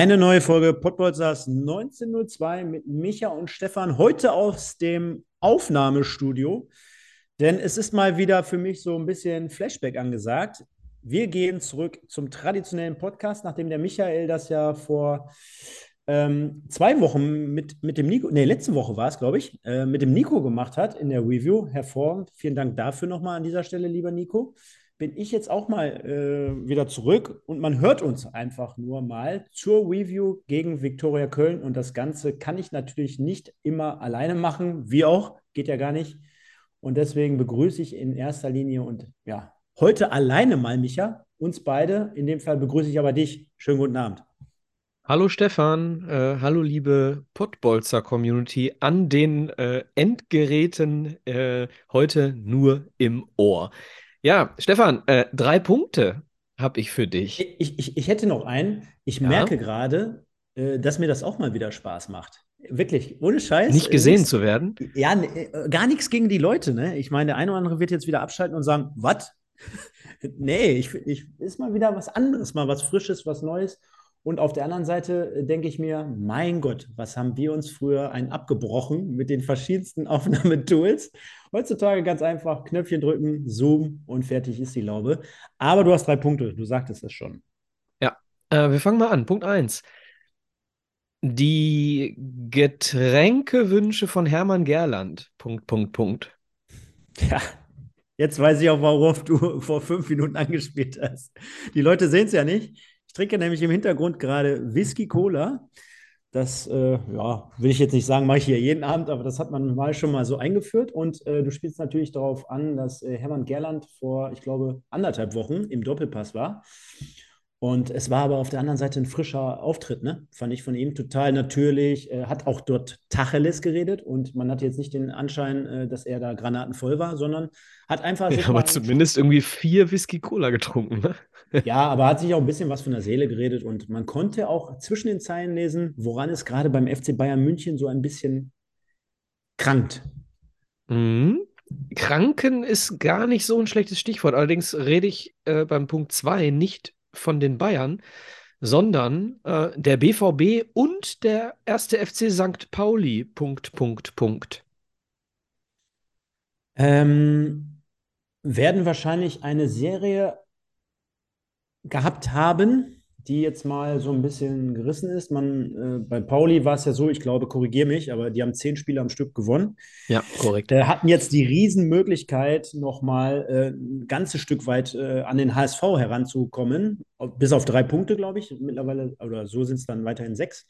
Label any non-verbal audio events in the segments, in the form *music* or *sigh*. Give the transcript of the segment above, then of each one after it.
Eine neue Folge Podbolzers 1902 mit Micha und Stefan. Heute aus dem Aufnahmestudio. Denn es ist mal wieder für mich so ein bisschen Flashback angesagt. Wir gehen zurück zum traditionellen Podcast, nachdem der Michael das ja vor ähm, zwei Wochen mit, mit dem Nico, nee, letzte Woche war es, glaube ich, äh, mit dem Nico gemacht hat in der Review. Hervorragend. Vielen Dank dafür nochmal an dieser Stelle, lieber Nico bin ich jetzt auch mal äh, wieder zurück und man hört uns einfach nur mal zur Review gegen Viktoria Köln. Und das Ganze kann ich natürlich nicht immer alleine machen, wie auch, geht ja gar nicht. Und deswegen begrüße ich in erster Linie und ja, heute alleine mal, Micha, uns beide. In dem Fall begrüße ich aber dich. Schönen guten Abend. Hallo Stefan, äh, hallo liebe Pottbolzer-Community an den äh, Endgeräten, äh, heute nur im Ohr. Ja, Stefan, äh, drei Punkte habe ich für dich. Ich, ich, ich hätte noch einen. Ich ja? merke gerade, äh, dass mir das auch mal wieder Spaß macht. Wirklich, ohne Scheiß. Nicht gesehen äh, zu werden? Ja, äh, gar nichts gegen die Leute. Ne? Ich meine, der eine oder andere wird jetzt wieder abschalten und sagen, was? *laughs* nee, ich, ich, ist mal wieder was anderes, mal was Frisches, was Neues. Und auf der anderen Seite äh, denke ich mir, mein Gott, was haben wir uns früher ein abgebrochen mit den verschiedensten *laughs* Aufnahmetools. Heutzutage ganz einfach Knöpfchen drücken, Zoom und fertig ist die Laube. Aber du hast drei Punkte, du sagtest es schon. Ja, äh, wir fangen mal an. Punkt 1. Die Getränkewünsche von Hermann Gerland. Punkt, Punkt, Punkt. Ja, jetzt weiß ich auch, worauf du *laughs* vor fünf Minuten angespielt hast. Die Leute sehen es ja nicht. Ich trinke nämlich im Hintergrund gerade Whisky Cola. Das, äh, ja, will ich jetzt nicht sagen, mache ich hier jeden Abend, aber das hat man mal schon mal so eingeführt. Und äh, du spielst natürlich darauf an, dass äh, Hermann Gerland vor, ich glaube, anderthalb Wochen im Doppelpass war. Und es war aber auf der anderen Seite ein frischer Auftritt, ne? Fand ich von ihm total natürlich. Er hat auch dort Tacheles geredet und man hat jetzt nicht den Anschein, äh, dass er da granatenvoll war, sondern hat einfach. Ja, aber zumindest irgendwie vier Whisky Cola getrunken, ne? Ja, aber hat sich auch ein bisschen was von der Seele geredet und man konnte auch zwischen den Zeilen lesen, woran es gerade beim FC Bayern München so ein bisschen krankt. Mhm. Kranken ist gar nicht so ein schlechtes Stichwort. Allerdings rede ich äh, beim Punkt 2 nicht von den Bayern, sondern äh, der BVB und der erste FC St. Pauli. Punkt, Punkt, Punkt. Ähm, werden wahrscheinlich eine Serie gehabt haben, die jetzt mal so ein bisschen gerissen ist. Man, äh, bei Pauli war es ja so, ich glaube, korrigiere mich, aber die haben zehn Spiele am Stück gewonnen. Ja, korrekt. Äh, hatten jetzt die Riesenmöglichkeit, nochmal äh, ein ganzes Stück weit äh, an den HSV heranzukommen. Bis auf drei Punkte, glaube ich, mittlerweile, oder so sind es dann weiterhin sechs.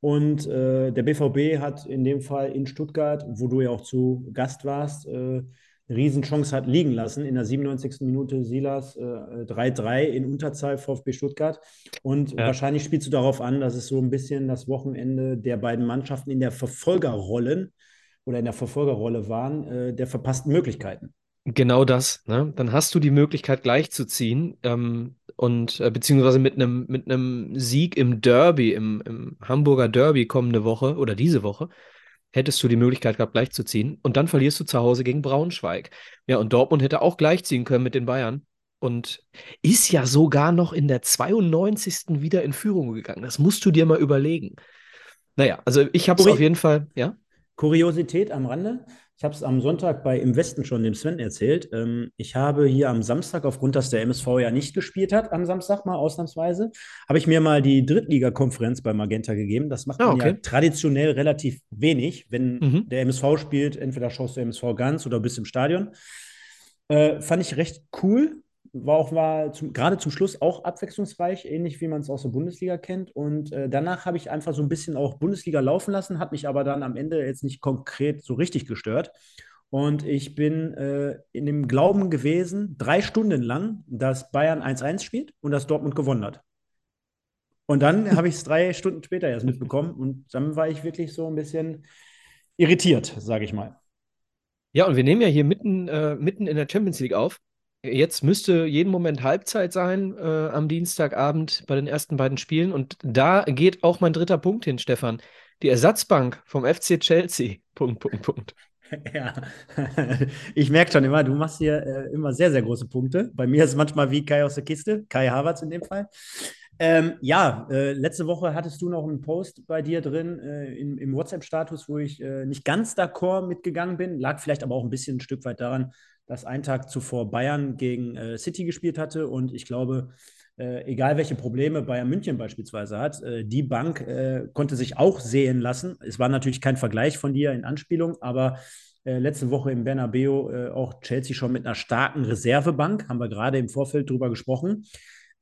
Und äh, der BVB hat in dem Fall in Stuttgart, wo du ja auch zu Gast warst, äh, Riesenchance hat liegen lassen. In der 97. Minute Silas äh, 3-3 in Unterzahl VfB Stuttgart. Und ja. wahrscheinlich spielst du darauf an, dass es so ein bisschen das Wochenende der beiden Mannschaften in der Verfolgerrollen oder in der Verfolgerrolle waren, äh, der verpassten Möglichkeiten. Genau das. Ne? Dann hast du die Möglichkeit gleichzuziehen ähm, und äh, beziehungsweise mit einem mit Sieg im Derby, im, im Hamburger Derby kommende Woche oder diese Woche, hättest du die Möglichkeit gehabt, gleichzuziehen. Und dann verlierst du zu Hause gegen Braunschweig. Ja, und Dortmund hätte auch gleichziehen können mit den Bayern. Und ist ja sogar noch in der 92. wieder in Führung gegangen. Das musst du dir mal überlegen. Naja, also ich habe es auf jeden Fall, ja. Kuriosität am Rande. Ich habe es am Sonntag bei Im Westen schon dem Sven erzählt. Ähm, ich habe hier am Samstag, aufgrund, dass der MSV ja nicht gespielt hat, am Samstag mal ausnahmsweise, habe ich mir mal die Drittliga-Konferenz bei Magenta gegeben. Das macht ah, man okay. ja traditionell relativ wenig. Wenn mhm. der MSV spielt, entweder schaust du MSV ganz oder bist im Stadion. Äh, fand ich recht cool war auch war zum, gerade zum Schluss auch abwechslungsreich, ähnlich wie man es aus der Bundesliga kennt. Und äh, danach habe ich einfach so ein bisschen auch Bundesliga laufen lassen, hat mich aber dann am Ende jetzt nicht konkret so richtig gestört. Und ich bin äh, in dem Glauben gewesen, drei Stunden lang, dass Bayern 1-1 spielt und dass Dortmund gewonnen hat. Und dann *laughs* habe ich es drei Stunden später erst mitbekommen. Und dann war ich wirklich so ein bisschen, irritiert, sage ich mal. Ja, und wir nehmen ja hier mitten, äh, mitten in der Champions League auf. Jetzt müsste jeden Moment Halbzeit sein äh, am Dienstagabend bei den ersten beiden Spielen. Und da geht auch mein dritter Punkt hin, Stefan. Die Ersatzbank vom FC Chelsea. *laughs* Punkt, Punkt, Punkt. Ja, *laughs* ich merke schon immer, du machst hier äh, immer sehr, sehr große Punkte. Bei mir ist es manchmal wie Kai aus der Kiste, Kai Havertz in dem Fall. Ähm, ja, äh, letzte Woche hattest du noch einen Post bei dir drin äh, im, im WhatsApp-Status, wo ich äh, nicht ganz d'accord mitgegangen bin. Lag vielleicht aber auch ein bisschen ein Stück weit daran, dass ein Tag zuvor Bayern gegen äh, City gespielt hatte und ich glaube, äh, egal welche Probleme Bayern München beispielsweise hat, äh, die Bank äh, konnte sich auch sehen lassen. Es war natürlich kein Vergleich von dir in Anspielung, aber äh, letzte Woche im Bernabeu äh, auch Chelsea schon mit einer starken Reservebank, haben wir gerade im Vorfeld drüber gesprochen.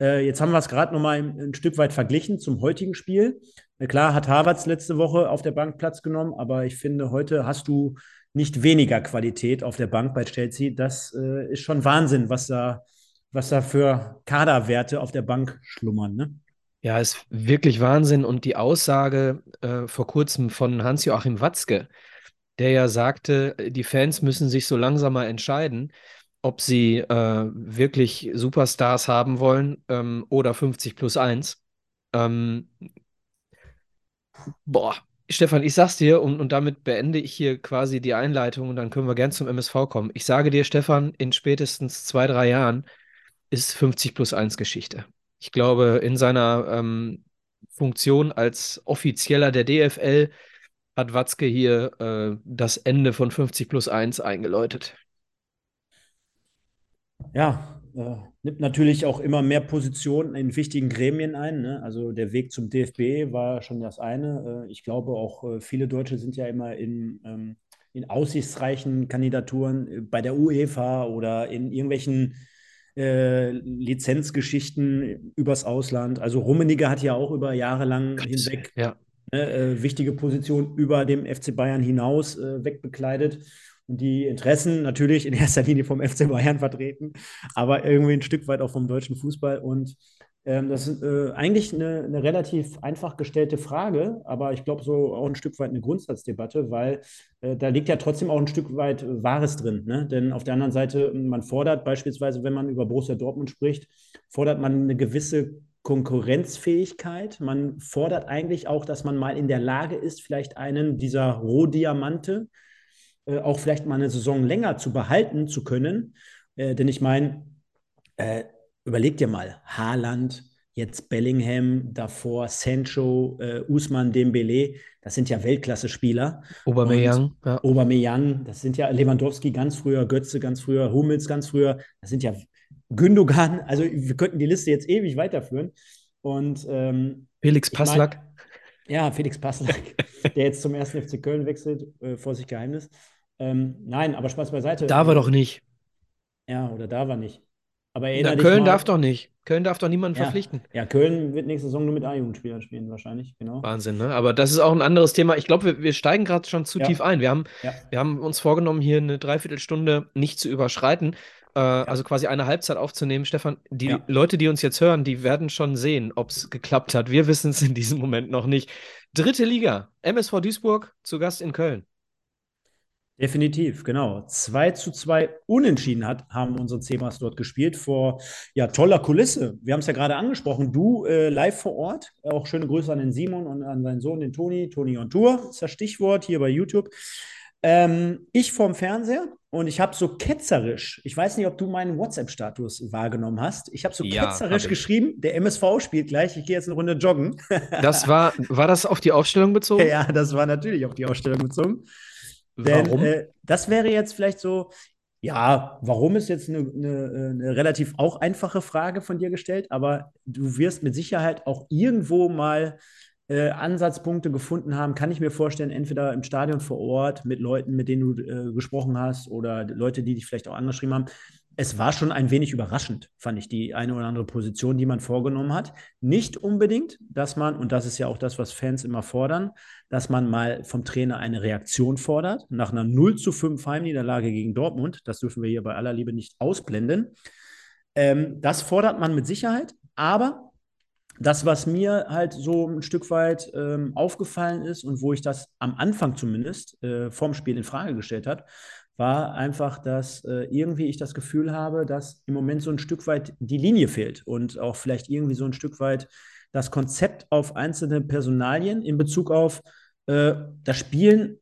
jetzt haben wir es gerade nochmal ein, ein Stück weit verglichen zum heutigen Spiel. klar hat Havertz letzte Woche auf der Bank Platz genommen, aber ich finde, heute hast du nicht weniger Qualität auf der Bank bei Chelsea. Das ist schon Wahnsinn, was da was da für Kaderwerte auf der Bank schlummern. Ne? Ja, ist wirklich Wahnsinn. Und die Aussage äh, vor kurzem von Hans-Joachim Watzke, der ja sagte, die Fans müssen sich so langsam mal entscheiden, ob sie äh, wirklich Superstars haben wollen ähm, oder 50 plus 1. Ähm, boah, Stefan, ich sag's dir und, und damit beende ich hier quasi die Einleitung und dann können wir gern zum MSV kommen. Ich sage dir, Stefan, in spätestens zwei, drei Jahren ist 50 plus 1 Geschichte. Ich glaube, in seiner ähm, Funktion als Offizieller der DFL hat Watzke hier äh, das Ende von 50 plus 1 eingeläutet. Ja, äh, nimmt natürlich auch immer mehr Positionen in wichtigen Gremien ein. Ne? Also der Weg zum DFB war schon das eine. Äh, ich glaube auch, äh, viele Deutsche sind ja immer in, ähm, in aussichtsreichen Kandidaturen äh, bei der UEFA oder in irgendwelchen äh, Lizenzgeschichten übers Ausland. Also Rummenigge hat ja auch über Jahre lang Gott, hinweg ja. ne, äh, wichtige Positionen über dem FC Bayern hinaus äh, wegbekleidet und die Interessen natürlich in erster Linie vom FC Bayern vertreten, aber irgendwie ein Stück weit auch vom deutschen Fußball. Und ähm, das ist äh, eigentlich eine, eine, relativ einfach gestellte Frage, aber ich glaube so auch ein Stück weit eine Grundsatzdebatte, weil äh, da liegt ja trotzdem auch ein Stück weit Wahres drin. Ne? Denn auf der anderen Seite, man fordert beispielsweise, wenn man über Borussia Dortmund spricht, fordert man eine gewisse Konkurrenzfähigkeit. Man fordert eigentlich auch, dass man mal in der Lage ist, vielleicht einen dieser Rohdiamante äh, auch vielleicht mal eine Saison länger zu behalten zu können. Äh, denn ich meine, äh, überleg dir mal, Haaland, jetzt Bellingham, davor Sancho, äh, Usman Dembele, das sind ja Weltklasse-Spieler. Aubameyang, ja. Aubameyang, das sind ja Lewandowski ganz früher, Götze ganz früher, Hummels ganz früher, das sind ja Gündogan, also wir könnten die Liste jetzt ewig weiterführen. Und ähm, Felix Passlack. Mein, ja, Felix Passlack, der jetzt zum ersten FC Köln wechselt, äh, vor sich Geheimnis. Ähm, nein, aber Spaß beiseite. Da war doch nicht. Ja, oder da war nicht. Aber Na, Köln mal, darf doch nicht. Köln darf doch niemanden ja, verpflichten. Ja, Köln wird nächste Saison nur mit A-Jugendspielern spielen, wahrscheinlich, genau. Wahnsinn, ne? Aber das ist auch ein anderes Thema. Ich glaube, wir, wir, steigen gerade schon zu ja. tief ein. Wir haben, ja. wir haben uns vorgenommen, hier eine Dreiviertelstunde nicht zu überschreiten. Äh, also quasi eine Halbzeit aufzunehmen. Stefan, die Leute, die uns jetzt hören, die werden schon sehen, ob es geklappt hat. Wir wissen es in diesem Moment noch nicht. Dritte Liga, MSV Duisburg zu Gast in Köln. Definitiv, genau. 2 zu 2 unentschieden hat, haben unsere Zemas dort gespielt vor ja, toller Kulisse. Wir haben es ja gerade angesprochen, du äh, live vor Ort. Auch schöne Grüße an den Simon und an seinen Sohn, den Toni. Toni on Tour ist das Stichwort hier bei YouTube. Ähm, ich vorm Fernseher und ich habe so ketzerisch, ich weiß nicht, ob du meinen WhatsApp-Status wahrgenommen hast. Ich habe so ja, ketzerisch hab geschrieben, der MSV spielt gleich, ich gehe jetzt eine Runde joggen. Das war, war das auf die Aufstellung bezogen? *laughs* Ja, das war natürlich auf die Aufstellung bezogen. Denn, warum? Äh, das wäre jetzt vielleicht so, ja, warum ist jetzt eine, eine, eine, relativ auch einfache Frage von dir gestellt, aber du wirst mit Sicherheit auch irgendwo mal äh, Ansatzpunkte gefunden haben, kann ich mir vorstellen, entweder im Stadion vor Ort mit Leuten, mit denen du äh, gesprochen hast oder Leute, die dich vielleicht auch angeschrieben haben, es war schon ein wenig überraschend, fand ich, die eine oder andere Position, die man vorgenommen hat. Nicht unbedingt, dass man, und das ist ja auch das, was Fans immer fordern, dass man mal vom Trainer eine Reaktion fordert. Nach einer 0 zu 5 Heimniederlage gegen Dortmund, das dürfen wir hier bei aller Liebe nicht ausblenden. Ähm, das fordert man mit Sicherheit, aber das, was mir halt so ein Stück weit ähm, aufgefallen ist und wo ich das am Anfang zumindest äh, vorm Spiel in Frage gestellt habe, war einfach, dass äh, irgendwie ich das Gefühl habe, dass im Moment so ein Stück weit die Linie fehlt und auch vielleicht irgendwie so ein Stück weit das Konzept auf einzelne Personalien in Bezug auf äh, das Spielen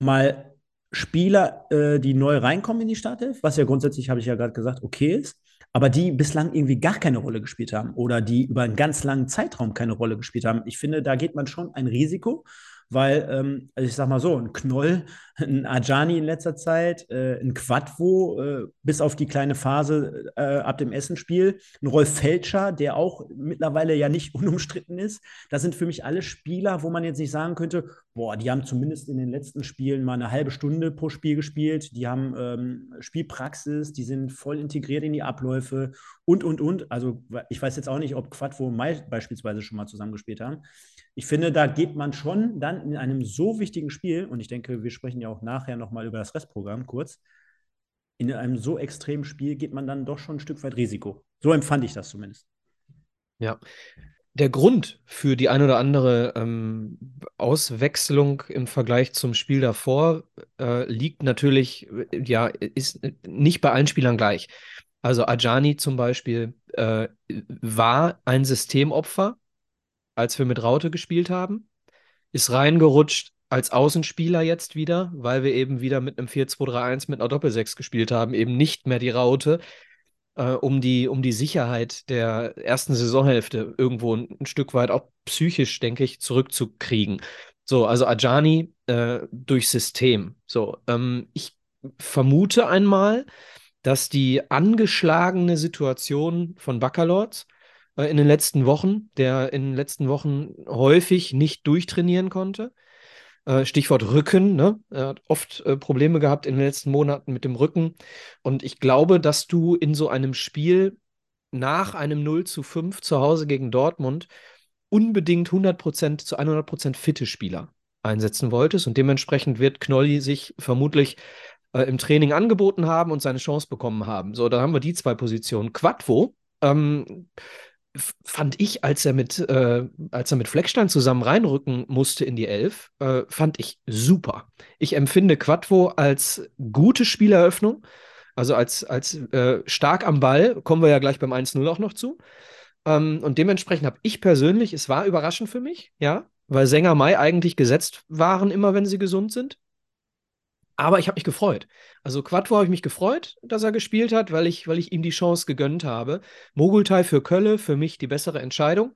mal Spieler, äh, die neu reinkommen in die Startelf, was ja grundsätzlich, habe ich ja gerade gesagt, okay ist, aber die bislang irgendwie gar keine Rolle gespielt haben oder die über einen ganz langen Zeitraum keine Rolle gespielt haben. Ich finde, da geht man schon ein Risiko weil, ähm, also ich sag mal so, ein Knoll, ein Ajani in letzter Zeit, äh, ein Quadvo, äh, bis auf die kleine Phase äh, ab dem Essenspiel, ein Rolf Felscher, der auch mittlerweile ja nicht *laughs* unumstritten ist. Das sind für mich alle Spieler, wo man jetzt nicht sagen könnte, boah, die haben zumindest in den letzten Spielen mal eine halbe Stunde pro Spiel gespielt, die haben ähm, Spielpraxis, die sind voll integriert in die Abläufe und, und, und. Also ich weiß jetzt auch nicht, ob Quadvo und Mai beispielsweise schon mal zusammengespielt haben ich finde, da geht man schon dann in einem so wichtigen Spiel, und ich denke, wir sprechen ja auch nachher nochmal über das Restprogramm kurz, in einem so extremen Spiel geht man dann doch schon ein Stück weit Risiko. So empfand ich das zumindest. Ja. Der Grund für die ein oder andere ähm, Auswechslung im Vergleich zum Spiel davor äh, liegt natürlich, ja, ist nicht bei allen Spielern gleich. Also Ajani zum Beispiel äh, war ein Systemopfer, als wir mit Raute gespielt haben. Ist reingerutscht als Außenspieler jetzt wieder, weil wir eben wieder mit einem 4-2-3-1 mit einer Doppelsechs gespielt haben, eben nicht mehr die Raute, äh, um, die, um die Sicherheit der ersten Saisonhälfte irgendwo ein, ein Stück weit auch psychisch, denke ich, zurückzukriegen. So, also Ajani äh, durch System. So, ähm, ich vermute einmal, dass die angeschlagene Situation von Baccalords äh, in den letzten Wochen, der in den letzten Wochen häufig nicht durchtrainieren konnte. Äh, Stichwort Rücken, ne? Er hat oft äh, Probleme gehabt in den letzten Monaten mit dem Rücken. Und ich glaube, dass du in so einem Spiel nach einem 0 zu 5 zu Hause gegen Dortmund unbedingt 100% zu 100% fitte Spieler einsetzen wolltest. Und dementsprechend wird Knolli sich vermutlich äh, im Training angeboten haben und seine Chance bekommen haben. So, da haben wir die zwei Positionen. Quadvo ähm, fand ich, als er mit, äh, als er mit Fleckstein zusammen reinrücken musste in die Elf, äh, fand ich super. Ich empfinde Quattro als gute Spieleröffnung, also als, als äh, stark am Ball, kommen wir ja gleich beim 1-0 auch noch zu. Ähm, und dementsprechend habe ich persönlich, es war überraschend für mich, ja, weil Sänger Mai eigentlich gesetzt waren, immer wenn sie gesund sind. Aber ich habe mich gefreut. Also Quattro habe ich mich gefreut, dass er gespielt hat, weil ich, weil ich ihm die Chance gegönnt habe. Mogultai für Kölle, für mich die bessere Entscheidung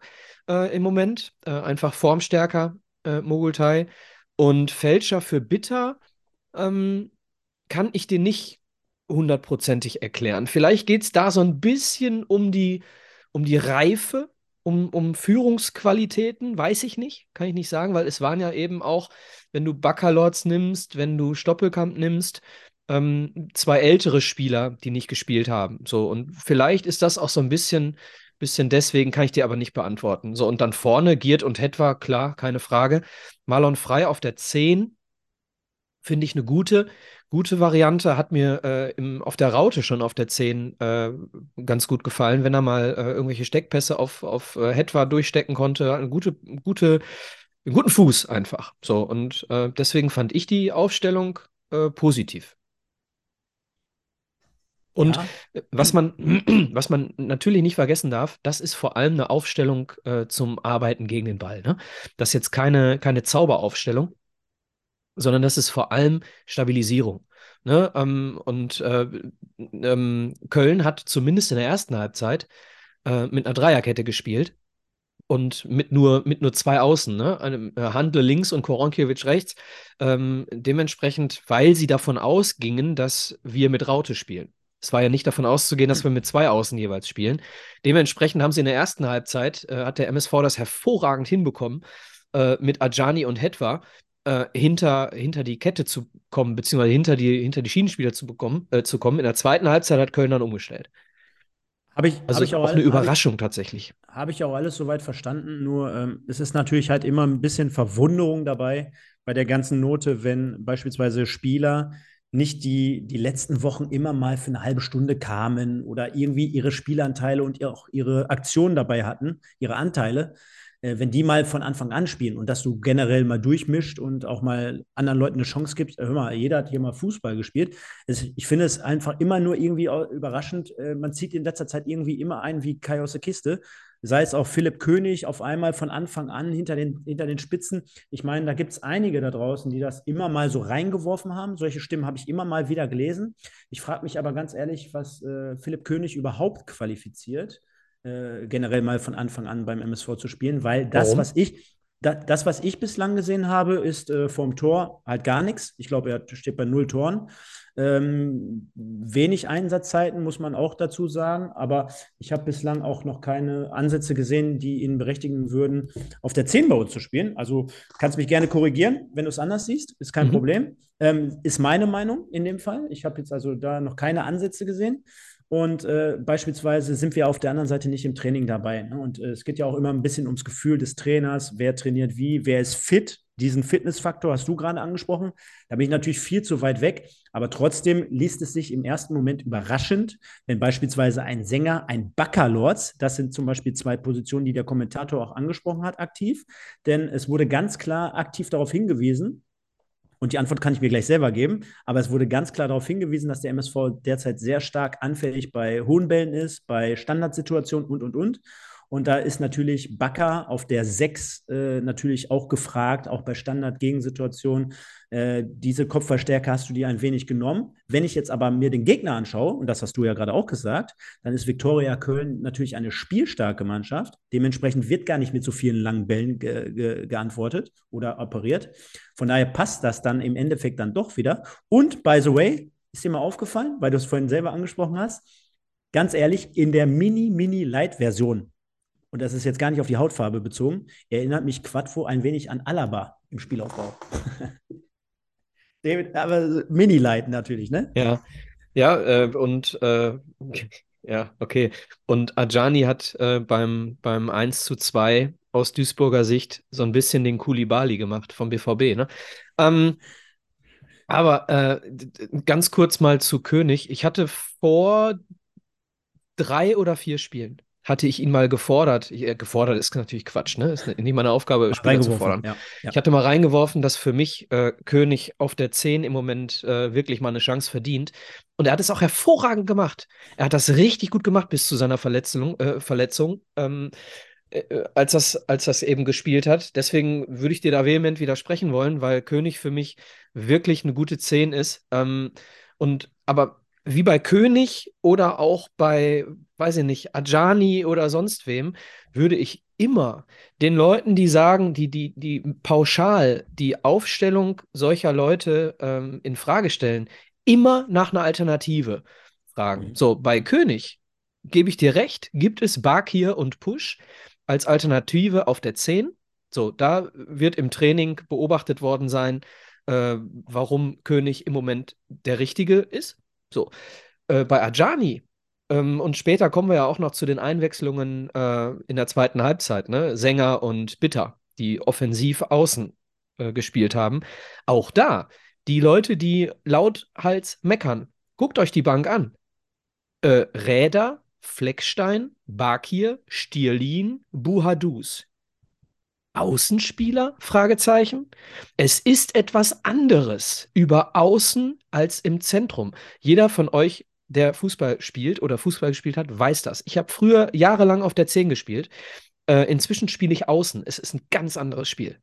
äh, im Moment. Äh, einfach formstärker äh, Mogultai. Und Fälscher für Bitter ähm, kann ich dir nicht hundertprozentig erklären. Vielleicht geht es da so ein bisschen um die, um die Reife um, um Führungsqualitäten, weiß ich nicht, kann ich nicht sagen, weil es waren ja eben auch, wenn du Baccalords nimmst, wenn du Stoppelkamp nimmst, ähm, zwei ältere Spieler, die nicht gespielt haben. So, und vielleicht ist das auch so ein bisschen, bisschen deswegen, kann ich dir aber nicht beantworten. So, und dann vorne Giert und Hetwa, klar, keine Frage. Marlon Frei auf der 10 finde ich eine gute gute Variante, hat mir äh, im, auf der Raute schon auf der 10 äh, ganz gut gefallen, wenn er mal äh, irgendwelche Steckpässe auf, auf äh, Hetwa durchstecken konnte. Eine gute, gute, einen guten Fuß einfach. So, und äh, deswegen fand ich die Aufstellung äh, positiv. Und ja. Was man, *clears throat* was man natürlich nicht vergessen darf, das ist vor allem eine Aufstellung äh, zum Arbeiten gegen den Ball. Ne? Das ist jetzt keine, keine Zauberaufstellung sondern das ist vor allem Stabilisierung. Ne? Ähm, und äh, ähm, Köln hat zumindest in der ersten Halbzeit äh, mit einer Dreierkette gespielt und mit nur, mit nur zwei Außen, ne? Äh, Handle links und Koronkiewicz rechts. Ähm, dementsprechend, weil sie davon ausgingen, dass wir mit Raute spielen. Es war ja nicht davon auszugehen, dass wir mit zwei Außen jeweils spielen. Dementsprechend haben sie in der ersten Halbzeit, äh, hat der MSV das hervorragend hinbekommen, äh, mit Ajani und Hetwa, äh, hinter, hinter die Kette zu kommen, beziehungsweise hinter die, hinter die Schienenspieler zu, bekommen, äh, zu kommen. In der zweiten Halbzeit hat Köln dann umgestellt. Habe ich, also hab ich auch, auch eine Überraschung ich, tatsächlich. Habe ich auch alles soweit verstanden, nur ähm, es ist natürlich halt immer ein bisschen Verwunderung dabei bei der ganzen Note, wenn beispielsweise Spieler, nicht die, die letzten Wochen immer mal für eine halbe Stunde kamen oder irgendwie ihre Spielanteile und auch ihre Aktionen dabei hatten, ihre Anteile, äh, wenn die mal von Anfang an spielen und dass du generell mal durchmischt und auch mal anderen Leuten eine Chance gibst. Hör mal, jeder hat hier mal Fußball gespielt. Es, ich finde es einfach immer nur irgendwie überraschend. Äh, man zieht in letzter Zeit irgendwie immer ein wie Kai aus der Kiste sei es auch Philipp König auf einmal von Anfang an hinter den, hinter den Spitzen. Ich meine, da gibt es einige da draußen, die das immer mal so reingeworfen haben. Solche Stimmen habe ich immer mal wieder gelesen. Ich frage mich aber ganz ehrlich, was äh, Philipp König überhaupt qualifiziert, äh, generell mal von Anfang an beim MSV zu spielen, weil das, Warum? was ich, das, was ich bislang gesehen habe, ist äh, vom Tor halt gar nichts. Ich glaube, er steht bei null Toren. Ähm, wenig Einsatzzeiten, muss man auch dazu sagen. Aber ich habe bislang auch noch keine Ansätze gesehen, die ihn berechtigen würden, auf der 10 bei uns zu spielen. Also kannst mich gerne korrigieren, wenn du es anders siehst. Ist kein mhm. Problem. Ähm, ist meine Meinung in dem Fall. Ich habe jetzt also da noch keine Ansätze gesehen. Und äh, beispielsweise sind wir auf der anderen Seite nicht im Training dabei. Ne? Und äh, es geht ja auch immer ein bisschen ums Gefühl des Trainers, wer trainiert wie, wer ist fit. Diesen Fitnessfaktor hast du gerade angesprochen. Da bin ich natürlich viel zu weit weg. Aber trotzdem liest es sich im ersten Moment überraschend, wenn beispielsweise ein Sänger, ein Baccalords, das sind zum Beispiel zwei Positionen, die der Kommentator auch angesprochen hat, aktiv. Denn es wurde ganz klar aktiv darauf hingewiesen, und die Antwort kann ich mir gleich selber geben. Aber es wurde ganz klar darauf hingewiesen, dass der MSV derzeit sehr stark anfällig bei hohen Bällen ist, bei Standardsituationen und, und, und. Und da ist natürlich Bakker auf der 6 äh, natürlich auch gefragt, auch bei Standard-Gegensituationen. Äh, diese Kopfverstärker hast du dir ein wenig genommen. Wenn ich jetzt aber mir den Gegner anschaue, und das hast du ja gerade auch gesagt, dann ist Viktoria Köln natürlich eine spielstarke Mannschaft. Dementsprechend wird gar nicht mit so vielen langen Bällen ge ge geantwortet oder operiert. Von daher passt das dann im Endeffekt dann doch wieder. Und by the way, ist dir mal aufgefallen, weil du es vorhin selber angesprochen hast, ganz ehrlich, in der Mini-Mini-Light-Version und das ist jetzt gar nicht auf die Hautfarbe bezogen, erinnert mich Quadvo ein wenig an Alaba im Spielaufbau. *laughs* David, aber Mini-Light natürlich, ne? Ja, ja, äh, und äh, ja, okay. Und Ajani hat äh, beim, beim 1 zu 2 aus Duisburger Sicht so ein bisschen den Kulibali gemacht vom BVB, ne? Ähm, aber äh, ganz kurz mal zu König. Ich hatte vor drei oder vier Spielen hatte ich ihn mal gefordert. Ich, äh, gefordert ist natürlich Quatsch, ne? Ist nicht meine Aufgabe, Spieler zu fordern. Ja, ja. Ich hatte mal reingeworfen, dass für mich äh, König auf der 10 im Moment äh, wirklich mal eine Chance verdient. Und er hat es auch hervorragend gemacht. Er hat das richtig gut gemacht bis zu seiner Verletzung. Äh, Verletzung. Ähm, äh, äh, als das, als das eben gespielt hat. Deswegen würde ich dir da vehement widersprechen wollen, weil König für mich wirklich eine gute 10 ist. Ähm, und aber wie bei König oder auch bei, weiß ich nicht, Ajani oder sonst wem, würde ich immer den Leuten, die sagen, die, die, die pauschal die Aufstellung solcher Leute ähm, in Frage stellen, immer nach einer Alternative fragen. Mhm. So, bei König gebe ich dir recht, gibt es Bakir und Push als Alternative auf der 10. So, da wird im Training beobachtet worden sein, äh, warum König im Moment der Richtige ist. So. Äh, bei Ajani, ähm, und später kommen wir ja auch noch zu den Einwechslungen äh, in der zweiten Halbzeit, ne? Sänger und Bitter, die offensiv außen äh, gespielt haben. Auch da, die Leute, die lauthals meckern, guckt euch die Bank an. Äh, Räder, Fleckstein, Bakir, Stierlin, Buhadus. Außenspieler? Fragezeichen. Es ist etwas anderes über Außen als im Zentrum. Jeder von euch, der Fußball spielt oder Fußball gespielt hat, weiß das. Ich habe früher jahrelang auf der 10 gespielt. Äh, inzwischen spiele ich außen. Es ist ein ganz anderes Spiel.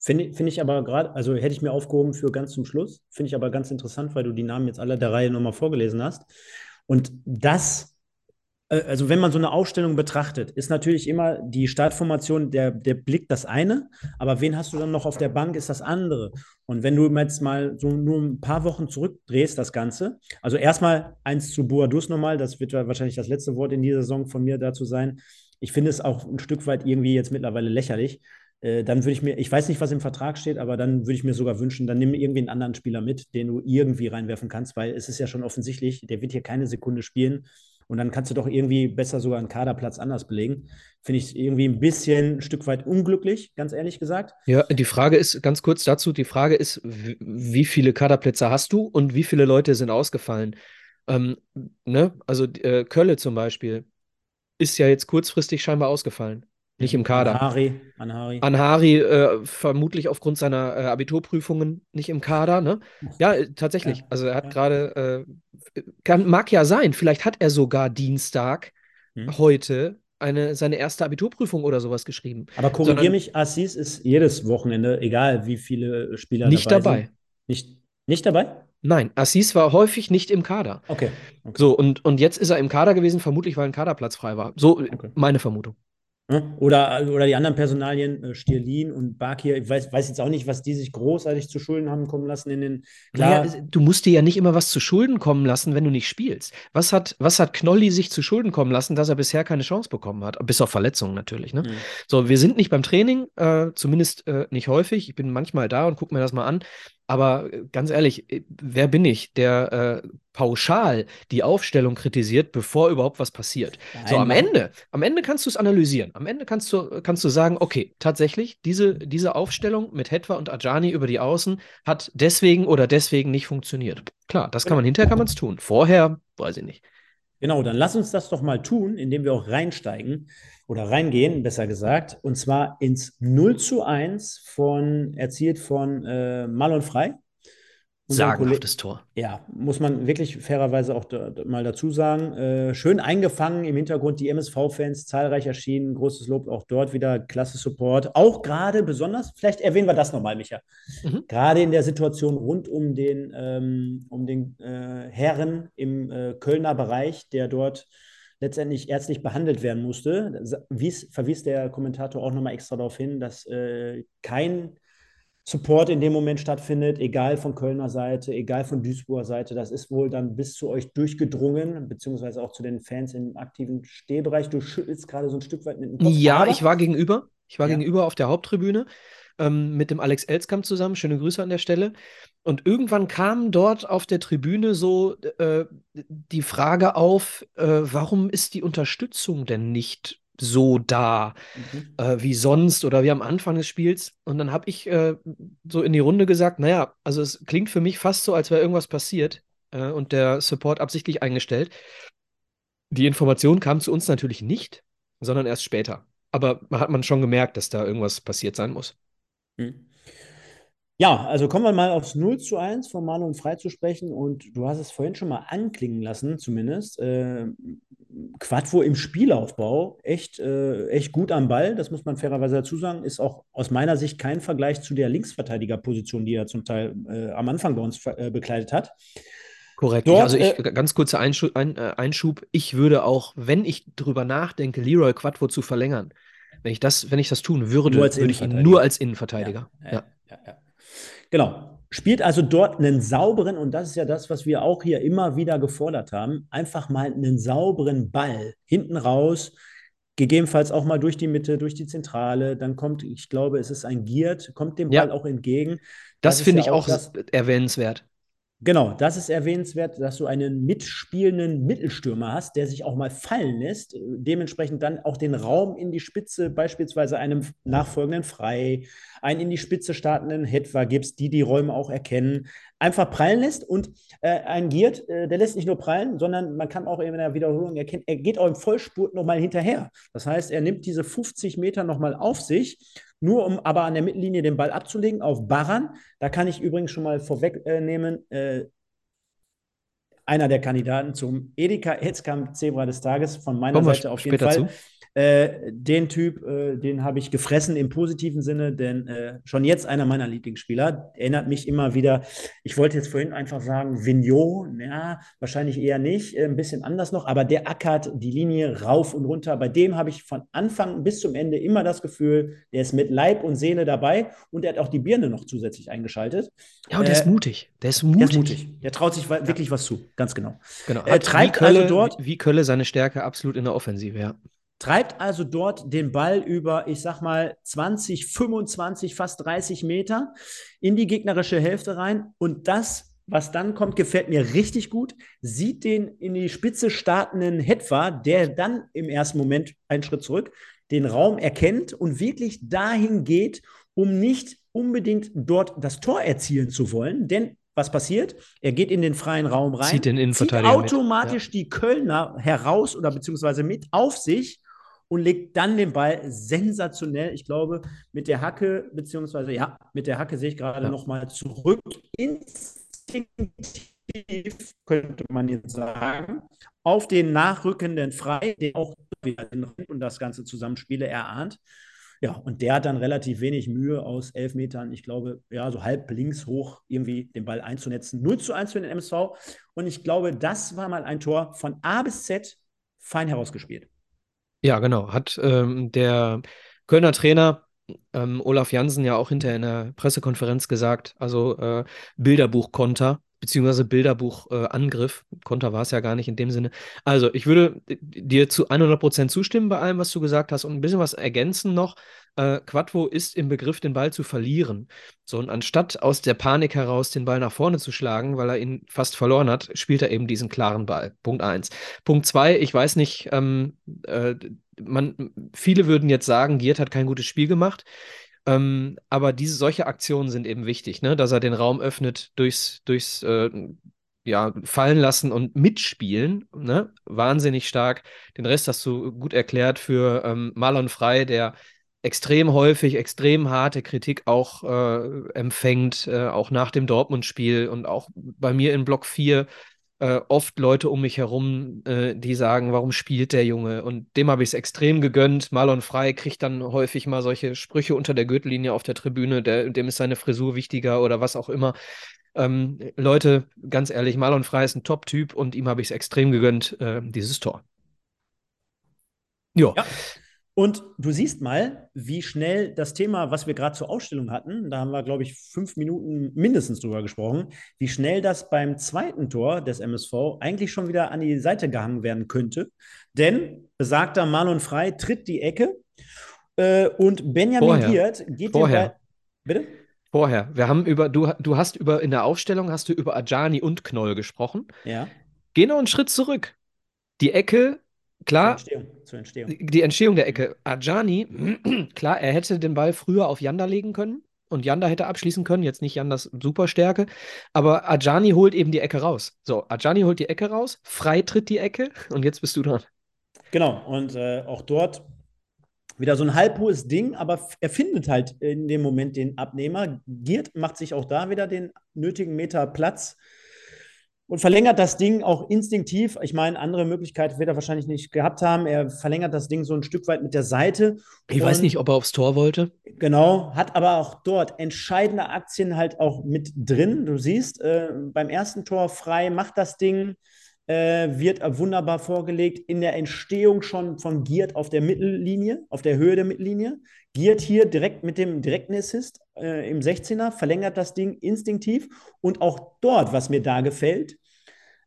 Finde find ich aber gerade, also hätte ich mir aufgehoben für ganz zum Schluss, finde ich aber ganz interessant, weil du die Namen jetzt alle der Reihe nochmal vorgelesen hast. Und das also wenn man so eine Aufstellung betrachtet, ist natürlich immer die Startformation der, der Blick das eine, aber wen hast du dann noch auf der Bank, ist das andere. Und wenn du jetzt mal so nur ein paar Wochen zurückdrehst, das Ganze, also erstmal eins zu Boadus nochmal, das wird wahrscheinlich das letzte Wort in dieser Saison von mir dazu sein. Ich finde es auch ein Stück weit irgendwie jetzt mittlerweile lächerlich. Äh, dann würde ich mir, ich weiß nicht, was im Vertrag steht, aber dann würde ich mir sogar wünschen, dann nimm irgendwie einen anderen Spieler mit, den du irgendwie reinwerfen kannst, weil es ist ja schon offensichtlich, der wird hier keine Sekunde spielen Und dann kannst du doch irgendwie besser sogar einen Kaderplatz anders belegen. Finde ich irgendwie ein bisschen ein Stück weit unglücklich, ganz ehrlich gesagt. Ja, die Frage ist, ganz kurz dazu, die Frage ist, wie viele Kaderplätze hast du und wie viele Leute sind ausgefallen? Ähm, ne? Also äh, Kölle zum Beispiel ist ja jetzt kurzfristig scheinbar ausgefallen. Nicht im Kader. Anhari. Anhari, Anhari äh, vermutlich aufgrund seiner äh, Abiturprüfungen nicht im Kader, ne? Ja, äh, tatsächlich. Ja, also er hat ja. gerade, äh, mag ja sein, vielleicht hat er sogar Dienstag hm. heute eine, seine erste Abiturprüfung oder sowas geschrieben. Aber korrigier mich, Assis ist jedes Wochenende, egal wie viele Spieler nicht dabei, dabei. Sind. Nicht, nicht dabei? Nein, Assis war häufig nicht im Kader. Okay. okay. So, und, und jetzt ist er im Kader gewesen, vermutlich weil ein Kaderplatz frei war. So okay. meine Vermutung. Oder, oder die anderen Personalien, äh, Stierlin und Bakir, ich weiß, weiß jetzt auch nicht, was die sich großartig zu Schulden haben kommen lassen in den. Klar, naja, du musst dir ja nicht immer was zu Schulden kommen lassen, wenn du nicht spielst. Was hat, was hat Knolli sich zu Schulden kommen lassen, dass er bisher keine Chance bekommen hat? Bis auf Verletzungen natürlich. Ne? Mhm. So, wir sind nicht beim Training, äh, zumindest äh, nicht häufig. Ich bin manchmal da und gucke mir das mal an. Aber äh, ganz ehrlich, äh, wer bin ich, der äh, pauschal die Aufstellung kritisiert, bevor überhaupt was passiert? Nein, so am Ende, am Ende kannst du es analysieren. Am Ende kannst du, kannst du sagen, okay, tatsächlich, diese, diese Aufstellung mit Hetwa und Ajani über die Außen hat deswegen oder deswegen nicht funktioniert. Klar, das kann man hinterher kann man es tun. Vorher, weiß ich nicht. Genau, dann lass uns das doch mal tun, indem wir auch reinsteigen oder reingehen, besser gesagt, und zwar ins 0 zu 1 von, erzielt von äh, Malon Frei. Sagenhaftes Tor. Ja, muss man wirklich fairerweise auch da, mal dazu sagen. Äh, schön eingefangen im Hintergrund die MSV-Fans, zahlreich erschienen. Großes Lob auch dort wieder, klasse Support. Auch gerade besonders, vielleicht erwähnen wir das nochmal, Micha. Mhm. Gerade in der Situation rund um den, ähm, um den äh, Herren im äh, Kölner Bereich, der dort letztendlich ärztlich behandelt werden musste, wies, verwies der Kommentator auch nochmal extra darauf hin, dass äh, kein Support in dem Moment stattfindet, egal von Kölner Seite, egal von Duisburger Seite. Das ist wohl dann bis zu euch durchgedrungen, beziehungsweise auch zu den Fans im aktiven Stehbereich. Du schüttelst gerade so ein Stück weit mit dem Kopf. Ja, ich war gegenüber. Ich war ja. gegenüber auf der Haupttribüne ähm, mit dem Alex Elskamp zusammen. Schöne Grüße an der Stelle. Und irgendwann kam dort auf der Tribüne so äh, die Frage auf, äh, warum ist die Unterstützung denn nicht so da mhm. äh, wie sonst oder wie am Anfang des Spiels. Und dann habe ich äh, so in die Runde gesagt, naja, also es klingt für mich fast so, als wäre irgendwas passiert äh, und der Support absichtlich eingestellt. Die Information kam zu uns natürlich nicht, sondern erst später. Aber hat man schon gemerkt, dass da irgendwas passiert sein muss. Mhm. Ja, also kommen wir mal aufs 0 zu 1 von Marlon Frei zu sprechen. Und du hast es vorhin schon mal anklingen lassen, zumindest. Äh, Quadvo im Spielaufbau echt, äh, echt gut am Ball, das muss man fairerweise dazu sagen. Ist auch aus meiner Sicht kein Vergleich zu der Linksverteidigerposition, die er zum Teil äh, am Anfang bei uns äh, bekleidet hat. Korrekt. Dort, also ich, äh, ganz kurzer Einschub, ein, äh, Einschub. Ich würde auch, wenn ich drüber nachdenke, Leroy Quadvo zu verlängern, wenn ich das, wenn ich das tun würde, würde ich ihn nur als Innenverteidiger. Ja, ja, ja. Genau. Spielt also dort einen sauberen, und das ist ja das, was wir auch hier immer wieder gefordert haben, einfach mal einen sauberen Ball hinten raus, gegebenenfalls auch mal durch die Mitte, durch die Zentrale. Dann kommt, ich glaube, es ist ein Giert, kommt dem Ball auch entgegen. Das, das finde ich auch, auch erwähnenswert. Genau, das ist erwähnenswert, dass du einen mitspielenden Mittelstürmer hast, der sich auch mal fallen lässt, dementsprechend dann auch den Raum in die Spitze, beispielsweise einem nachfolgenden Frei, einen in die Spitze startenden Hetwa gibst, die die Räume auch erkennen, einfach prallen lässt und äh, ein Giert, äh, der lässt nicht nur prallen, sondern man kann auch in der Wiederholung erkennen, er geht auch im Vollspurt nochmal hinterher. Das heißt, er nimmt diese 50 Meter nochmal auf sich nur um aber an der Mittellinie den Ball abzulegen auf Baran. Da kann ich übrigens schon mal vorwegnehmen, äh, einer der Kandidaten zum Edeka Hetzkamp Zebra des Tages von meiner Kommen Seite auf jeden Fall. Zu. Äh, den Typ, äh, den habe ich gefressen im positiven Sinne, denn äh, schon jetzt einer meiner Lieblingsspieler. Erinnert mich immer wieder, ich wollte jetzt vorhin einfach sagen, Vignot, ja, wahrscheinlich eher nicht, äh, ein bisschen anders noch, aber der ackert die Linie rauf und runter. Bei dem habe ich von Anfang bis zum Ende immer das Gefühl, der ist mit Leib und Seele dabei und er hat auch die Birne noch zusätzlich eingeschaltet. Ja, und der ist äh, mutig. Der ist mutig. Der ist mutig. Der traut sich wirklich ja. was zu, ganz genau. Genau. Er treibt Kölle, also dort. Wie Kölle seine Stärke absolut in der Offensive, ja. Treibt also dort den Ball über, ich sag mal, 20, 25, fast 30 Meter in die gegnerische Hälfte rein und das was dann kommt, gefällt mir richtig gut. Sieht den in die Spitze startenden Hetwa, der dann im ersten Moment einen Schritt zurück den Raum erkennt und wirklich dahin geht, um nicht unbedingt dort das Tor erzielen zu wollen. Denn was passiert? Er geht in den freien Raum rein, zieht, den zieht automatisch mit. Ja. die Kölner heraus oder beziehungsweise mit auf sich und legt dann den Ball sensationell, ich glaube, mit der Hacke, beziehungsweise ja, mit der Hacke sehe ich gerade ja. nochmal zurück. Instinktiv könnte man jetzt sagen, auf den nachrückenden Frei, der auch wieder den und das ganze Zusammenspiele erahnt. Ja, und der hat dann relativ wenig Mühe aus elf Metern, ich glaube, ja, so halb links hoch irgendwie den Ball einzunetzen. 0 zu 1 für den MSV. Und ich glaube, das war mal ein Tor von A bis Z fein herausgespielt. Ja, genau. Hat ähm, der Kölner Trainer ähm, Olaf Jansen ja auch hinterher in der Pressekonferenz gesagt, also äh, Bilderbuchkonter beziehungsweise Bilderbuchangriff. Äh, Konter war es ja gar nicht in dem Sinne. Also, ich würde dir zu 100% zustimmen bei allem, was du gesagt hast und ein bisschen was ergänzen noch. Äh, Quattro ist im Begriff, den Ball zu verlieren. So, und anstatt aus der Panik heraus den Ball nach vorne zu schlagen, weil er ihn fast verloren hat, spielt er eben diesen klaren Ball. Punkt 1. Punkt 2, ich weiß nicht, ähm, äh, man, viele würden jetzt sagen, Giert hat kein gutes Spiel gemacht. Ähm, aber diese solche Aktionen sind eben wichtig, ne? dass er den Raum öffnet durchs, durchs äh, ja, fallen lassen und mitspielen. Ne? Wahnsinnig stark. Den Rest hast du gut erklärt für ähm, Marlon Frey, der extrem häufig, extrem harte Kritik auch äh, empfängt, äh, auch nach dem Dortmund-Spiel und auch bei mir in Block 4 äh, oft Leute um mich herum, äh, die sagen, warum spielt der Junge? Und dem habe ich es extrem gegönnt. Marlon Frey kriegt dann häufig mal solche Sprüche unter der Gürtellinie auf der Tribüne, der, dem ist seine Frisur wichtiger oder was auch immer. Ähm, Leute, ganz ehrlich, Marlon Frey ist ein Top-Typ und ihm habe ich es extrem gegönnt, äh, dieses Tor. Jo. Ja. Und du siehst mal, wie schnell das Thema, was wir gerade zur Ausstellung hatten, da haben wir, glaube ich, fünf Minuten mindestens drüber gesprochen, wie schnell das beim zweiten Tor des MSV eigentlich schon wieder an die Seite gehangen werden könnte. Denn besagter Marlon Frei tritt die Ecke äh, und Benjamin Vorher. Giert geht Vorher. Bitte? Vorher. Wir haben über, du, du hast über, in der Aufstellung hast du über Ajani und Knoll gesprochen. Ja. Geh noch einen Schritt zurück. Die Ecke Klar, zur Entstehung, zur Entstehung. die Entstehung der Ecke. Ajani, *clears throat* klar, er hätte den Ball früher auf Janda legen können und Janda hätte abschließen können, jetzt nicht Jandas Superstärke, aber Ajani holt eben die Ecke raus. So, Ajani holt die Ecke raus, frei tritt die Ecke und jetzt bist du dran. Genau, und äh, auch dort wieder so ein halbhohes Ding, aber er findet halt in dem Moment den Abnehmer. Giert macht sich auch da wieder den nötigen Meter Platz und verlängert das Ding auch instinktiv. Ich meine, andere Möglichkeit wird er wahrscheinlich nicht gehabt haben. Er verlängert das Ding so ein Stück weit mit der Seite. Ich weiß nicht, ob er aufs Tor wollte. Genau, hat aber auch dort entscheidende Aktien halt auch mit drin. Du siehst, äh, beim ersten Tor frei macht das Ding, äh, wird wunderbar vorgelegt. In der Entstehung schon von Giert auf der Mittellinie, auf der Höhe der Mittellinie. Giert hier direkt mit dem direkten Assist äh, im 16er, verlängert das Ding instinktiv. Und auch dort, was mir da gefällt,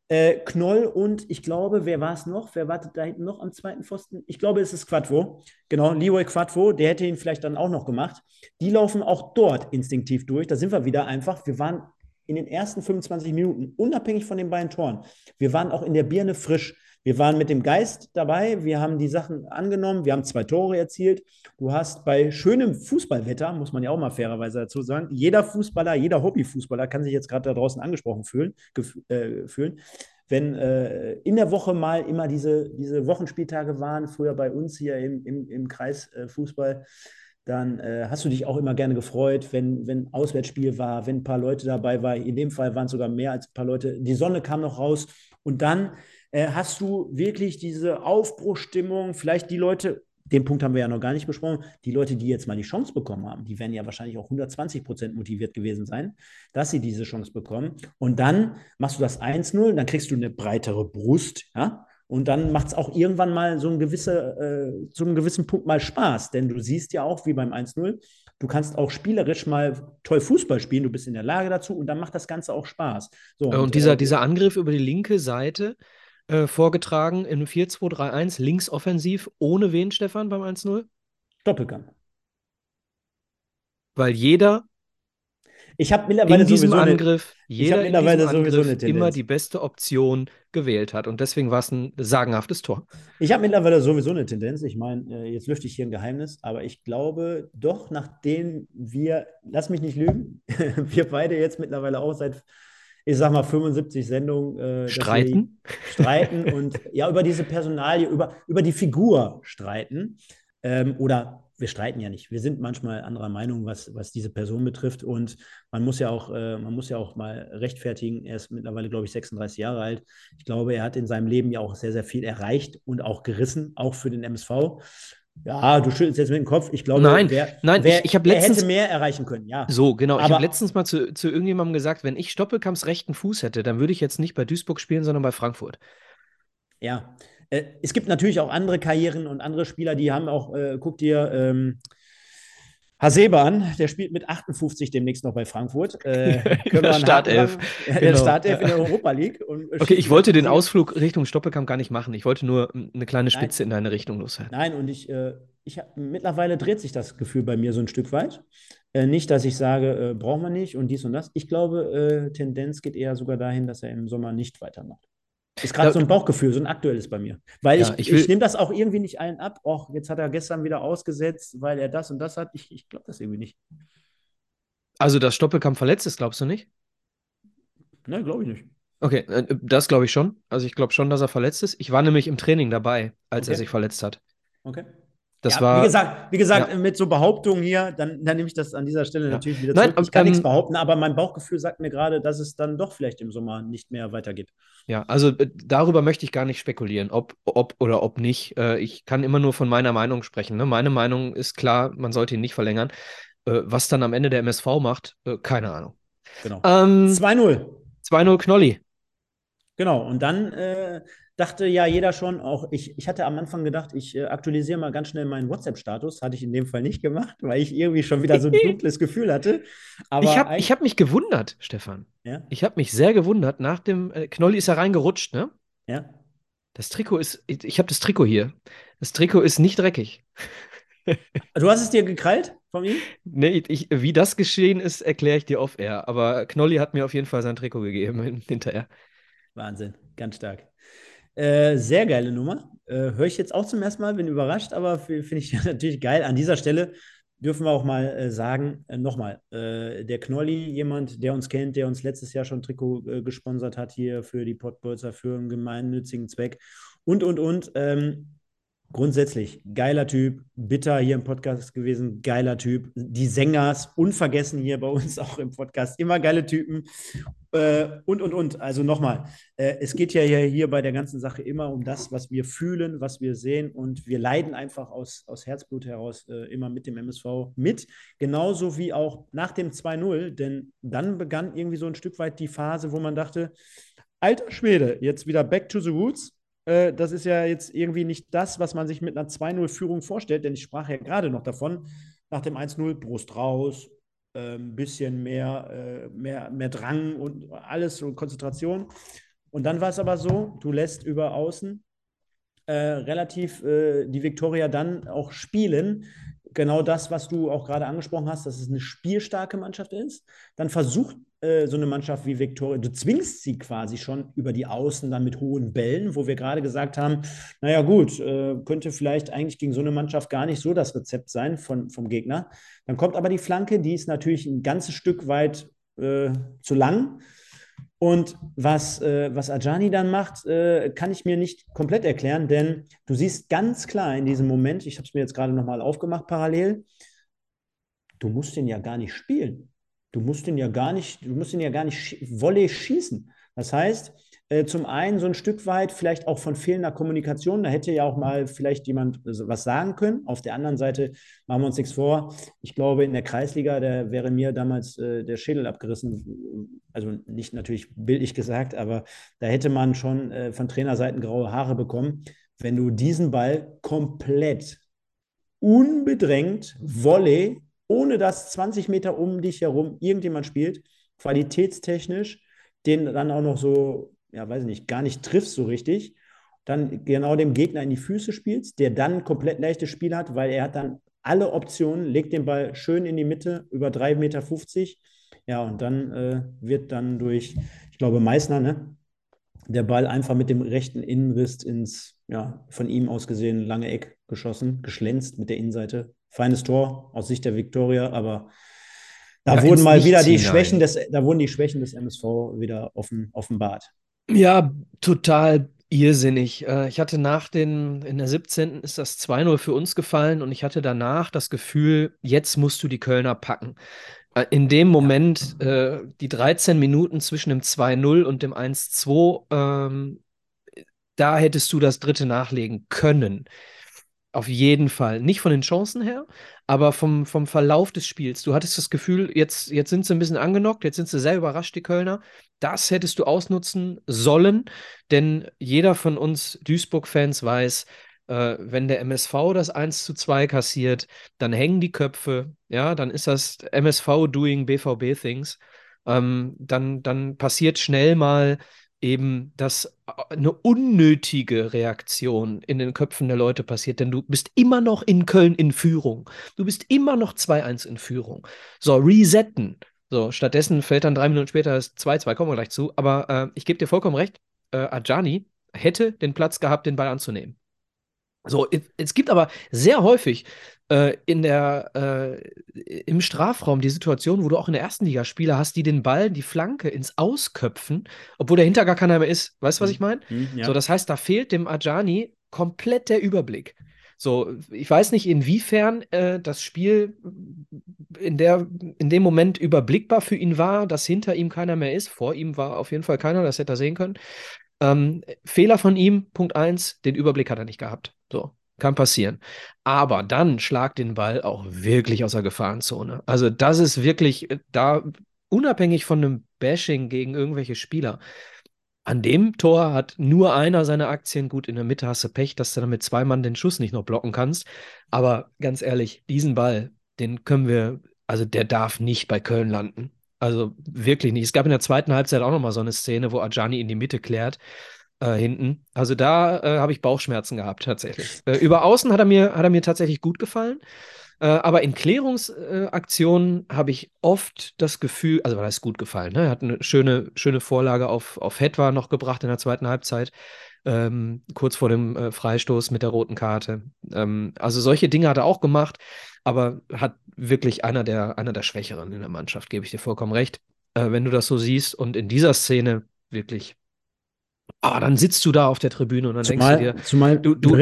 äh, Knoll und ich glaube, wer war es noch? Wer wartet da hinten noch am zweiten Pfosten? Ich glaube, es ist Quadvo. Genau, Leroy Quadvo, der hätte ihn vielleicht dann auch noch gemacht. Die laufen auch dort instinktiv durch. Da sind wir wieder einfach. Wir waren in den ersten 25 Minuten, unabhängig von den beiden Toren, wir waren auch in der Birne frisch. Wir waren mit dem Geist dabei, wir haben die Sachen angenommen, wir haben zwei Tore erzielt. Du hast bei schönem Fußballwetter, muss man ja auch mal fairerweise dazu sagen, jeder Fußballer, jeder Hobbyfußballer kann sich jetzt gerade da draußen angesprochen fühlen, äh, fühlen. Wenn äh, in der Woche mal immer diese, diese Wochenspieltage waren, früher bei uns hier im, im, im Kreis äh, Fußball, dann äh, hast du dich auch immer gerne gefreut, wenn, wenn Auswärtsspiel war, wenn ein paar Leute dabei waren. In dem Fall waren es sogar mehr als ein paar Leute. Die Sonne kam noch raus und dann äh, hast du wirklich diese Aufbruchstimmung. Vielleicht die Leute, den Punkt haben wir ja noch gar nicht besprochen, die Leute, die jetzt mal die Chance bekommen haben, die werden ja wahrscheinlich auch 120 Prozent motiviert gewesen sein, dass sie diese Chance bekommen. Und dann machst du das 1-0, dann kriegst du eine breitere Brust, ja, und dann macht es auch irgendwann mal so, ein gewisse, äh, zu einem gewissen Punkt mal Spaß. Denn du siehst ja auch, wie beim 1-0, du kannst auch spielerisch mal toll Fußball spielen, du bist in der Lage dazu und dann macht das Ganze auch Spaß. So, und, und dieser, äh, dieser Angriff über die linke Seite äh, vorgetragen im 4-2-3-1, links offensiv, ohne wen, Stefan, beim 1-0? Doppelgang. Weil jeder Ich habe mittlerweile in diesem sowieso eine, Angriff, ich jeder in diesem sowieso Angriff eine immer die beste Option gewählt hat. Und deswegen war es ein sagenhaftes Tor. Ich habe mittlerweile sowieso eine Tendenz. Ich meine, äh, jetzt lüfte ich hier ein Geheimnis, aber ich glaube doch, nachdem wir, lass mich nicht lügen, *laughs* wir beide jetzt mittlerweile auch seit, ich sag mal, 75 Sendungen äh, Streiten? streiten und ja, über diese Personalie, über, über die Figur streiten. Ähm, oder wir streiten ja nicht. Wir sind manchmal anderer Meinung, was, was diese Person betrifft. Und man muss ja auch, äh, man muss ja auch mal rechtfertigen. Er ist mittlerweile, glaube ich, 36 Jahre alt. Ich glaube, er hat in seinem Leben ja auch sehr, sehr viel erreicht und auch gerissen, auch für den MSV. Ja, du schüttelst jetzt mit dem Kopf. Ich glaube, Nein, wer, nein, wer, ich- ich letztens- hätte mehr erreichen können, ja. So, genau. ich Aber- habe letztens mal zu, zu irgendjemandem gesagt, wenn ich Stoppelkamps rechten Fuß hätte, dann würde ich jetzt nicht bei Duisburg spielen, sondern bei Frankfurt. Ja, äh, es gibt natürlich auch andere Karrieren und andere Spieler, die haben auch, äh, guck dir ähm, Hasebe an, der spielt mit 58 demnächst noch bei Frankfurt. Äh, *laughs* Startelf, machen? Der genau. Startelf in der Europa League. Okay, ich wollte den aus Ausflug Richtung Stoppelkamp gar nicht machen. Ich wollte nur eine kleine Spitze in deine Richtung loswerden. Nein, und ich, äh, ich hab, mittlerweile dreht sich das Gefühl bei mir so ein Stück weit. Äh, nicht, dass ich sage, äh, brauchen wir nicht und dies und das. Ich glaube, äh, Tendenz geht eher sogar dahin, dass er im Sommer nicht weitermacht. Ist gerade so ein Bauchgefühl, so ein aktuelles bei mir. Weil Ja, ich, ich ich, nehme das auch irgendwie nicht allen ab. Och, jetzt hat er gestern wieder ausgesetzt, weil er das und das hat. Ich, ich glaube das irgendwie nicht. Also, dass Stoppelkamp verletzt ist, glaubst du nicht? Ne, glaube ich nicht. Okay, äh, das glaube ich schon. Also, ich glaube schon, dass er verletzt ist. Ich war nämlich im Training dabei, als er Okay. sich verletzt hat. Okay. Das ja, war. wie gesagt, wie gesagt ja. mit so Behauptungen hier, dann, dann nehme ich das an dieser Stelle natürlich wieder Nein, zurück. Ich kann ähm, nichts behaupten, aber mein Bauchgefühl sagt mir gerade, dass es dann doch vielleicht im Sommer nicht mehr weitergeht. Ja, also äh, darüber möchte ich gar nicht spekulieren, ob, ob oder ob nicht. Äh, ich kann immer nur von meiner Meinung sprechen. Ne? Meine Meinung ist klar, man sollte ihn nicht verlängern. Äh, was dann am Ende der MSV macht, keine Ahnung. Genau. Ähm, 2-0. 2-0 Knolli. Genau, und dann äh, dachte ja jeder schon, auch ich, ich hatte am Anfang gedacht, ich äh, aktualisiere mal ganz schnell meinen WhatsApp-Status. Hatte ich in dem Fall nicht gemacht, weil ich irgendwie schon wieder so ein *laughs* dunkles Gefühl hatte. Aber Ich habe hab mich gewundert, Stefan. ja, Ich habe mich sehr gewundert. Nach dem äh, Knolli ist er reingerutscht, ne? ja. Das Trikot ist, ich, ich habe das Trikot hier. Das Trikot ist nicht dreckig. Du hast es dir gekrallt von ihm? *laughs* Nee, ich, wie das geschehen ist, erkläre ich dir off-air. Aber Knolli hat mir auf jeden Fall sein Trikot gegeben hin- *laughs* hinterher. Wahnsinn, ganz stark. Äh, sehr geile Nummer. Äh, Höre ich jetzt auch zum ersten Mal, bin überrascht, aber finde ich *laughs* natürlich geil. An dieser Stelle dürfen wir auch mal äh, sagen, äh, nochmal, äh, der Knolli, jemand, der uns kennt, der uns letztes Jahr schon Trikot äh, gesponsert hat hier für die Pottbolzer, für einen gemeinnützigen Zweck und, und, und. Ähm, grundsätzlich, geiler Typ, bitter hier im Podcast gewesen, geiler Typ. Die Sängers, unvergessen hier bei uns *laughs* auch im Podcast, immer geile Typen. Äh, und, und, und. Also nochmal, äh, es geht ja hier, hier bei der ganzen Sache immer um das, was wir fühlen, was wir sehen. Und wir leiden einfach aus, aus Herzblut heraus äh, immer mit dem MSV mit. Genauso wie auch nach dem 2-0. Denn dann begann irgendwie so ein Stück weit die Phase, wo man dachte, alter Schwede, jetzt wieder back to the roots. Äh, Das ist ja jetzt irgendwie nicht das, was man sich mit einer 2-0-Führung vorstellt, denn ich sprach ja gerade noch davon, nach dem 1-0 Brust raus, ein bisschen mehr, äh, mehr, mehr Drang und alles und Konzentration. Und dann war es aber so, du lässt über außen äh, relativ äh, die Viktoria dann auch spielen. Genau das, was du auch gerade angesprochen hast, dass es eine spielstarke Mannschaft ist. Dann versucht äh, so eine Mannschaft wie Viktoria, du zwingst sie quasi schon über die Außen dann mit hohen Bällen, wo wir gerade gesagt haben, naja gut, äh, könnte vielleicht eigentlich gegen so eine Mannschaft gar nicht so das Rezept sein von, vom Gegner. Dann kommt aber die Flanke, die ist natürlich ein ganzes Stück weit äh, zu lang. Und was, äh, was Ajani dann macht, äh, kann ich mir nicht komplett erklären, denn du siehst ganz klar in diesem Moment, ich habe es mir jetzt gerade nochmal aufgemacht parallel, du musst den ja gar nicht spielen. Du musst den ja gar nicht, du musst den ja gar nicht Volley schießen. Das heißt, äh, zum einen so ein Stück weit vielleicht auch von fehlender Kommunikation. Da hätte ja auch mal vielleicht jemand was sagen können. Auf der anderen Seite machen wir uns nichts vor. Ich glaube, in der Kreisliga, da wäre mir damals äh, der Schädel abgerissen. Also nicht natürlich bildlich gesagt, aber da hätte man schon äh, von Trainerseiten graue Haare bekommen, wenn du diesen Ball komplett unbedrängt Volley, ohne dass 20 Meter um dich herum irgendjemand spielt, qualitätstechnisch, den dann auch noch so ja, weiß ich nicht, gar nicht triffst so richtig, dann genau dem Gegner in die Füße spielst, der dann komplett leichtes Spiel hat, weil er hat dann alle Optionen, legt den Ball schön in die Mitte über 3,50 Meter, Ja, und dann äh, wird dann durch, ich glaube, Meißner, ne, der Ball einfach mit dem rechten Innenriss ins, ja, von ihm aus gesehen lange Eck geschossen, geschlänzt mit der Innenseite. Feines Tor aus Sicht der Viktoria, aber da ja, wurden mal wieder die Schwächen des, da wurden die Schwächen des MSV wieder offen, offenbart. Ja, total irrsinnig. Äh, ich hatte nach den, in der 17. ist das 2-0 für uns gefallen und ich hatte danach das Gefühl, jetzt musst du die Kölner packen. Äh, in dem Moment, äh, die 13 Minuten zwischen dem 2-0 und dem 1-2, ähm, da hättest du das dritte nachlegen können. Auf jeden Fall. Nicht von den Chancen her, aber vom, vom Verlauf des Spiels. Du hattest das Gefühl, jetzt, jetzt sind sie ein bisschen angenockt, jetzt sind sie sehr überrascht, die Kölner. Das hättest du ausnutzen sollen, denn jeder von uns Duisburg-Fans weiß, äh, wenn der MSV das 1 zu 2 kassiert, dann hängen die Köpfe, ja, dann ist das MSV doing BVB-Things. Ähm, dann, dann passiert schnell mal eben, dass äh, eine unnötige Reaktion in den Köpfen der Leute passiert, denn du bist immer noch in Köln in Führung. Du bist immer noch 2-1 in Führung. So, resetten. So, stattdessen fällt dann drei Minuten später das 2-2, kommen wir gleich zu. Aber äh, ich gebe dir vollkommen recht, äh, Ajani hätte den Platz gehabt, den Ball anzunehmen. So, es gibt aber sehr häufig äh, in der, äh, im Strafraum die Situation, wo du auch in der ersten Liga Spieler hast, die den Ball, die Flanke ins Ausköpfen, obwohl dahinter gar keiner mehr ist. Weißt du, was ich meine? Mhm, ja. So, das heißt, da fehlt dem Ajani komplett der Überblick. So, ich weiß nicht, inwiefern äh, das Spiel in, der, in dem Moment überblickbar für ihn war, dass hinter ihm keiner mehr ist. Vor ihm war auf jeden Fall keiner, das hätte er sehen können. Ähm, Fehler von ihm, Punkt 1, den Überblick hat er nicht gehabt. So, kann passieren. Aber dann schlag den Ball auch wirklich aus der Gefahrenzone. Also, das ist wirklich äh, da, unabhängig von einem Bashing gegen irgendwelche Spieler. An dem Tor hat nur einer seine Aktien. Gut, in der Mitte hast du Pech, dass du dann mit zwei Mann den Schuss nicht noch blocken kannst. Aber ganz ehrlich, diesen Ball, den können wir, also der darf nicht bei Köln landen. Also wirklich nicht. Es gab in der zweiten Halbzeit auch nochmal so eine Szene, wo Ajani in die Mitte klärt. Äh, hinten. Also da äh, habe ich Bauchschmerzen gehabt, tatsächlich. *laughs* Äh, über außen hat er mir, hat er mir tatsächlich gut gefallen. Äh, aber in Klärungsaktionen habe ich oft das Gefühl, also war das gut gefallen. Ne? Er hat eine schöne, schöne Vorlage auf, auf Hetwa noch gebracht in der zweiten Halbzeit. Ähm, kurz vor dem äh, Freistoß mit der roten Karte. Ähm, also solche Dinge hat er auch gemacht, aber hat wirklich einer der, einer der Schwächeren in der Mannschaft, gebe ich dir vollkommen recht. Äh, wenn du das so siehst und in dieser Szene wirklich Ah, dann sitzt du da auf der Tribüne und dann zumal, denkst du dir, zumal du, du,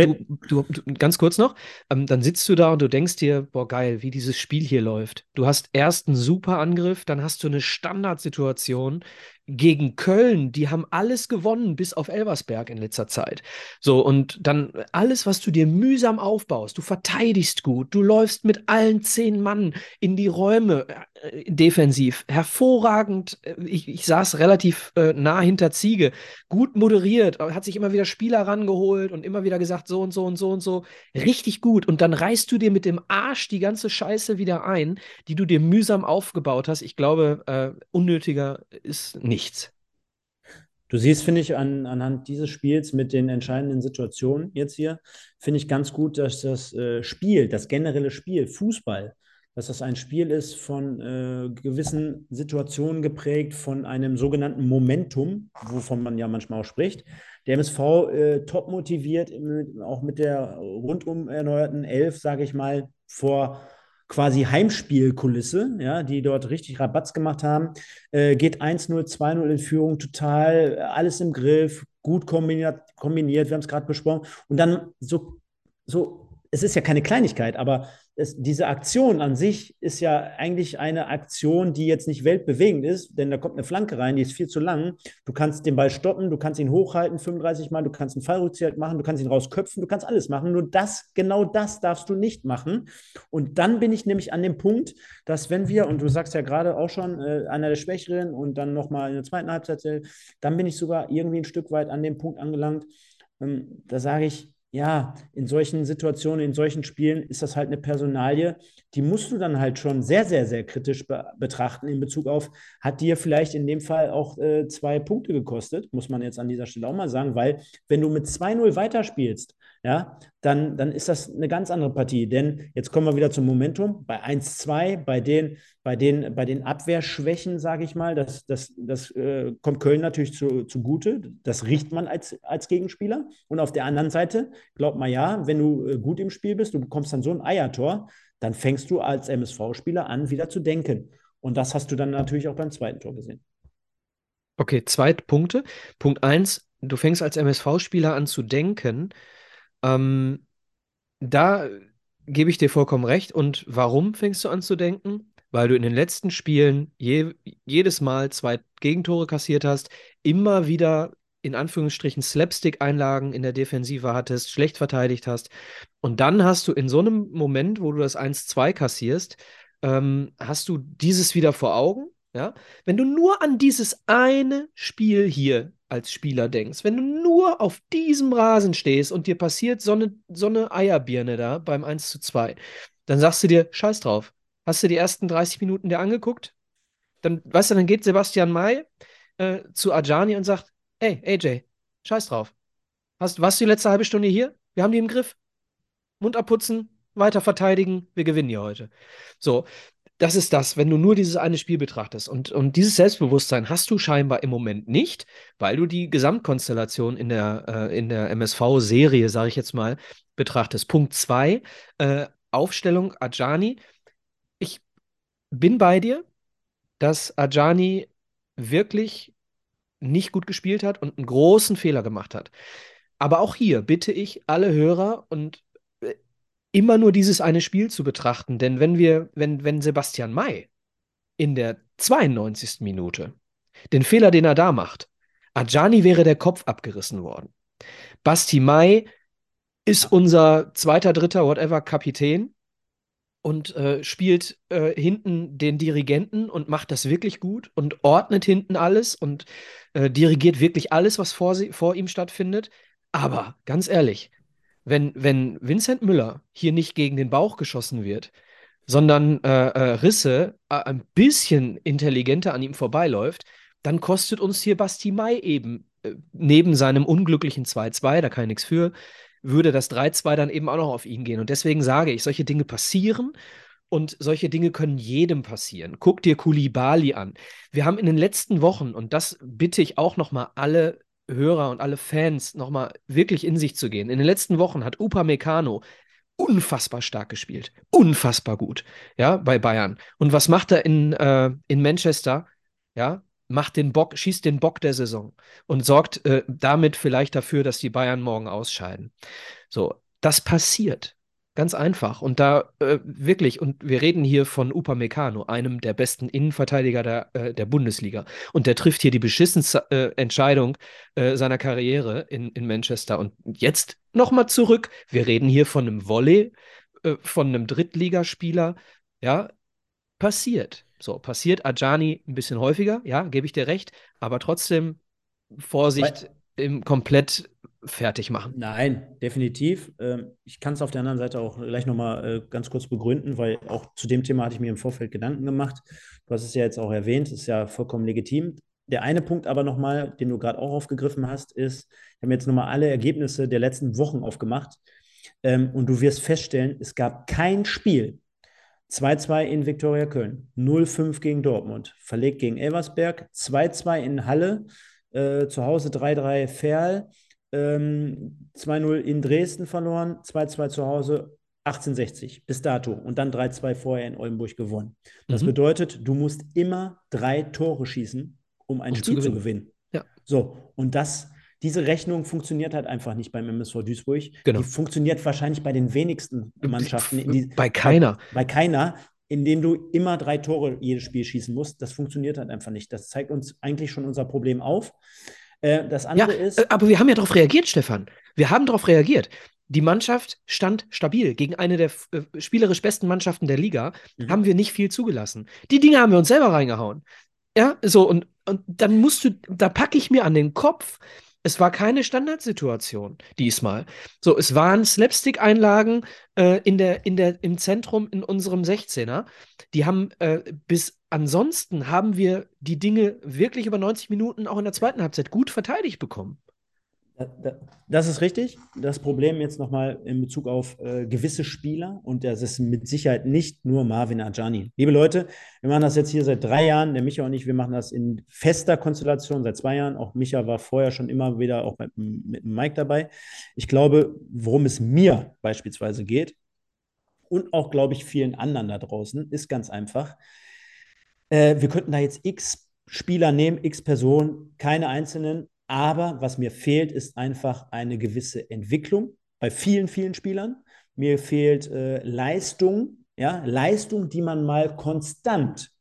du, du, ganz kurz noch, ähm, dann sitzt du da und du denkst dir, boah, geil, wie dieses Spiel hier läuft. Du hast erst einen super Angriff, dann hast du eine Standardsituation, gegen Köln, die haben alles gewonnen, bis auf Elversberg in letzter Zeit. So, und dann alles, was du dir mühsam aufbaust, du verteidigst gut, du läufst mit allen zehn Mann in die Räume äh, defensiv, hervorragend. Äh, ich, ich saß relativ äh, nah hinter Ziege, gut moderiert, hat sich immer wieder Spieler rangeholt und immer wieder gesagt, so und so und so und so. Richtig gut. Und dann reißt du dir mit dem Arsch die ganze Scheiße wieder ein, die du dir mühsam aufgebaut hast. Ich glaube, äh, unnötiger ist nicht nichts. Du siehst, finde ich, an, anhand dieses Spiels mit den entscheidenden Situationen jetzt hier, finde ich ganz gut, dass das äh, Spiel, das generelle Spiel, Fußball, dass das ein Spiel ist von äh, gewissen Situationen geprägt, von einem sogenannten Momentum, wovon man ja manchmal auch spricht. Der MSV äh, top motiviert, auch mit der rundum erneuerten Elf, sage ich mal, vor quasi Heimspielkulisse, ja, die dort richtig Rabatz gemacht haben. Äh, geht 1-0, 2-0 in Führung, total alles im Griff, gut kombiniert, kombiniert wir haben es gerade besprochen. Und dann so, so, es ist ja keine Kleinigkeit, aber es, diese Aktion an sich ist ja eigentlich eine Aktion, die jetzt nicht weltbewegend ist, denn da kommt eine Flanke rein, die ist viel zu lang. Du kannst den Ball stoppen, du kannst ihn hochhalten 35 Mal, du kannst einen Fallrückzieher machen, du kannst ihn rausköpfen, du kannst alles machen. Nur das, genau das darfst du nicht machen. Und dann bin ich nämlich an dem Punkt, dass wenn wir, und du sagst ja gerade auch schon, äh, einer der Schwächeren und dann nochmal in der zweiten Halbzeit, dann bin ich sogar irgendwie ein Stück weit an dem Punkt angelangt, ähm, da sage ich, ja, in solchen Situationen, in solchen Spielen ist das halt eine Personalie, die musst du dann halt schon sehr, sehr, sehr kritisch be betrachten in Bezug auf, hat dir vielleicht in dem Fall auch äh, zwei Punkte gekostet, muss man jetzt an dieser Stelle auch mal sagen, weil wenn du mit 2-0 weiterspielst, ja, dann, dann ist das eine ganz andere Partie. Denn jetzt kommen wir wieder zum Momentum. Bei 1-2, bei den, bei den, bei den Abwehrschwächen, sage ich mal, das, das, das äh, kommt Köln natürlich zu, zugute. Das riecht man als, als Gegenspieler. Und auf der anderen Seite, glaub mal ja, wenn du äh, gut im Spiel bist, du bekommst dann so ein Eiertor, dann fängst du als MSV-Spieler an, wieder zu denken. Und das hast du dann natürlich auch beim zweiten Tor gesehen. Okay, zwei Punkte. Punkt eins, du fängst als MSV-Spieler an zu denken. Ähm, da gebe ich dir vollkommen recht. Und warum fängst du an zu denken? Weil du in den letzten Spielen je, jedes Mal zwei Gegentore kassiert hast, immer wieder in Anführungsstrichen Slapstick-Einlagen in der Defensive hattest, schlecht verteidigt hast. Und dann hast du in so einem Moment, wo du das 1-2 kassierst, ähm, hast du dieses wieder vor Augen. Ja? Wenn du nur an dieses eine Spiel hier als Spieler denkst, wenn du nur auf diesem Rasen stehst und dir passiert so eine, so eine Eierbirne da beim 1 zu 2, dann sagst du dir, scheiß drauf. Hast du die ersten 30 Minuten dir angeguckt? Dann, weißt du, dann geht Sebastian May äh, zu Ajani und sagt, hey, AJ, scheiß drauf. Hast, warst du die letzte halbe Stunde hier? Wir haben die im Griff. Mund abputzen, weiter verteidigen, wir gewinnen hier heute. So, das ist das, wenn du nur dieses eine Spiel betrachtest. Und, und dieses Selbstbewusstsein hast du scheinbar im Moment nicht, weil du die Gesamtkonstellation in der, äh, der MSV-Serie, sage ich jetzt mal, betrachtest. Punkt 2, äh, Aufstellung Ajani. Ich bin bei dir, dass Ajani wirklich nicht gut gespielt hat und einen großen Fehler gemacht hat. Aber auch hier bitte ich alle Hörer und immer nur dieses eine Spiel zu betrachten. Denn wenn wir, wenn, wenn Sebastian May in der 92. Minute den Fehler, den er da macht, Ajani wäre der Kopf abgerissen worden. Basti Mai ist unser zweiter, dritter, whatever Kapitän und äh, spielt äh, hinten den Dirigenten und macht das wirklich gut und ordnet hinten alles und äh, dirigiert wirklich alles, was vor, sie, vor ihm stattfindet. Aber ganz ehrlich, wenn, wenn Vincent Müller hier nicht gegen den Bauch geschossen wird, sondern äh, äh, Risse äh, ein bisschen intelligenter an ihm vorbeiläuft, dann kostet uns hier Basti Mai eben äh, neben seinem unglücklichen 2-2, da kann ich nichts für, würde das 3-2 dann eben auch noch auf ihn gehen. Und deswegen sage ich, solche Dinge passieren und solche Dinge können jedem passieren. Guck dir Kulibali an. Wir haben in den letzten Wochen, und das bitte ich auch nochmal alle Hörer und alle Fans nochmal wirklich in sich zu gehen. In den letzten Wochen hat Upa Meccano unfassbar stark gespielt. Unfassbar gut, ja, bei Bayern. Und was macht er in, äh, in Manchester? Ja, macht den Bock, schießt den Bock der Saison und sorgt äh, damit vielleicht dafür, dass die Bayern morgen ausscheiden. So, das passiert. Ganz einfach. Und da äh, wirklich, und wir reden hier von Upamecano, einem der besten Innenverteidiger der, äh, der Bundesliga. Und der trifft hier die beschissenste äh, Entscheidung äh, seiner Karriere in, in Manchester. Und jetzt nochmal zurück. Wir reden hier von einem Volley, äh, von einem Drittligaspieler. Ja, passiert. So, passiert Ajani ein bisschen häufiger, ja, gebe ich dir recht. Aber trotzdem Vorsicht Weil im komplett fertig machen. Nein, definitiv. Ähm, ich kann es auf der anderen Seite auch gleich nochmal äh, ganz kurz begründen, weil auch zu dem Thema hatte ich mir im Vorfeld Gedanken gemacht. Du hast es ja jetzt auch erwähnt, ist ja vollkommen legitim. Der eine Punkt aber nochmal, den du gerade auch aufgegriffen hast, ist, ich habe jetzt nochmal alle Ergebnisse der letzten Wochen aufgemacht ähm, und du wirst feststellen, es gab kein Spiel. 2-2 in Viktoria Köln, 0-5 gegen Dortmund, verlegt gegen Elversberg, 2-2 in Halle, äh, zu Hause 3-3 Ferl, ähm, 2-0 in Dresden verloren, 2-2 zu Hause, 1860 bis dato und dann 3-2 vorher in Oldenburg gewonnen. Das mhm. bedeutet, du musst immer drei Tore schießen, um ein um Spiel zu gewinnen. Zu gewinnen. Ja. So, und das, diese Rechnung funktioniert halt einfach nicht beim MSV Duisburg. Genau. Die funktioniert wahrscheinlich bei den wenigsten Mannschaften. Die, bei keiner. Bei, bei keiner indem du immer drei Tore jedes Spiel schießen musst. Das funktioniert halt einfach nicht. Das zeigt uns eigentlich schon unser Problem auf. Äh, das andere ja, ist. Äh, aber wir haben ja darauf reagiert, Stefan. Wir haben darauf reagiert. Die Mannschaft stand stabil. Gegen eine der äh, spielerisch besten Mannschaften der Liga mhm. haben wir nicht viel zugelassen. Die Dinge haben wir uns selber reingehauen. Ja, so, und, und dann musst du, da packe ich mir an den Kopf, Es war keine Standardsituation diesmal. So, es waren Slapstick-Einlagen äh, in der, in der, im Zentrum in unserem 16er. Die haben äh, bis ansonsten haben wir die Dinge wirklich über 90 Minuten auch in der zweiten Halbzeit gut verteidigt bekommen. Das ist richtig. Das Problem jetzt nochmal in Bezug auf äh, gewisse Spieler und das ist mit Sicherheit nicht nur Marvin Ajani. Liebe Leute, wir machen das jetzt hier seit drei Jahren, der Micha und ich, wir machen das in fester Konstellation seit zwei Jahren. Auch Micha war vorher schon immer wieder auch mit, mit Mike dabei. Ich glaube, worum es mir beispielsweise geht und auch, glaube ich, vielen anderen da draußen, ist ganz einfach. Äh, wir könnten da jetzt x Spieler nehmen, x Personen, keine einzelnen, aber was mir fehlt, ist einfach eine gewisse Entwicklung bei vielen, vielen Spielern. Mir fehlt äh, Leistung, ja, Leistung, die man mal konstant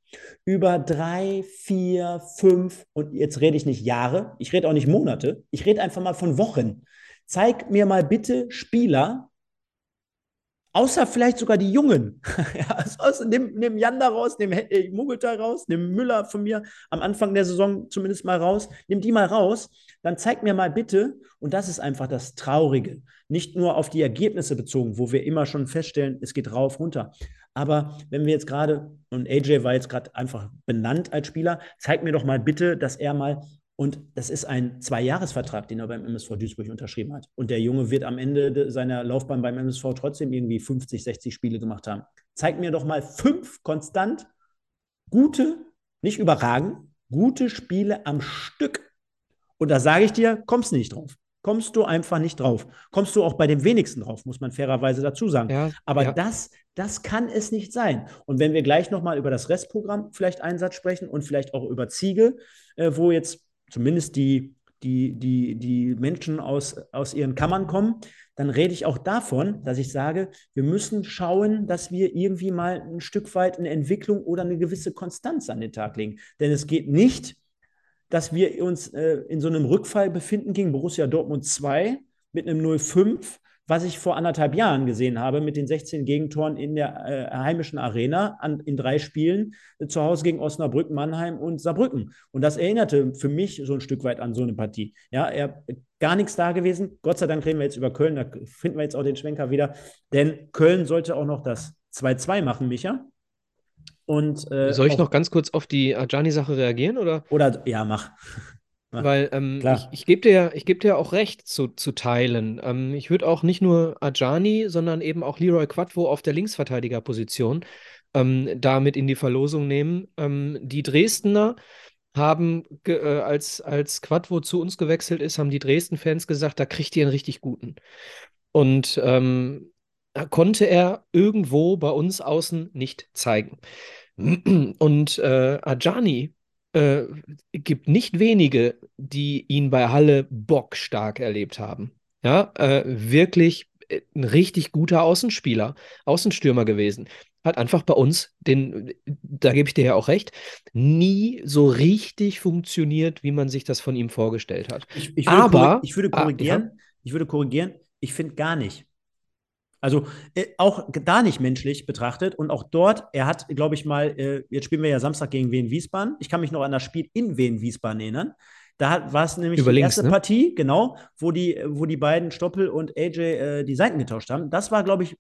über drei, vier, fünf und jetzt rede ich nicht Jahre, ich rede auch nicht Monate, ich rede einfach mal von Wochen. Zeig mir mal bitte Spieler, Außer vielleicht sogar die Jungen. *laughs* also nimm, nimm Jan da raus, nimm äh, Mugelter raus, nimm Müller von mir am Anfang der Saison zumindest mal raus. Nimm die mal raus. Dann zeig mir mal bitte, und das ist einfach das Traurige, nicht nur auf die Ergebnisse bezogen, wo wir immer schon feststellen, es geht rauf, runter. Aber wenn wir jetzt gerade, und AJ war jetzt gerade einfach benannt als Spieler, zeig mir doch mal bitte, dass er mal und das ist ein Zwei-Jahres-Vertrag, den er beim MSV Duisburg unterschrieben hat. Und der Junge wird am Ende seiner Laufbahn beim MSV trotzdem irgendwie 50, 60 Spiele gemacht haben. Zeig mir doch mal fünf konstant gute, nicht überragend, gute Spiele am Stück. Und da sage ich dir, kommst du nicht drauf. Kommst du einfach nicht drauf. Kommst du auch bei den wenigsten drauf, muss man fairerweise dazu sagen. Ja, Aber ja. das, das kann es nicht sein. Und wenn wir gleich nochmal über das Restprogramm vielleicht Einsatz sprechen und vielleicht auch über Ziege, äh, wo jetzt zumindest die, die, die, die Menschen aus, aus ihren Kammern kommen, dann rede ich auch davon, dass ich sage, wir müssen schauen, dass wir irgendwie mal ein Stück weit eine Entwicklung oder eine gewisse Konstanz an den Tag legen. Denn es geht nicht, dass wir uns äh, in so einem Rückfall befinden gegen Borussia Dortmund 2 mit einem 0-5 was ich vor anderthalb Jahren gesehen habe mit den 16 Gegentoren in der äh, heimischen Arena an, in drei Spielen äh, zu Hause gegen Osnabrück, Mannheim und Saarbrücken. Und das erinnerte für mich so ein Stück weit an so eine Partie. Ja, er gar nichts da gewesen. Gott sei Dank reden wir jetzt über Köln, da finden wir jetzt auch den Schwenker wieder. Denn Köln sollte auch noch das 2-2 machen, Micha. Und, äh, Soll ich noch ganz kurz auf die Ajani-Sache reagieren? Oder? oder ja, mach. Weil ähm, ich, ich gebe dir, geb dir auch recht zu, zu teilen. Ähm, ich würde auch nicht nur Ajani, sondern eben auch Leroy Quadvo auf der Linksverteidigerposition ähm, damit in die Verlosung nehmen. Ähm, die Dresdner haben, äh, als, als Quadvo zu uns gewechselt ist, haben die Dresden-Fans gesagt, da kriegt ihr einen richtig guten. Und ähm, konnte er irgendwo bei uns außen nicht zeigen. Und äh, Ajani äh, gibt nicht wenige, die ihn bei Halle bockstark erlebt haben. Ja, äh, wirklich äh, ein richtig guter Außenspieler, Außenstürmer gewesen. Hat einfach bei uns, den, da gebe ich dir ja auch recht, nie so richtig funktioniert, wie man sich das von ihm vorgestellt hat. Ich, ich würde Aber ich würde korrigieren, ah, ja. ich würde korrigieren, ich finde gar nicht. Also äh, auch da nicht menschlich betrachtet und auch dort, er hat, glaube ich mal, äh, jetzt spielen wir ja Samstag gegen Wien Wiesbaden. Ich kann mich noch an das Spiel in Wien Wiesbaden erinnern. Da war es nämlich Über die erste ne? Partie, genau, wo die, wo die beiden Stoppel und AJ äh, die Seiten getauscht haben. Das war, glaube ich,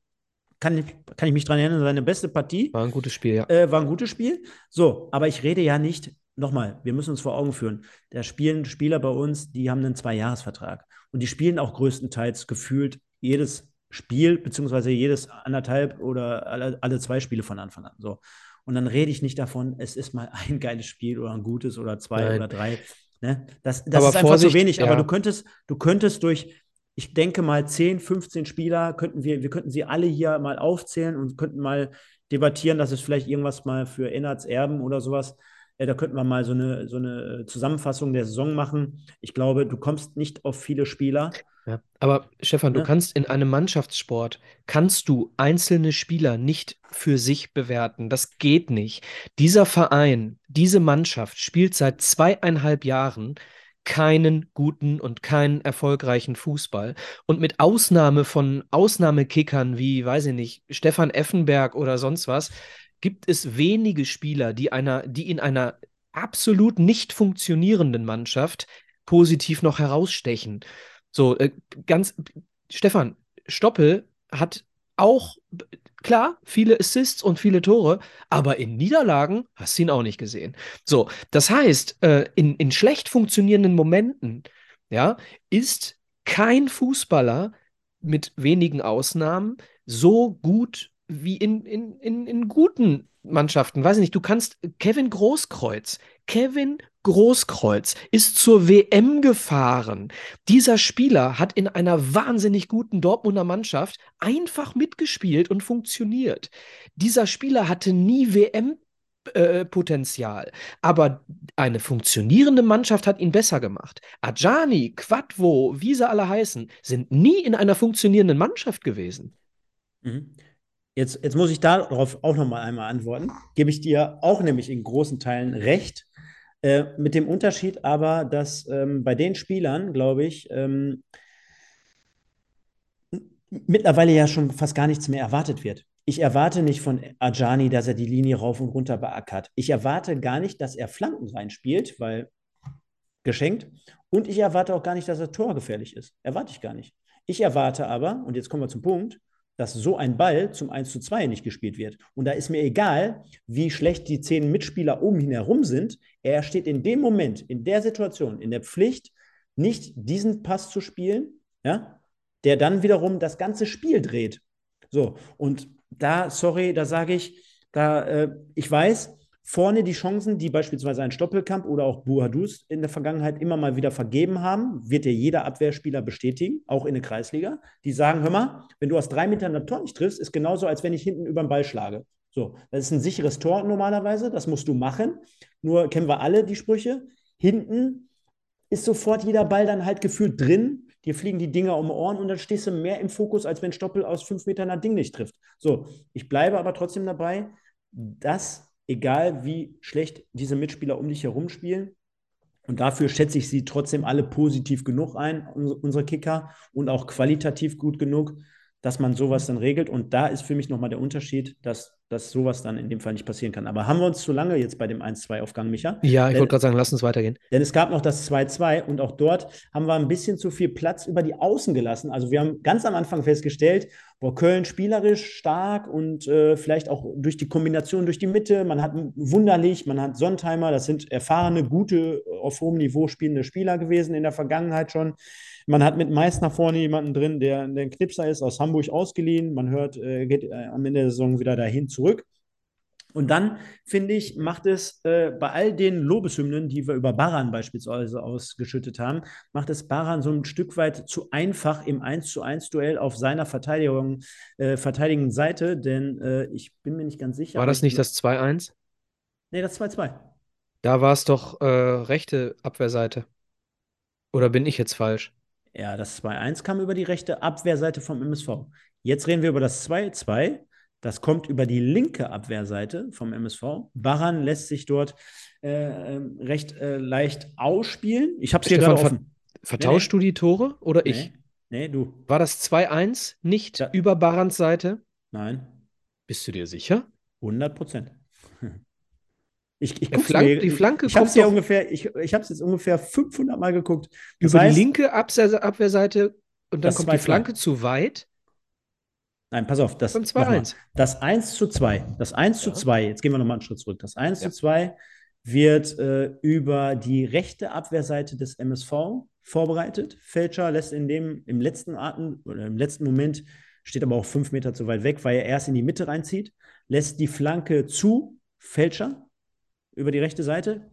kann, kann ich mich daran erinnern, seine beste Partie. War ein gutes Spiel, ja. Äh, war ein gutes Spiel. So, aber ich rede ja nicht, nochmal, wir müssen uns vor Augen führen, da spielen Spieler bei uns, die haben einen Zweijahresvertrag. Und die spielen auch größtenteils gefühlt jedes Spiel, beziehungsweise jedes anderthalb oder alle, alle zwei Spiele von Anfang an. So. Und dann rede ich nicht davon, es ist mal *laughs* ein geiles Spiel oder ein gutes oder zwei Nein. oder drei. Ne? Das, das ist einfach Vorsicht, zu wenig, ja. aber du könntest, du könntest durch, ich denke mal 10, 15 Spieler, könnten wir, wir könnten sie alle hier mal aufzählen und könnten mal debattieren, dass es vielleicht irgendwas mal für Ennerts Erben oder sowas äh, da könnten wir mal so eine, so eine Zusammenfassung der Saison machen. Ich glaube, du kommst nicht auf viele Spieler. Ja, aber Stefan, ja. du kannst in einem Mannschaftssport, kannst du einzelne Spieler nicht für sich bewerten. Das geht nicht. Dieser Verein, diese Mannschaft spielt seit zweieinhalb Jahren keinen guten und keinen erfolgreichen Fußball. Und mit Ausnahme von Ausnahmekickern wie, weiß ich nicht, Stefan Effenberg oder sonst was, gibt es wenige Spieler, die, einer, die in einer absolut nicht funktionierenden Mannschaft positiv noch herausstechen. So, äh, ganz, Stefan, Stoppel hat auch, klar, viele Assists und viele Tore, aber in Niederlagen hast du ihn auch nicht gesehen. So, das heißt, äh, in, in schlecht funktionierenden Momenten, ja, ist kein Fußballer mit wenigen Ausnahmen so gut wie in, in, in, in guten Mannschaften. Weiß ich nicht, du kannst Kevin Großkreuz, Kevin Großkreuz ist zur WM gefahren. Dieser Spieler hat in einer wahnsinnig guten Dortmunder Mannschaft einfach mitgespielt und funktioniert. Dieser Spieler hatte nie WM äh, Potenzial. Aber eine funktionierende Mannschaft hat ihn besser gemacht. Ajani, Quadvo, wie sie alle heißen, sind nie in einer funktionierenden Mannschaft gewesen. Mhm. Jetzt, jetzt muss ich darauf auch noch mal einmal antworten. Gebe ich dir auch nämlich in großen Teilen recht. Äh, mit dem Unterschied aber, dass ähm, bei den Spielern, glaube ich, ähm, mittlerweile ja schon fast gar nichts mehr erwartet wird. Ich erwarte nicht von Ajani, dass er die Linie rauf und runter beackert. Ich erwarte gar nicht, dass er Flanken reinspielt, weil geschenkt. Und ich erwarte auch gar nicht, dass er torgefährlich ist. Erwarte ich gar nicht. Ich erwarte aber, und jetzt kommen wir zum Punkt, dass so ein Ball zum 1 zu 2 nicht gespielt wird. Und da ist mir egal, wie schlecht die zehn Mitspieler um ihn herum sind. Er steht in dem Moment, in der Situation, in der Pflicht, nicht diesen Pass zu spielen, ja, der dann wiederum das ganze Spiel dreht. So, und da, sorry, da sage ich, da, äh, ich weiß, vorne die Chancen, die beispielsweise ein Stoppelkamp oder auch Buhadus in der Vergangenheit immer mal wieder vergeben haben, wird dir jeder Abwehrspieler bestätigen, auch in der Kreisliga. Die sagen, hör mal, wenn du aus drei Metern das Tor nicht triffst, ist genauso, als wenn ich hinten über den Ball schlage. So, das ist ein sicheres Tor normalerweise, das musst du machen. Nur kennen wir alle die Sprüche. Hinten ist sofort jeder Ball dann halt gefühlt drin. Dir fliegen die Dinger um die Ohren und dann stehst du mehr im Fokus, als wenn Stoppel aus fünf Metern ein Ding nicht trifft. So, ich bleibe aber trotzdem dabei, dass egal wie schlecht diese Mitspieler um dich herum spielen. Und dafür schätze ich sie trotzdem alle positiv genug ein, unsere Kicker, und auch qualitativ gut genug, dass man sowas dann regelt. Und da ist für mich nochmal der Unterschied, dass dass sowas dann in dem Fall nicht passieren kann. Aber haben wir uns zu lange jetzt bei dem 1-2-Aufgang, Micha? Ja, ich wollte gerade sagen, lass uns weitergehen. Denn es gab noch das 2-2 und auch dort haben wir ein bisschen zu viel Platz über die Außen gelassen. Also wir haben ganz am Anfang festgestellt, wo Köln spielerisch stark und äh, vielleicht auch durch die Kombination durch die Mitte. Man hat Wunderlich, man hat Sontheimer, das sind erfahrene, gute, auf hohem Niveau spielende Spieler gewesen in der Vergangenheit schon. Man hat mit Meißner vorne jemanden drin, der, der ein Knipser ist, aus Hamburg ausgeliehen. Man hört, äh, geht äh, am Ende der Saison wieder dahin zurück. Und dann, finde ich, macht es äh, bei all den Lobeshymnen, die wir über Baran beispielsweise ausgeschüttet haben, macht es Baran so ein Stück weit zu einfach im 1 zu 1 Duell auf seiner Verteidigung, äh, verteidigenden Seite, denn äh, ich bin mir nicht ganz sicher. War das nicht das 2-1? Nee, das 2-2. Da war es doch äh, rechte Abwehrseite. Oder bin ich jetzt falsch? Ja, das 2-1 kam über die rechte Abwehrseite vom MSV. Jetzt reden wir über das 2-2. Das kommt über die linke Abwehrseite vom MSV. Baran lässt sich dort äh, ähm, recht äh, leicht ausspielen. Ich habe es hier gerade offen. Vertauschst nee, du die Tore oder nee, ich? Nee, du. War das 2-1 nicht ja. über Barans Seite? Nein. Bist du dir sicher? 100 Prozent. Ich, ich Flank, mir, die Flanke ich, ich ungefähr, ich, ich habe es jetzt ungefähr 500 Mal geguckt. Das über heißt, die linke Abwehrseite und dann kommt die Flanke zu weit. Nein, pass auf, das, das 1 zu 2, das 1 ja. zu 2, jetzt gehen wir nochmal einen Schritt zurück. Das 1 ja. zu 2 wird äh, über die rechte Abwehrseite des MSV vorbereitet. Fälscher lässt in dem, im letzten Atem oder im letzten Moment, steht aber auch fünf Meter zu weit weg, weil er erst in die Mitte reinzieht, lässt die Flanke zu Fälscher über die rechte Seite.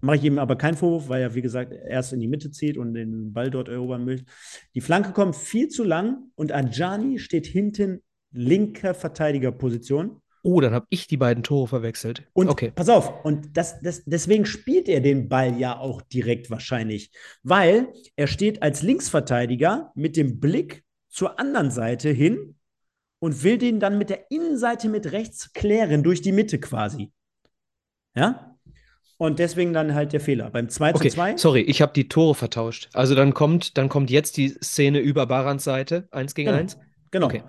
Mache ich ihm aber keinen Vorwurf, weil er, wie gesagt, erst in die Mitte zieht und den Ball dort erobern will. Die Flanke kommt viel zu lang und Ajani steht hinten linker Verteidigerposition. Oh, dann habe ich die beiden Tore verwechselt. Und okay. pass auf, und das, das, deswegen spielt er den Ball ja auch direkt wahrscheinlich, weil er steht als Linksverteidiger mit dem Blick zur anderen Seite hin und will den dann mit der Innenseite mit rechts klären, durch die Mitte quasi. Ja? Und deswegen dann halt der Fehler. Beim 2 okay, zu 2. Sorry, ich habe die Tore vertauscht. Also dann kommt, dann kommt jetzt die Szene über Barans Seite, 1 gegen genau. 1. Genau. Okay.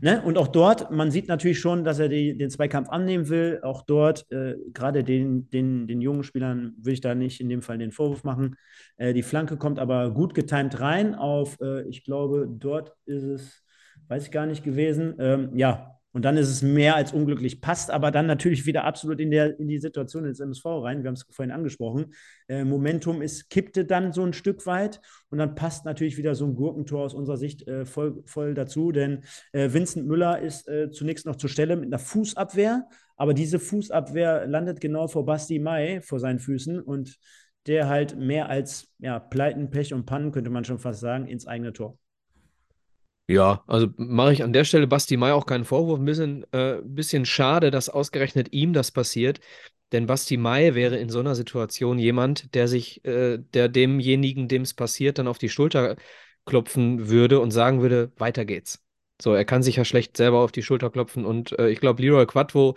Ne? Und auch dort, man sieht natürlich schon, dass er die, den Zweikampf annehmen will. Auch dort, äh, gerade den, den, den jungen Spielern will ich da nicht in dem Fall den Vorwurf machen. Äh, die Flanke kommt aber gut getimt rein auf, äh, ich glaube, dort ist es, weiß ich gar nicht gewesen. Ähm, ja, und dann ist es mehr als unglücklich, passt aber dann natürlich wieder absolut in, der, in die Situation des MSV rein. Wir haben es vorhin angesprochen. Äh, Momentum ist, kippte dann so ein Stück weit und dann passt natürlich wieder so ein Gurkentor aus unserer Sicht äh, voll, voll dazu, denn äh, Vincent Müller ist äh, zunächst noch zur Stelle mit einer Fußabwehr, aber diese Fußabwehr landet genau vor Basti Mai vor seinen Füßen und der halt mehr als ja, Pleiten, Pech und Pannen, könnte man schon fast sagen, ins eigene Tor. Ja, also mache ich an der Stelle Basti Mai auch keinen Vorwurf. Ein bisschen, äh, bisschen schade, dass ausgerechnet ihm das passiert. Denn Basti Mai wäre in so einer Situation jemand, der sich, äh, der demjenigen, dem es passiert, dann auf die Schulter klopfen würde und sagen würde, weiter geht's. So, er kann sich ja schlecht selber auf die Schulter klopfen und äh, ich glaube, Leroy Quattro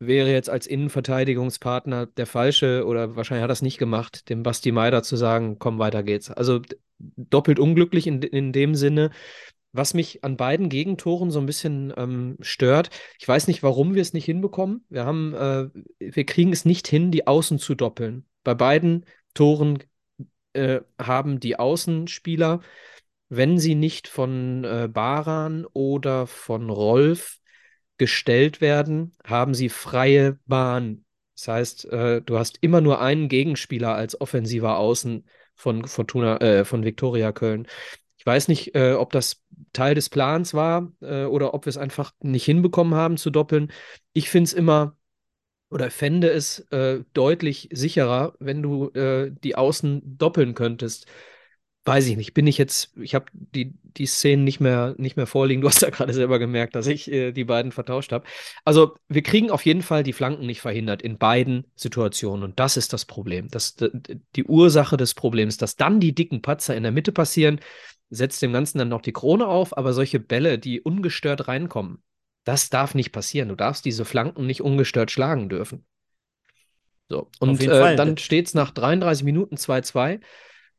wäre jetzt als Innenverteidigungspartner der falsche oder wahrscheinlich hat er es nicht gemacht, dem Basti Mai da zu sagen, komm, weiter geht's. Also doppelt unglücklich in, in dem Sinne, was mich an beiden Gegentoren so ein bisschen ähm, stört, ich weiß nicht, warum wir es nicht hinbekommen. Wir haben, äh, wir kriegen es nicht hin, die Außen zu doppeln. Bei beiden Toren äh, haben die Außenspieler, wenn sie nicht von äh, Baran oder von Rolf gestellt werden, haben sie freie Bahn. Das heißt, äh, du hast immer nur einen Gegenspieler als offensiver Außen von Fortuna, äh, von Viktoria Köln. Ich weiß nicht, äh, ob das Teil des Plans war äh, oder ob wir es einfach nicht hinbekommen haben zu doppeln. Ich finde es immer oder fände es äh, deutlich sicherer, wenn du äh, die Außen doppeln könntest. Weiß ich nicht, bin ich jetzt, ich habe die, die Szenen nicht mehr, nicht mehr vorliegen. Du hast ja gerade selber gemerkt, dass ich äh, die beiden vertauscht habe. Also, wir kriegen auf jeden Fall die Flanken nicht verhindert in beiden Situationen. Und das ist das Problem. Das, die Ursache des Problems, dass dann die dicken Patzer in der Mitte passieren, setzt dem Ganzen dann noch die Krone auf, aber solche Bälle, die ungestört reinkommen, das darf nicht passieren. Du darfst diese Flanken nicht ungestört schlagen dürfen. So, und äh, dann steht es nach 33 Minuten 2-2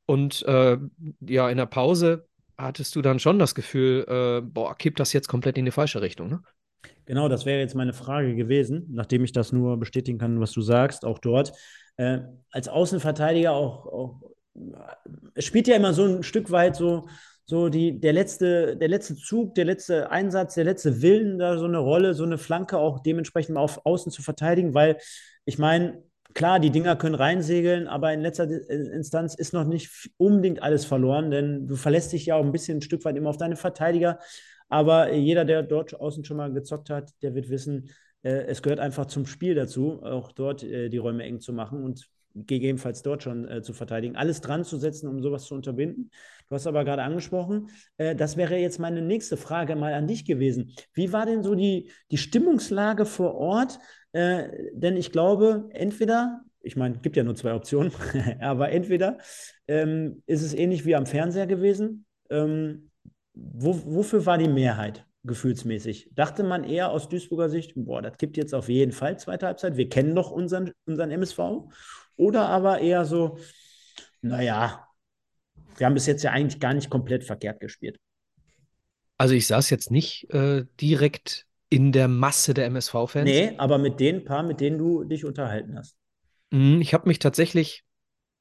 und äh, ja, in der Pause hattest du dann schon das Gefühl, äh, boah, kippt das jetzt komplett in die falsche Richtung, ne? Genau, das wäre jetzt meine Frage gewesen, nachdem ich das nur bestätigen kann, was du sagst, auch dort. Äh, als Außenverteidiger auch, auch es spielt ja immer so ein Stück weit so, so die, der, letzte, der letzte Zug, der letzte Einsatz, der letzte Willen da so eine Rolle, so eine Flanke auch dementsprechend auf Außen zu verteidigen, weil ich meine, klar, die Dinger können reinsegeln, aber in letzter Instanz ist noch nicht unbedingt alles verloren, denn du verlässt dich ja auch ein bisschen ein Stück weit immer auf deine Verteidiger. Aber jeder, der dort außen schon mal gezockt hat, der wird wissen, äh, es gehört einfach zum Spiel dazu, auch dort äh, die Räume eng zu machen. Und gegebenenfalls dort schon äh, zu verteidigen, alles dran zu setzen, um sowas zu unterbinden. Du hast aber gerade angesprochen, äh, das wäre jetzt meine nächste Frage mal an dich gewesen. Wie war denn so die, die Stimmungslage vor Ort? Äh, denn ich glaube, entweder, ich meine, es gibt ja nur zwei Optionen, *laughs* aber entweder ähm, ist es ähnlich wie am Fernseher gewesen. Ähm, wo, wofür war die Mehrheit? gefühlsmäßig. Dachte man eher aus Duisburger Sicht, boah, das gibt jetzt auf jeden Fall zweite Halbzeit. Wir kennen doch unseren, unseren MSV. Oder aber eher so, naja, wir haben bis jetzt ja eigentlich gar nicht komplett verkehrt gespielt. Also ich saß jetzt nicht äh, direkt in der Masse der MSV-Fans. Nee, aber mit den paar, mit denen du dich unterhalten hast. Hm, ich habe mich tatsächlich,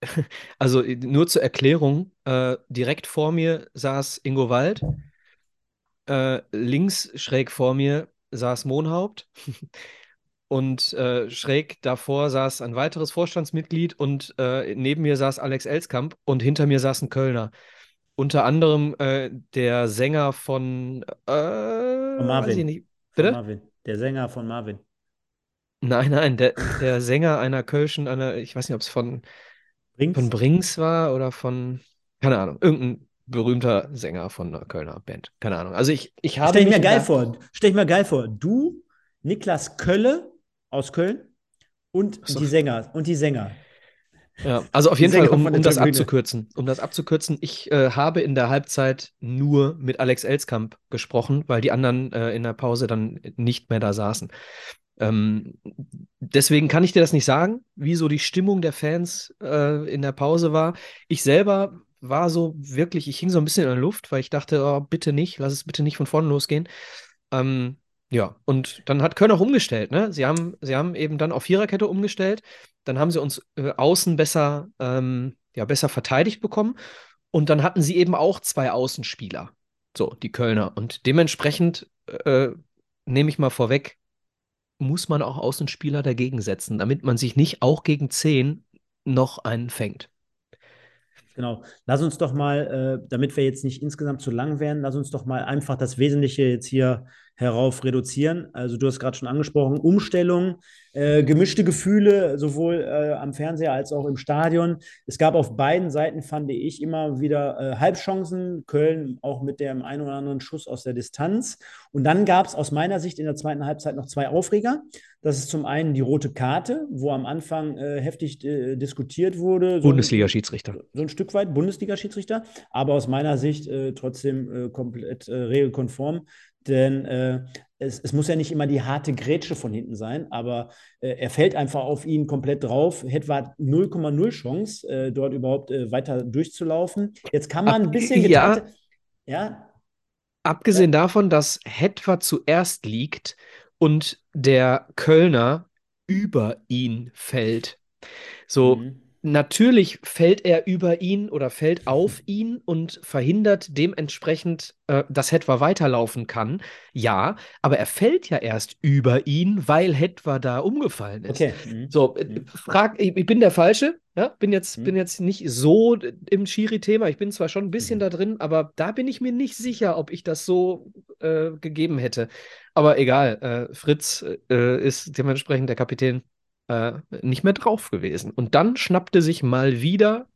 *laughs* also nur zur Erklärung, äh, direkt vor mir saß Ingo Wald, äh, links schräg vor mir saß Mohnhaupt *laughs* Und äh, schräg davor saß ein weiteres Vorstandsmitglied und äh, neben mir saß Alex Elskamp und hinter mir saß ein Kölner. Unter anderem äh, der Sänger von, äh, von Marvin. Nicht. Bitte? Marvin. Der Sänger von Marvin. Nein, nein, der, der Sänger einer Kölschen, einer, ich weiß nicht, ob es von Brings? von Brings war oder von, keine Ahnung, irgendein berühmter Sänger von einer Kölner Band. Keine Ahnung. Also ich, ich habe. Stell ich mir geil vor. Stell ich mir geil vor. Du, Niklas Kölle aus Köln und so. die Sänger und die Sänger. Ja, also auf jeden Fall, um, um das abzukürzen, um das abzukürzen, ich äh, habe in der Halbzeit nur mit Alex Elskamp gesprochen, weil die anderen äh, in der Pause dann nicht mehr da saßen. Ähm, deswegen kann ich dir das nicht sagen, wie so die Stimmung der Fans äh, in der Pause war. Ich selber war so wirklich, ich hing so ein bisschen in der Luft, weil ich dachte, oh, bitte nicht, lass es bitte nicht von vorne losgehen. Ähm, ja, und dann hat Köln auch umgestellt, ne? Sie haben, sie haben eben dann auf Viererkette umgestellt. Dann haben sie uns äh, außen besser, ähm, ja, besser verteidigt bekommen. Und dann hatten sie eben auch zwei Außenspieler. So, die Kölner. Und dementsprechend äh, nehme ich mal vorweg, muss man auch Außenspieler dagegen setzen, damit man sich nicht auch gegen 10 noch einen fängt. Genau. Lass uns doch mal, äh, damit wir jetzt nicht insgesamt zu lang werden, lass uns doch mal einfach das Wesentliche jetzt hier herauf reduzieren. Also du hast gerade schon angesprochen, Umstellung, äh, gemischte Gefühle, sowohl äh, am Fernseher als auch im Stadion. Es gab auf beiden Seiten, fand ich, immer wieder äh, Halbchancen. Köln auch mit dem einen oder anderen Schuss aus der Distanz. Und dann gab es aus meiner Sicht in der zweiten Halbzeit noch zwei Aufreger. Das ist zum einen die rote Karte, wo am Anfang äh, heftig äh, diskutiert wurde. So Bundesliga-Schiedsrichter. So ein Stück weit Bundesliga-Schiedsrichter, aber aus meiner Sicht äh, trotzdem komplett regelkonform. Denn äh, es, es, muss ja nicht immer die harte Grätsche von hinten sein, aber äh, er fällt einfach auf ihn komplett drauf. Hetwa 0,0 Chance, äh, dort überhaupt äh, weiter durchzulaufen. Jetzt kann man Ab, ein bisschen ja, ja. Abgesehen ja. davon, dass Hetwa zuerst liegt und der Kölner über ihn fällt. So, mhm. Natürlich fällt er über ihn oder fällt auf *laughs* ihn und verhindert dementsprechend, äh, dass Hetwa weiterlaufen kann. Ja, aber er fällt ja erst über ihn, weil Hetwa da umgefallen ist. Okay. Mhm. So, äh, mhm. frag, ich, ich, bin der Falsche, ja? bin, jetzt, mhm. bin jetzt nicht so im Schiri-Thema. Ich bin zwar schon ein bisschen mhm. da drin, aber da bin ich mir nicht sicher, ob ich das so äh, gegeben hätte. Aber egal, äh, Fritz äh, ist dementsprechend der Kapitän äh, nicht mehr drauf gewesen. Und dann schnappte sich mal wieder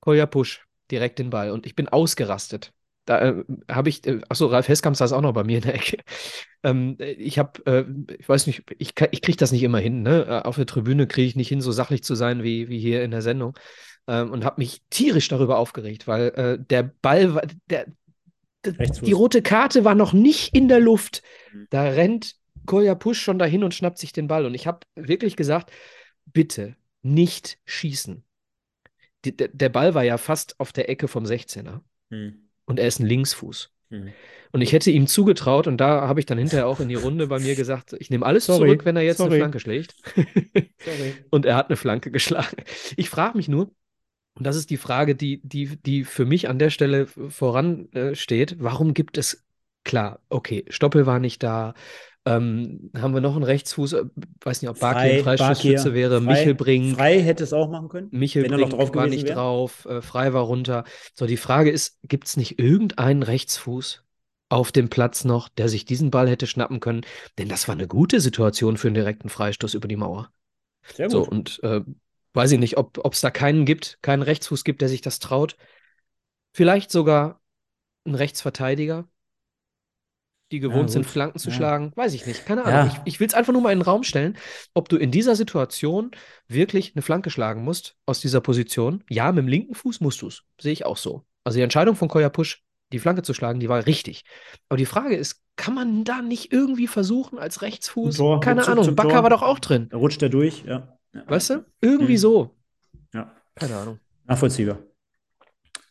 Kolja Pusch direkt den Ball und ich bin ausgerastet. Da äh, habe ich, äh, achso, Ralf Heskamp saß auch noch bei mir in der Ecke. *laughs* Ähm, ich habe, äh, ich weiß nicht, ich, ich kriege das nicht immer hin. Ne? Äh, auf der Tribüne kriege ich nicht hin, so sachlich zu sein wie, wie hier in der Sendung. Ähm, und habe mich tierisch darüber aufgeregt, weil äh, der Ball, war, der, die rote Karte war noch nicht in der Luft. Mhm. Da rennt Kolja Push schon dahin und schnappt sich den Ball. Und ich habe wirklich gesagt, bitte nicht schießen. Die, der Ball war ja fast auf der Ecke vom 16er. Hm. Und er ist ein Linksfuß. Hm. Und ich hätte ihm zugetraut, und da habe ich dann hinterher auch in die Runde bei mir gesagt, ich nehme alles Sorry. zurück, wenn er jetzt Sorry. eine Flanke schlägt. *laughs* und er hat eine Flanke geschlagen. Ich frage mich nur, und das ist die Frage, die, die, die für mich an der Stelle voransteht, warum gibt es, klar, okay, Stoppel war nicht da, ähm, haben wir noch einen Rechtsfuß? Äh, weiß nicht, ob Barkir ein Freistoßschütze wäre. Frei, Michel bringt. Frei hätte es auch machen können. Michel wenn er noch drauf war nicht wäre. drauf. Äh, Frei war runter. So, die Frage ist: gibt es nicht irgendeinen Rechtsfuß auf dem Platz noch, der sich diesen Ball hätte schnappen können? Denn das war eine gute Situation für einen direkten Freistoß über die Mauer. Sehr gut. So, und äh, weiß ich nicht, ob es da keinen gibt, keinen Rechtsfuß gibt, der sich das traut. Vielleicht sogar ein Rechtsverteidiger, die gewohnt ja, sind, Flanken zu ja. schlagen. Weiß ich nicht. Keine Ahnung. Ja. Ich, ich will es einfach nur mal in den Raum stellen, ob du in dieser Situation wirklich eine Flanke schlagen musst aus dieser Position. Ja, mit dem linken Fuß musst du es. Sehe ich auch so. Also die Entscheidung von Koya Push, die Flanke zu schlagen, die war richtig. Aber die Frage ist, kann man da nicht irgendwie versuchen als Rechtsfuß? Tor, Keine Ahnung. Zum Bakker war doch auch drin. Da rutscht er durch, ja. Weißt du? Irgendwie mhm. so. Ja. Keine Ahnung. Nachvollziehbar.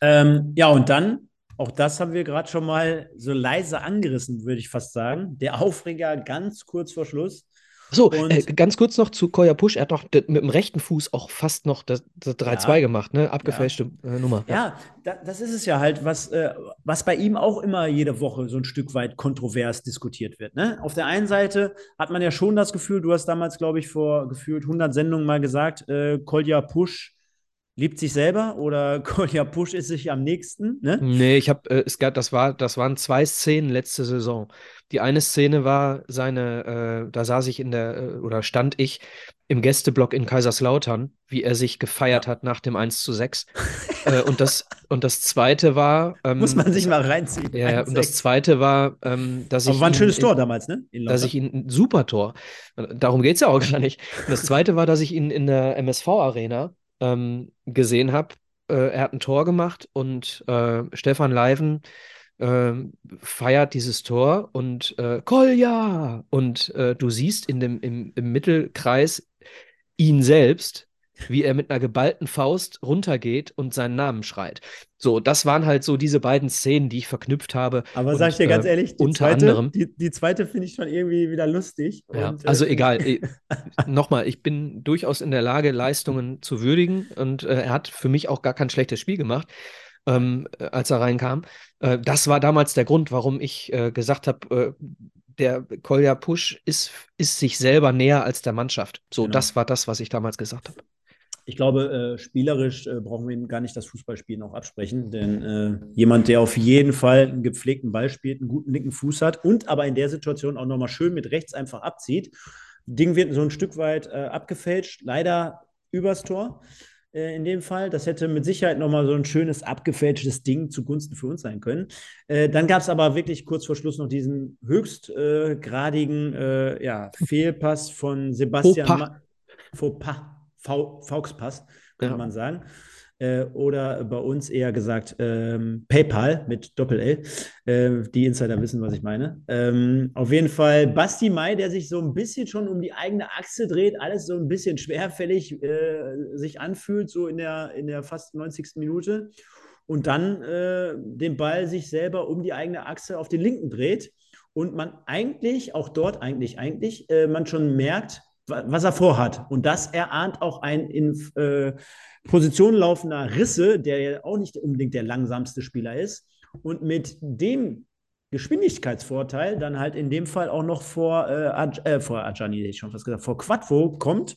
Ähm, ja, und dann auch das haben wir gerade schon mal so leise angerissen, würde ich fast sagen. Der Aufreger ganz kurz vor Schluss. So, äh, ganz kurz noch zu Koya Push. Er hat doch mit dem rechten Fuß auch fast noch das, das 3-2 ja. gemacht, ne? Abgefälschte ja. äh, Nummer. Ja, ja da, das ist es ja halt, was, äh, was bei ihm auch immer jede Woche so ein Stück weit kontrovers diskutiert wird. Ne? Auf der einen Seite hat man ja schon das Gefühl, du hast damals, glaube ich, vor gefühlt 100 Sendungen mal gesagt, äh, Kolja Push liebt sich selber oder *laughs* Kolja Push ist sich am nächsten, ne? Nee, ich habe, äh, es gab, das war, das waren zwei Szenen letzte Saison. Die eine Szene war seine, äh, da saß ich in der, äh, oder stand ich im Gästeblock in Kaiserslautern, wie er sich gefeiert ja. hat nach dem 1 zu 6. *laughs* äh, und, das, und das zweite war. Ähm, Muss man sich mal reinziehen. Ja, und das zweite war, ähm, dass Aber ich. war ein schönes Tor damals, ne? Dass ich ihn, ein super Tor. Darum geht es ja auch gar nicht. Und *laughs* das zweite war, dass ich ihn in der MSV-Arena ähm, gesehen habe. Äh, er hat ein Tor gemacht und äh, Stefan Leiven äh, feiert dieses Tor und äh, Kolja! Und äh, du siehst in dem, im, im Mittelkreis ihn selbst, wie er mit einer geballten Faust runtergeht und seinen Namen schreit. So, das waren halt so diese beiden Szenen, die ich verknüpft habe. Aber und, sag ich dir ganz äh, ehrlich, die unter zweite, anderem, die, die zweite finde ich schon irgendwie wieder lustig. Ja, und, also äh, egal. *laughs* Nochmal, ich bin durchaus in der Lage, Leistungen zu würdigen und äh, er hat für mich auch gar kein schlechtes Spiel gemacht. Ähm, als er reinkam. Äh, das war damals der Grund, warum ich äh, gesagt habe, äh, der Kolja Push ist, ist sich selber näher als der Mannschaft. So, genau. das war das, was ich damals gesagt habe ich glaube, äh, spielerisch äh, brauchen wir ihm gar nicht das Fußballspielen auch absprechen, denn äh, jemand, der auf jeden Fall einen gepflegten Ball spielt, einen guten linken Fuß hat und aber in der Situation auch nochmal schön mit rechts einfach abzieht. Ding wird so ein Stück weit äh, abgefälscht, leider übers Tor äh, in dem Fall. Das hätte mit Sicherheit nochmal so ein schönes abgefälschtes Ding zugunsten für uns sein können. Äh, dann gab es aber wirklich kurz vor Schluss noch diesen höchstgradigen ja, Fehlpass von Sebastian Fauxpas. Fauxpas Fauxpass, könnte ja. man sagen. Äh, oder bei uns eher gesagt ähm, PayPal mit Doppel-L. Äh, die Insider wissen, was ich meine. Ähm, auf jeden Fall Basti Mai, der sich so ein bisschen schon um die eigene Achse dreht, alles so ein bisschen schwerfällig äh, sich anfühlt, so in der, in der fast 90. Minute. Und dann äh, den Ball sich selber um die eigene Achse auf den linken dreht. Und man eigentlich, auch dort eigentlich, eigentlich, äh, man schon merkt, was er vorhat. Und das erahnt auch ein in äh, Position laufender Risse, der ja auch nicht unbedingt der langsamste Spieler ist. Und mit dem Geschwindigkeitsvorteil dann halt in dem Fall auch noch vor, äh, Aj äh, vor Ajani, ich schon fast gesagt, vor Quadvo kommt.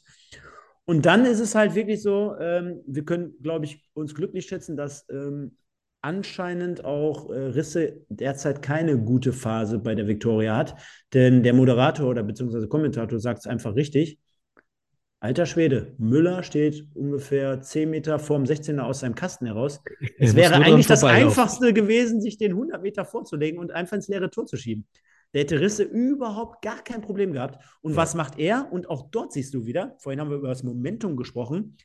Und dann ist es halt wirklich so, ähm, wir können, glaube ich, uns glücklich schätzen, dass ähm, anscheinend auch äh, Risse derzeit keine gute Phase bei der Viktoria hat. Denn der Moderator oder beziehungsweise Kommentator sagt es einfach richtig. Alter Schwede, Müller steht ungefähr 10 Meter vorm 16er aus seinem Kasten heraus. *laughs* Es wäre eigentlich das Einfachste gewesen, sich den 100 Meter vorzulegen und einfach ins leere Tor zu schieben. Der hätte Risse überhaupt gar kein Problem gehabt. Und ja. was macht er? Und auch dort siehst du wieder, vorhin haben wir über das Momentum gesprochen.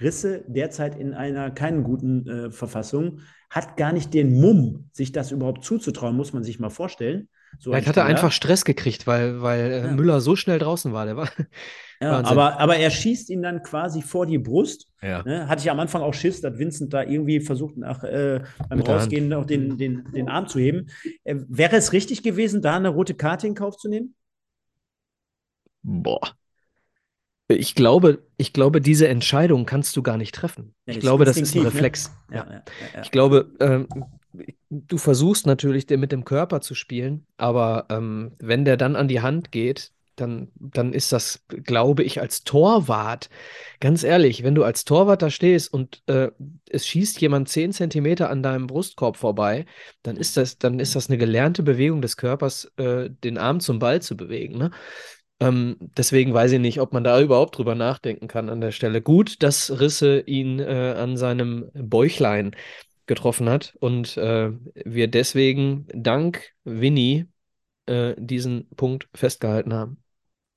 Risse derzeit in einer keinen guten äh, Verfassung, hat gar nicht den Mumm, sich das überhaupt zuzutrauen, muss man sich mal vorstellen. So Vielleicht hat er einfach Stress gekriegt, weil, weil äh, ja. Müller so schnell draußen war. Der war *laughs* ja, aber, aber er schießt ihn dann quasi vor die Brust. Ja. Ne? Hatte ich am Anfang auch Schiss, dass Vincent da irgendwie versucht, nach, äh, beim Mit Rausgehen noch den, den, den Arm zu heben. Äh, wäre es richtig gewesen, da eine rote Karte in Kauf zu nehmen? Boah. Ich glaube, ich glaube, diese Entscheidung kannst du gar nicht treffen. Ja, ich glaube, das ist ein ne? Reflex. Ne? Ja. Ja, ich glaube, ähm, du versuchst natürlich, mit dem Körper zu spielen, aber ähm, wenn der dann an die Hand geht, dann, dann ist das, glaube ich, als Torwart, ganz ehrlich, wenn du als Torwart da stehst und äh, es schießt jemand 10 Zentimeter an deinem Brustkorb vorbei, dann ist das, dann ist das eine gelernte Bewegung des Körpers, äh, den Arm zum Ball zu bewegen. Ne? Ähm, deswegen weiß ich nicht, ob man da überhaupt drüber nachdenken kann an der Stelle. Gut, dass Risse ihn äh, an seinem Bäuchlein getroffen hat und äh, wir deswegen dank Winnie äh, diesen Punkt festgehalten haben.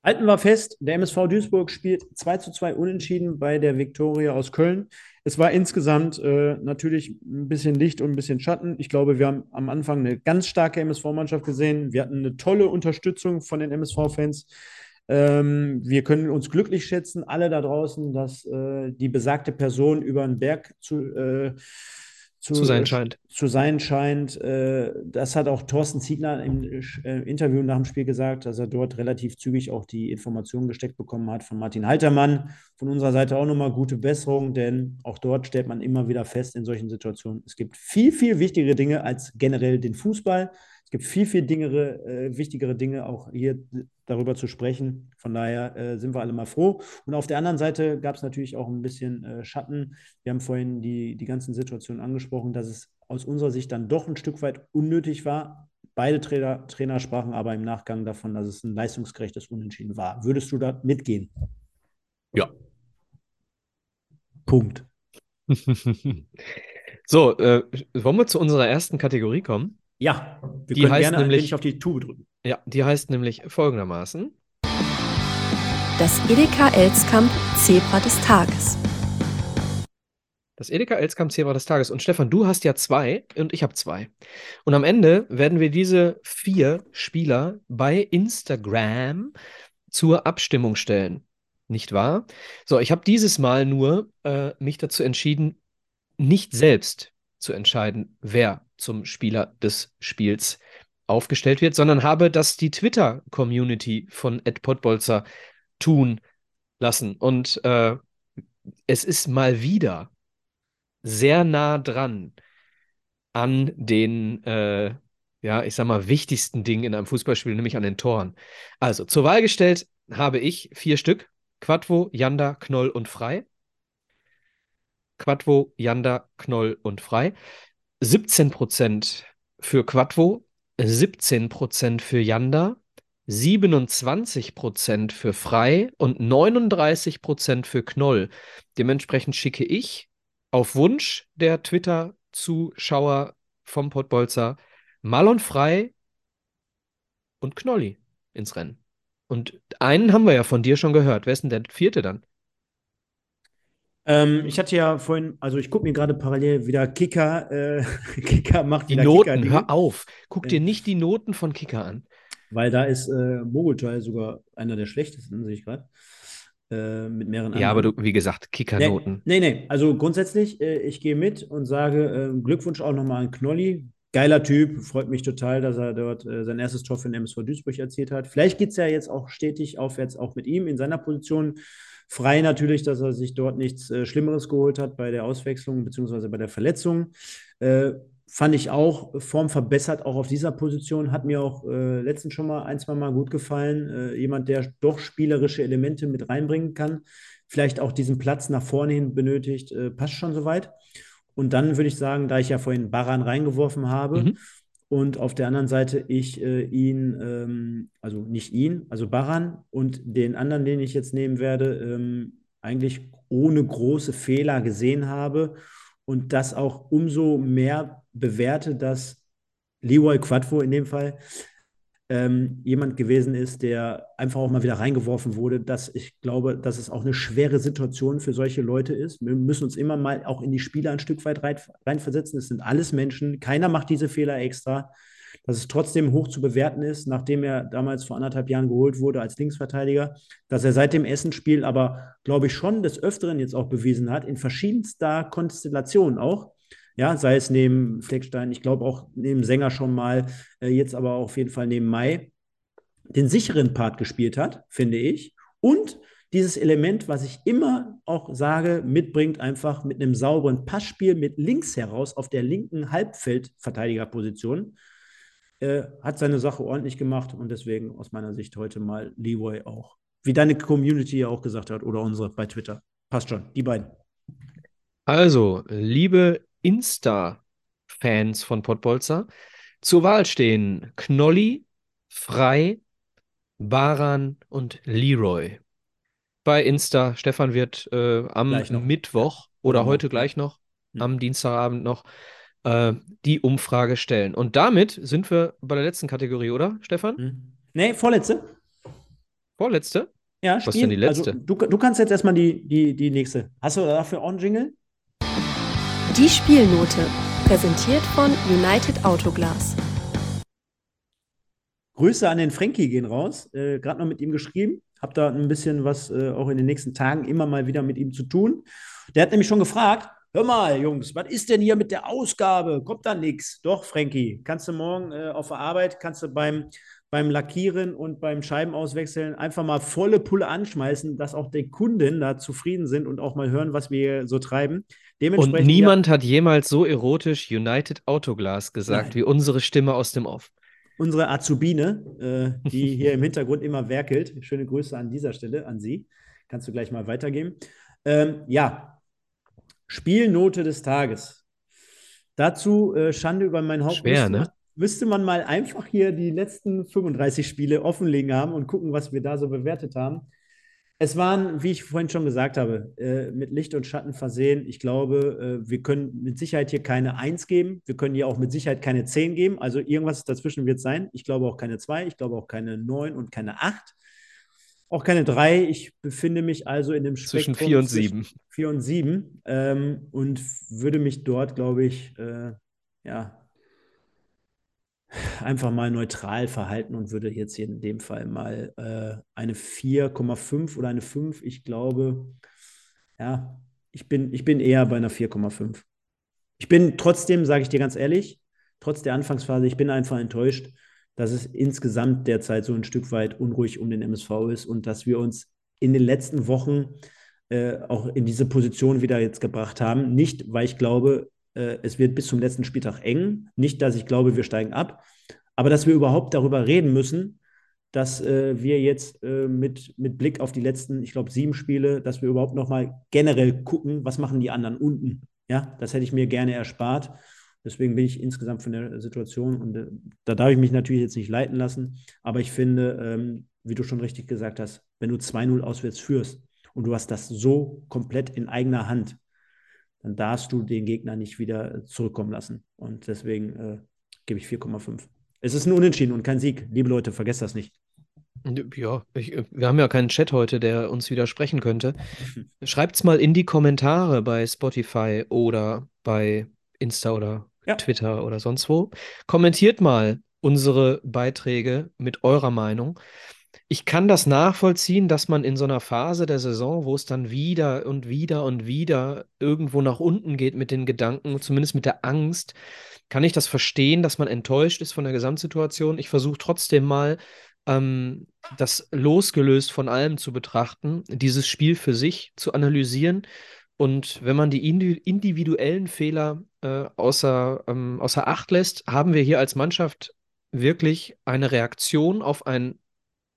Halten wir fest, der MSV Duisburg spielt 2 zu 2 unentschieden bei der Viktoria aus Köln. Es war insgesamt äh, natürlich ein bisschen Licht und ein bisschen Schatten. Ich glaube, wir haben am Anfang eine ganz starke MSV-Mannschaft gesehen. Wir hatten eine tolle Unterstützung von den MSV-Fans. Ähm, wir können uns glücklich schätzen, alle da draußen, dass äh, die besagte Person über den Berg zu, äh, zu, zu sein scheint. Zu sein scheint. Äh, das hat auch Thorsten Ziegler im äh, Interview nach dem Spiel gesagt, dass er dort relativ zügig auch die Informationen gesteckt bekommen hat von Martin Haltermann. Von unserer Seite auch nochmal gute Besserung, denn auch dort stellt man immer wieder fest in solchen Situationen, es gibt viel, viel wichtigere Dinge als generell den Fußball. Es gibt viel, viel dingere, äh, wichtigere Dinge, auch hier darüber zu sprechen. Von daher äh, sind wir alle mal froh. Und auf der anderen Seite gab es natürlich auch ein bisschen äh, Schatten. Wir haben vorhin die, die ganzen Situationen angesprochen, dass es aus unserer Sicht dann doch ein Stück weit unnötig war. Beide Trainer, Trainer sprachen aber im Nachgang davon, dass es ein leistungsgerechtes Unentschieden war. Würdest du da mitgehen? Ja. Punkt. *laughs* so, äh, wollen wir zu unserer ersten Kategorie kommen? Ja, wir die können heißt gerne nämlich, auf die Tube drücken. Ja, die heißt nämlich folgendermaßen. Das Edeka Elskamp Zebra des Tages. Das Edeka Elskamp Zebra des Tages. Und Stefan, du hast ja zwei und ich habe zwei. Und am Ende werden wir diese vier Spieler bei Instagram zur Abstimmung stellen. nicht wahr? So, ich habe dieses Mal nur äh, mich dazu entschieden, nicht selbst zu entscheiden, wer zum Spieler des Spiels aufgestellt wird, sondern habe das die Twitter-Community von Ed Podbolzer tun lassen. Und äh, es ist mal wieder sehr nah dran an den, äh, ja, ich sag mal, wichtigsten Dingen in einem Fußballspiel, nämlich an den Toren. Also, zur Wahl gestellt habe ich vier Stück: Quadvo, Janda, Knoll und Frei. Quadvo, Janda, Knoll und Frei. 17% für Quadvo, 17% für Janda, 27% für Frei und 39% für Knoll. Dementsprechend schicke ich auf Wunsch der Twitter-Zuschauer vom Pottbolzer Malon Frei und Knolli ins Rennen. Und einen haben wir ja von dir schon gehört. Wer ist denn der vierte dann? Ähm, ich hatte ja vorhin, also ich gucke mir gerade parallel wieder Kicker, äh, *laughs* Kicker macht Die Noten, Kicker hör auf. Guck dir Äh. nicht die Noten von Kicker an. Weil da ist äh, Mogelteil sogar einer der schlechtesten, sehe ich gerade. Äh, mit mehreren Ja, aber anderen. du, wie gesagt, Nee, Kicker-Noten. nee, nee. Also grundsätzlich, äh, ich gehe mit und sage äh, Glückwunsch auch nochmal an Knolli. Geiler Typ, freut mich total, dass er dort äh, sein erstes Tor für den MSV Duisburg erzielt hat. Vielleicht geht es ja jetzt auch stetig aufwärts, auch mit ihm in seiner Position. Frei natürlich, dass er sich dort nichts äh, Schlimmeres geholt hat bei der Auswechslung bzw. bei der Verletzung. Äh, fand ich auch Form verbessert, auch auf dieser Position. Hat mir auch äh, letztens schon mal ein, zwei Mal gut gefallen. Äh, jemand, der doch spielerische Elemente mit reinbringen kann. Vielleicht auch diesen Platz nach vorne hin benötigt. Äh, passt schon soweit. Und dann würde ich sagen, da ich ja vorhin Baran reingeworfen habe Mhm. Und auf der anderen Seite ich äh, ihn, ähm, also nicht ihn, also Baran und den anderen, den ich jetzt nehmen werde, ähm, eigentlich ohne große Fehler gesehen habe und das auch umso mehr bewerte, dass Leroy Quadvo in dem Fall ähm, jemand gewesen ist, der einfach auch mal wieder reingeworfen wurde, dass ich glaube, dass es auch eine schwere Situation für solche Leute ist. Wir müssen uns immer mal auch in die Spieler ein Stück weit rein, reinversetzen. Es sind alles Menschen, keiner macht diese Fehler extra. Dass es trotzdem hoch zu bewerten ist, nachdem er damals vor anderthalb Jahren geholt wurde als Linksverteidiger, dass er seit dem Essenspiel aber, glaube ich, schon des Öfteren jetzt auch bewiesen hat, in verschiedenster Konstellation auch, ja, sei es neben Fleckstein, ich glaube auch neben Sänger schon mal, äh, jetzt aber auf jeden Fall neben Mai, den sicheren Part gespielt hat, finde ich. Und dieses Element, was ich immer auch sage, mitbringt, einfach mit einem sauberen Passspiel mit links heraus auf der linken Halbfeldverteidigerposition, äh, hat seine Sache ordentlich gemacht und deswegen aus meiner Sicht heute mal Leroy auch. Wie deine Community ja auch gesagt hat oder unsere bei Twitter. Passt schon, die beiden. Also, liebe Insta-Fans von Pottbolzer, zur Wahl stehen Knolli, Frei, Baran und Leroy. Bei Insta, Stefan wird äh, am. Mittwoch oder Genau. heute gleich noch, Mhm. am Dienstagabend noch, äh, die Umfrage stellen. Und damit sind wir bei der letzten Kategorie, oder, Stefan? Hm. Nee, vorletzte. Vorletzte? Ja, Was Spiel. denn die letzte? Also, du, du kannst jetzt erstmal die, die, die nächste. Hast du dafür auch einen Jingle? Die Spielnote, präsentiert von United Autoglas. Grüße an den Frankie gehen raus. Äh, Gerade noch mit ihm geschrieben. Hab da ein bisschen was äh, auch in den nächsten Tagen immer mal wieder mit ihm zu tun. Der hat nämlich schon gefragt: Hör mal, Jungs, was ist denn hier mit der Ausgabe? Kommt da nichts? Doch, Frankie, kannst du morgen äh, auf der Arbeit, kannst du beim, beim Lackieren und beim Scheibenauswechseln einfach mal volle Pulle anschmeißen, dass auch die Kunden da zufrieden sind und auch mal hören, was wir so treiben. Und niemand hat jemals so erotisch United Autoglas gesagt Nein. wie unsere Stimme aus dem Off. unsere Azubine, äh, die hier im Hintergrund immer werkelt. Schöne Grüße an dieser Stelle an Sie. Kannst du gleich mal weitergeben. Ähm, ja, Spielnote des Tages. Dazu äh, Schande über mein Haupt. Schwer, müsste, ne? müsste man mal einfach hier die letzten 35 Spiele offenlegen haben und gucken, was wir da so bewertet haben. Es waren, wie ich vorhin schon gesagt habe, äh, mit Licht und Schatten versehen. Ich glaube, äh, wir können mit Sicherheit hier keine 1 geben. Wir können hier auch mit Sicherheit keine 10 geben. Also irgendwas dazwischen wird es sein. Ich glaube auch keine 2, ich glaube auch keine 9 und keine 8. Auch keine 3. Ich befinde mich also in dem Zwischen Spektrum vier und zwischen sieben. 4 und 7 ähm, und würde mich dort, glaube ich, äh, ja, einfach mal neutral verhalten und würde jetzt hier in dem Fall mal äh, eine 4,5 oder eine 5. Ich glaube, ja, ich bin, ich bin eher bei einer 4,5. Ich bin trotzdem, sage ich dir ganz ehrlich, trotz der Anfangsphase, ich bin einfach enttäuscht, dass es insgesamt derzeit so ein Stück weit unruhig um den MSV ist und dass wir uns in den letzten Wochen äh, auch in diese Position wieder jetzt gebracht haben. Nicht, weil ich glaube, es wird bis zum letzten Spieltag eng. Nicht, dass ich glaube, wir steigen ab, aber dass wir überhaupt darüber reden müssen, dass äh, wir jetzt äh, mit, mit Blick auf die letzten, ich glaube, sieben Spiele, dass wir überhaupt nochmal generell gucken, was machen die anderen unten. Ja, das hätte ich mir gerne erspart. Deswegen bin ich insgesamt von der Situation und äh, da darf ich mich natürlich jetzt nicht leiten lassen. Aber ich finde, ähm, wie du schon richtig gesagt hast, wenn du 2-0 auswärts führst und du hast das so komplett in eigener Hand, dann darfst du den Gegner nicht wieder zurückkommen lassen. Und deswegen äh, gebe ich 4,5. Es ist ein Unentschieden und kein Sieg. Liebe Leute, vergesst das nicht. Ja, ich, wir haben ja keinen Chat heute, der uns widersprechen könnte. *laughs* Schreibt's mal in die Kommentare bei Spotify oder bei Insta oder ja. Twitter oder sonst wo. Kommentiert mal unsere Beiträge mit eurer Meinung ich kann das nachvollziehen, dass man in so einer Phase der Saison, wo es dann wieder und wieder und wieder irgendwo nach unten geht mit den Gedanken, zumindest mit der Angst, kann ich das verstehen, dass man enttäuscht ist von der Gesamtsituation. Ich versuche trotzdem mal, ähm, das losgelöst von allem zu betrachten, dieses Spiel für sich zu analysieren. Und wenn man die individuellen Fehler äh, außer, ähm, außer Acht lässt, haben wir hier als Mannschaft wirklich eine Reaktion auf ein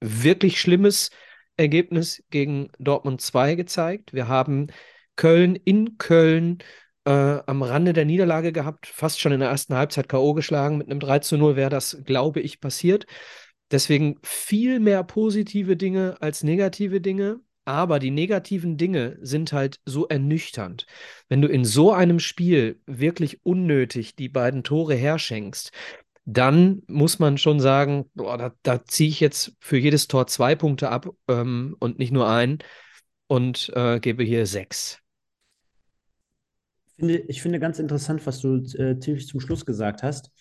wirklich schlimmes Ergebnis gegen Dortmund 2 gezeigt. Wir haben Köln in Köln äh, am Rande der Niederlage gehabt, fast schon in der ersten Halbzeit K.O. geschlagen. Mit einem 3 zu 0 wäre das, glaube ich, passiert. Deswegen viel mehr positive Dinge als negative Dinge. Aber die negativen Dinge sind halt so ernüchternd. Wenn du in so einem Spiel wirklich unnötig die beiden Tore herschenkst, dann muss man schon sagen, boah, da, da ziehe ich jetzt für jedes Tor zwei Punkte ab ähm, und nicht nur einen und äh, gebe hier sechs. Ich finde, ich finde ganz interessant, was du äh, ziemlich zum Schluss gesagt hast.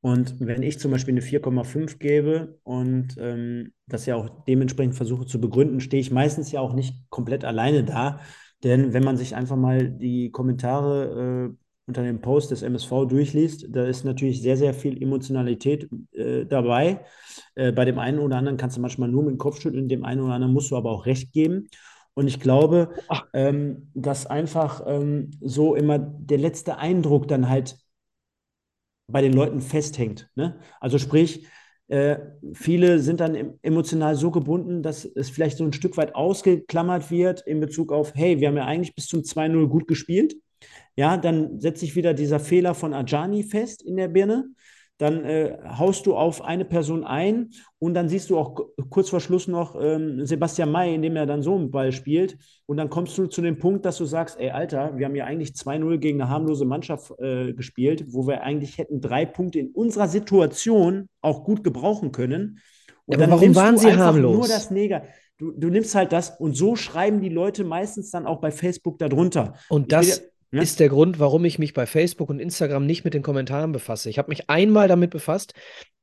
Und wenn ich zum Beispiel eine 4,5 gebe und ähm, das ja auch dementsprechend versuche zu begründen, stehe ich meistens ja auch nicht komplett alleine da. Denn wenn man sich einfach mal die Kommentare äh, unter dem Post des MSV durchliest, da ist natürlich sehr, sehr viel Emotionalität äh, dabei. Äh, bei dem einen oder anderen kannst du manchmal nur mit dem Kopf schütteln, dem einen oder anderen musst du aber auch recht geben. Und ich glaube, ähm, dass einfach ähm, so immer der letzte Eindruck dann halt bei den Leuten festhängt. Ne? Also sprich, äh, viele sind dann emotional so gebunden, dass es vielleicht so ein Stück weit ausgeklammert wird in Bezug auf, hey, wir haben ja eigentlich bis zum 2-0 gut gespielt ja, dann setzt sich wieder dieser Fehler von Ajani fest in der Birne. Dann äh, haust du auf eine Person ein und dann siehst du auch kurz vor Schluss noch ähm, Sebastian May, indem er dann so einen Ball spielt. Und dann kommst du zu dem Punkt, dass du sagst: Ey, Alter, wir haben ja eigentlich 2-0 gegen eine harmlose Mannschaft äh, gespielt, wo wir eigentlich hätten drei Punkte in unserer Situation auch gut gebrauchen können. Und ja, aber warum waren sie harmlos? Nur das Neger. Du, du nimmst halt das und so schreiben die Leute meistens dann auch bei Facebook darunter. Und das, ja? ist der Grund, warum ich mich bei Facebook und Instagram nicht mit den Kommentaren befasse. Ich habe mich einmal damit befasst,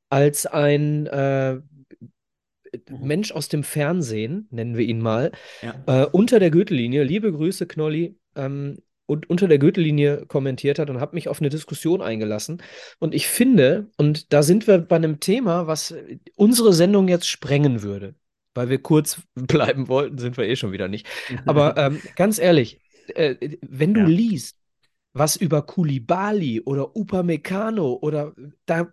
als ein äh, mhm. Mensch aus dem Fernsehen, nennen wir ihn mal, ja. äh, unter der Gürtellinie, liebe Grüße, Knolli, ähm, und unter der Gürtellinie kommentiert hat und habe mich auf eine Diskussion eingelassen. Und ich finde, und da sind wir bei einem Thema, was unsere Sendung jetzt sprengen würde, weil wir kurz *laughs* bleiben wollten, sind wir eh schon wieder nicht. *laughs* Aber ähm, ganz ehrlich, äh, wenn du ja. liest, was über Kulibali oder Upamecano oder da,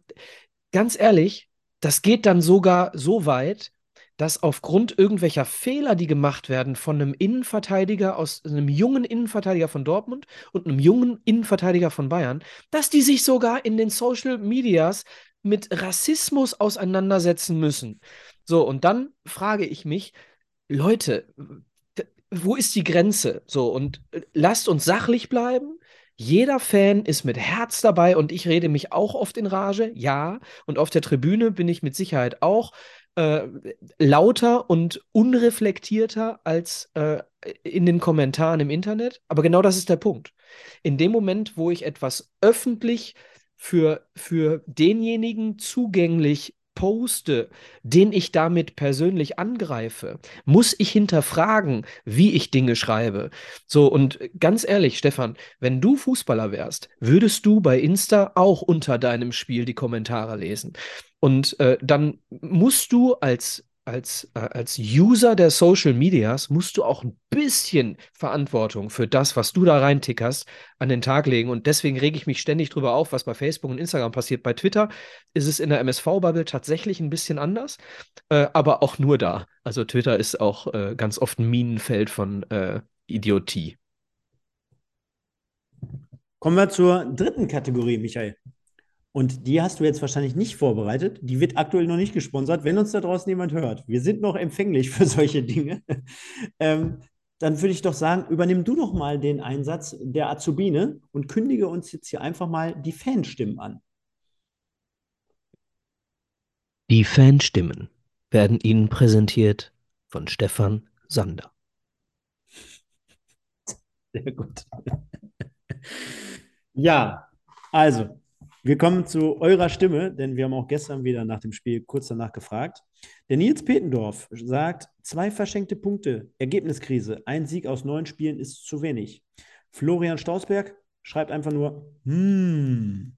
ganz ehrlich, das geht dann sogar so weit, dass aufgrund irgendwelcher Fehler, die gemacht werden von einem Innenverteidiger aus einem jungen Innenverteidiger von Dortmund und einem jungen Innenverteidiger von Bayern, dass die sich sogar in den Social Medias mit Rassismus auseinandersetzen müssen. So, und dann frage ich mich, Leute, wo ist die Grenze? So, und äh, lasst uns sachlich bleiben. Jeder Fan ist mit Herz dabei und ich rede mich auch oft in Rage, ja. Und auf der Tribüne bin ich mit Sicherheit auch äh, lauter und unreflektierter als äh, in den Kommentaren im Internet. Aber genau das ist der Punkt. In dem Moment, wo ich etwas öffentlich für, für denjenigen zugänglich poste, den ich damit persönlich angreife, muss ich hinterfragen, wie ich Dinge schreibe. So, und ganz ehrlich, Stefan, wenn du Fußballer wärst, würdest du bei Insta auch unter deinem Spiel die Kommentare lesen. Und äh, dann musst du als als, äh, als User der Social Medias musst du auch ein bisschen Verantwortung für das, was du da reintickerst, an den Tag legen. Und deswegen rege ich mich ständig drüber auf, was bei Facebook und Instagram passiert. Bei Twitter ist es in der MSV-Bubble tatsächlich ein bisschen anders, äh, aber auch nur da. Also Twitter ist auch äh, ganz oft ein Minenfeld von äh, Idiotie. Kommen wir zur dritten Kategorie, Michael. Und die hast du jetzt wahrscheinlich nicht vorbereitet. Die wird aktuell noch nicht gesponsert, wenn uns da draußen jemand hört. Wir sind noch empfänglich *laughs* für solche Dinge. ähm, dann würde ich doch sagen, übernimm du doch mal den Einsatz der Azubine und kündige uns jetzt hier einfach mal die Fanstimmen an. Die Fanstimmen werden Ihnen präsentiert von Stefan Sander. Sehr gut. ja, also wir kommen zu eurer Stimme, denn wir haben auch gestern wieder nach dem Spiel kurz danach gefragt. Der Nils Petendorf sagt, zwei verschenkte Punkte, Ergebniskrise, ein Sieg aus neun Spielen ist zu wenig. Florian Stausberg schreibt einfach nur, hmm.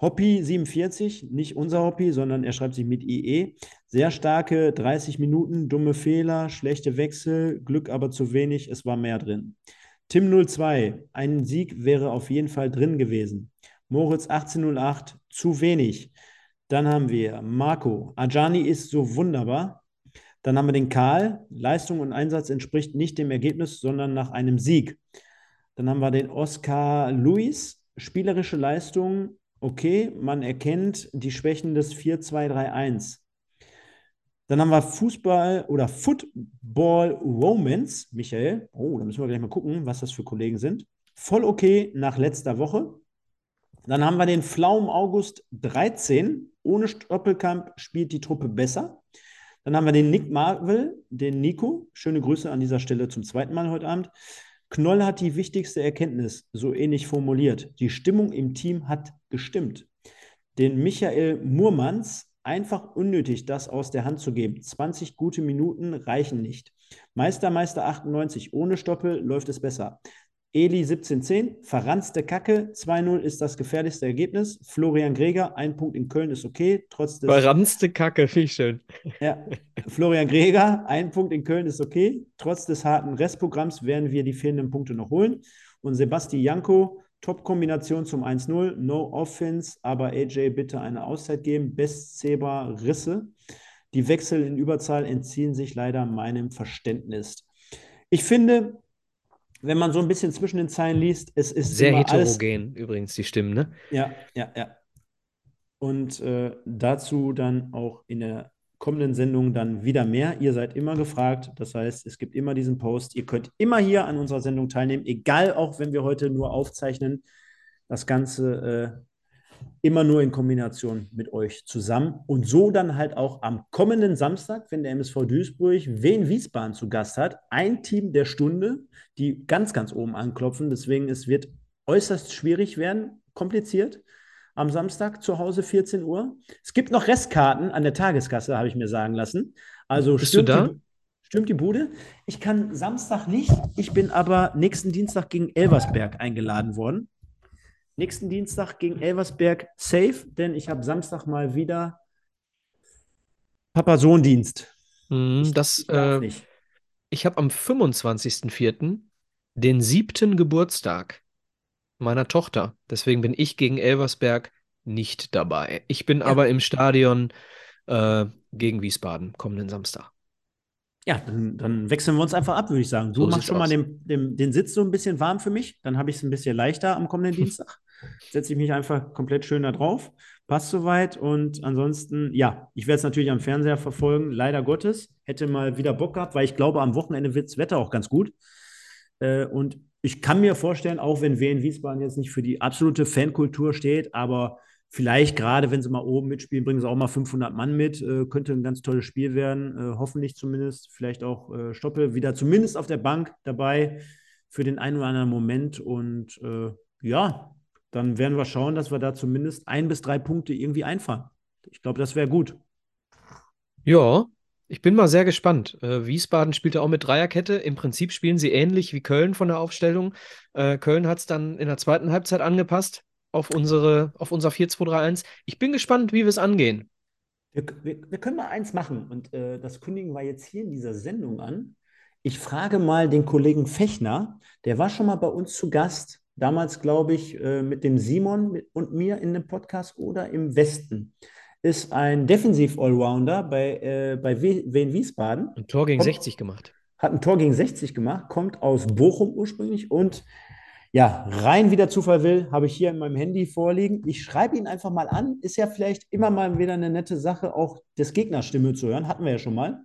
Hoppy 47, nicht unser Hoppy, sondern er schreibt sich mit IE. Sehr starke 30 Minuten, dumme Fehler, schlechte Wechsel, Glück aber zu wenig, es war mehr drin. Tim 02, ein Sieg wäre auf jeden Fall drin gewesen. Moritz 1808, zu wenig. Dann haben wir Marco, Ajani ist so wunderbar. Dann haben wir den Karl, Leistung und Einsatz entspricht nicht dem Ergebnis, sondern nach einem Sieg. Dann haben wir den Oscar Luis, spielerische Leistung, okay, man erkennt die Schwächen des 4-2-3-1. Dann haben wir Fußball oder Football Romance, Michael. Oh, da müssen wir gleich mal gucken, was das für Kollegen sind. Voll okay nach letzter Woche. Dann haben wir den Flaum August 13. Ohne Stoppelkamp spielt die Truppe besser. Dann haben wir den Nick Marvel, den Nico. Schöne Grüße an dieser Stelle zum zweiten Mal heute Abend. Knoll hat die wichtigste Erkenntnis so ähnlich formuliert. Die Stimmung im Team hat gestimmt. Den Michael Murmans einfach unnötig, das aus der Hand zu geben. 20 gute Minuten reichen nicht. Meister, Meister 98, ohne Stoppel läuft es besser. Eli 1710, verranzte Kacke, 2-0 ist das gefährlichste Ergebnis. Florian Greger, ein Punkt in Köln ist okay, trotz des. Verranzte Kacke, ich schön. Ja, Florian Greger, ein Punkt in Köln ist okay. Trotz des harten Restprogramms werden wir die fehlenden Punkte noch holen. Und Sebastian Janko, Top-Kombination zum 1-0, no offense, aber AJ bitte eine Auszeit geben. Best Zebra Risse. Die Wechsel in Überzahl entziehen sich leider meinem Verständnis. Ich finde, wenn man so ein bisschen zwischen den Zeilen liest, es ist sehr heterogen alles, übrigens die Stimmen, ne? Ja, ja, ja. Und äh, dazu dann auch in der kommenden Sendung dann wieder mehr. Ihr seid immer gefragt. Das heißt, es gibt immer diesen Post. Ihr könnt immer hier an unserer Sendung teilnehmen, egal auch wenn wir heute nur aufzeichnen. Das Ganze äh, immer nur in Kombination mit euch zusammen und so dann halt auch am kommenden Samstag, wenn der MSV Duisburg Wien Wiesbaden zu Gast hat, ein Team der Stunde, die ganz, ganz oben anklopfen. Deswegen es wird äußerst schwierig werden, kompliziert. Am Samstag zu Hause 14 Uhr. Es gibt noch Restkarten an der Tageskasse, habe ich mir sagen lassen. Also Bist stimmt, Die, stimmt die Bude. Ich kann Samstag nicht. Ich bin aber nächsten Dienstag gegen Elversberg eingeladen worden. Nächsten Dienstag gegen Elversberg safe, denn ich habe Samstag mal wieder Papa-Sohn-Dienst. Mm, das, ich, äh, ich habe am 25.04. den siebten Geburtstag meiner Tochter. Deswegen bin ich gegen Elversberg nicht dabei. Ich bin ja. aber im Stadion äh, gegen Wiesbaden kommenden Samstag. Ja, dann, dann, wechseln wir uns einfach ab, würde ich sagen. Du so machst schon aus. mal den, den, den, Sitz so ein bisschen warm für mich. Dann habe ich es ein bisschen leichter am kommenden *laughs* Dienstag. Setze ich mich einfach komplett schön da drauf. Passt soweit. Und ansonsten, ja, ich werde es natürlich am Fernseher verfolgen. Leider Gottes. Hätte mal wieder Bock gehabt, weil ich glaube, am Wochenende wird das Wetter auch ganz gut. Äh, und ich kann mir vorstellen, auch wenn Wien Wiesbaden jetzt nicht für die absolute Fankultur steht, aber Vielleicht gerade, wenn sie mal oben mitspielen, bringen sie auch mal 500 Mann mit. Äh, könnte ein ganz tolles Spiel werden. Äh, hoffentlich zumindest. Vielleicht auch äh, Stoppe wieder zumindest auf der Bank dabei für den einen oder anderen Moment. Und äh, ja, dann werden wir schauen, dass wir da zumindest ein bis drei Punkte irgendwie einfahren. Ich glaube, das wäre gut. Ja, ich bin mal sehr gespannt. Äh, Wiesbaden spielt ja auch mit Dreierkette. Im Prinzip spielen sie ähnlich wie Köln von der Aufstellung. Äh, Köln hat es dann in der zweiten Halbzeit angepasst auf, unsere, auf unser 4-2-3-1. Ich bin gespannt, wie wir es angehen. Wir, wir, wir, können mal eins machen und äh, das kündigen wir jetzt hier in dieser Sendung an. Ich frage mal den Kollegen Fechner, der war schon mal bei uns zu Gast, damals glaube ich äh, mit dem Simon und mir in einem Podcast oder im Westen ist ein Defensiv-Allrounder bei, äh, bei Wien Wiesbaden. Ein Tor gegen kommt, 60 gemacht. Hat ein Tor gegen 60 gemacht, kommt aus Bochum ursprünglich und ja, rein wie der Zufall will, habe ich hier in meinem Handy vorliegen. Ich schreibe ihn einfach mal an. Ist ja vielleicht immer mal wieder eine nette Sache, auch des Gegners Stimme zu hören. Hatten wir ja schon mal.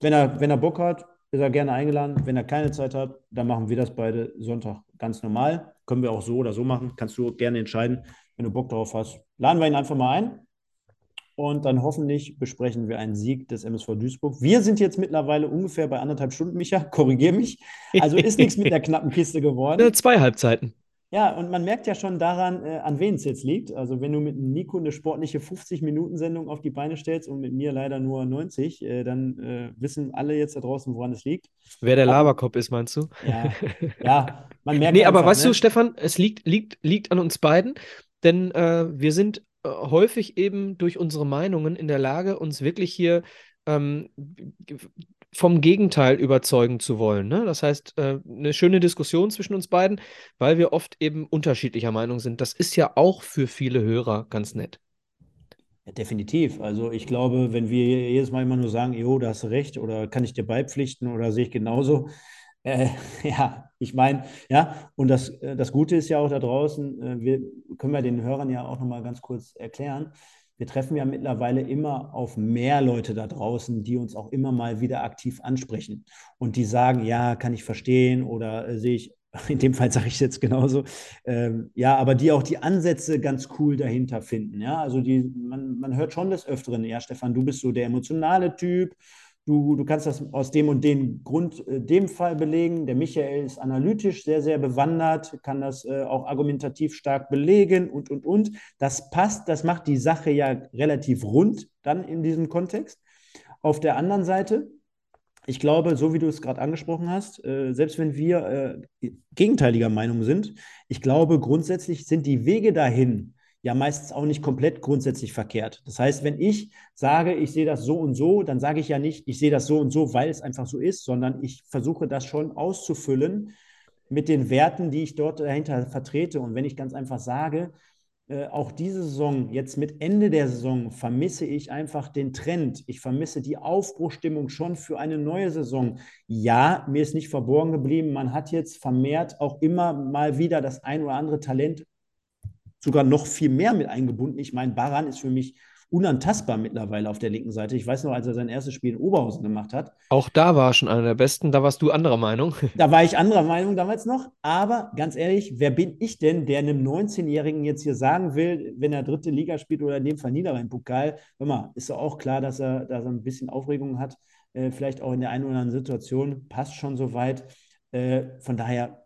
Wenn er, wenn er Bock hat, ist er gerne eingeladen. Wenn er keine Zeit hat, dann machen wir das beide Sonntag ganz normal. Können wir auch so oder so machen. Kannst du gerne entscheiden wenn du Bock darauf hast, laden wir ihn einfach mal ein. Und dann hoffentlich besprechen wir einen Sieg des MSV Duisburg. Wir sind jetzt mittlerweile ungefähr bei anderthalb Stunden, Micha, *laughs* korrigiere mich. Also ist nichts mit der knappen Kiste geworden. Zwei Halbzeiten. Ja, und man merkt ja schon daran, äh, an wen es jetzt liegt. Also wenn du mit Nico eine sportliche 50-Minuten-Sendung auf die Beine stellst und mit mir leider nur 90, äh, dann äh, wissen alle jetzt da draußen, woran es liegt. Wer der Laberkopf ist, meinst du? Ja, ja man merkt *laughs* Nee, einfach, aber weißt ne? du, Stefan, es liegt, liegt, liegt an uns beiden. Denn äh, wir sind äh, häufig eben durch unsere Meinungen in der Lage, uns wirklich hier ähm, vom Gegenteil überzeugen zu wollen. Ne? Das heißt, äh, eine schöne Diskussion zwischen uns beiden, weil wir oft eben unterschiedlicher Meinung sind. Das ist ja auch für viele Hörer ganz nett. Ja, definitiv. Also ich glaube, wenn wir jedes Mal immer nur sagen, jo, da hast du recht oder kann ich dir beipflichten oder sehe ich genauso, äh, *laughs* ja, ich meine, ja, und das, äh, das Gute ist ja auch da draußen, äh, wir können wir den Hörern ja auch nochmal ganz kurz erklären. Wir treffen ja mittlerweile immer auf mehr Leute da draußen, die uns auch immer mal wieder aktiv ansprechen und die sagen, ja, kann ich verstehen oder äh, sehe ich, *laughs* in dem Fall sage ich es jetzt genauso, ähm, ja, aber die auch die Ansätze ganz cool dahinter finden. Ja, also die, man, man hört schon des Öfteren, ja, Stefan, du bist so der emotionale Typ Du, du kannst das aus dem und dem Grund, äh, dem Fall belegen. Der Michael ist analytisch sehr, sehr bewandert, kann das äh, auch argumentativ stark belegen und, und, und. Das passt, das macht die Sache ja relativ rund dann in diesem Kontext. Auf der anderen Seite, ich glaube, so wie du es gerade angesprochen hast, äh, selbst wenn wir äh, gegenteiliger Meinung sind, ich glaube, grundsätzlich sind die Wege dahin, ja meistens auch nicht komplett grundsätzlich verkehrt. Das heißt, wenn ich sage, ich sehe das so und so, dann sage ich ja nicht, ich sehe das so und so, weil es einfach so ist, sondern ich versuche das schon auszufüllen mit den Werten, die ich dort dahinter vertrete. Und wenn ich ganz einfach sage, äh, auch diese Saison, jetzt mit Ende der Saison, vermisse ich einfach den Trend. Ich vermisse die Aufbruchstimmung schon für eine neue Saison. Ja, mir ist nicht verborgen geblieben, man hat jetzt vermehrt auch immer mal wieder das ein oder andere Talent sogar noch viel mehr mit eingebunden. Ich meine, Baran ist für mich unantastbar mittlerweile auf der linken Seite. Ich weiß noch, als er sein erstes Spiel in Oberhausen gemacht hat. Auch da war er schon einer der Besten. Da warst du anderer Meinung. *laughs* Da war ich anderer Meinung damals noch. Aber ganz ehrlich, wer bin ich denn, der einem 19-Jährigen jetzt hier sagen will, wenn er dritte Liga spielt oder in dem Fall Niederrhein-Pokal, hör mal, ist doch auch klar, dass er, dass er ein bisschen Aufregung hat. Äh, vielleicht auch in der einen oder anderen Situation. Passt schon soweit. Äh, von daher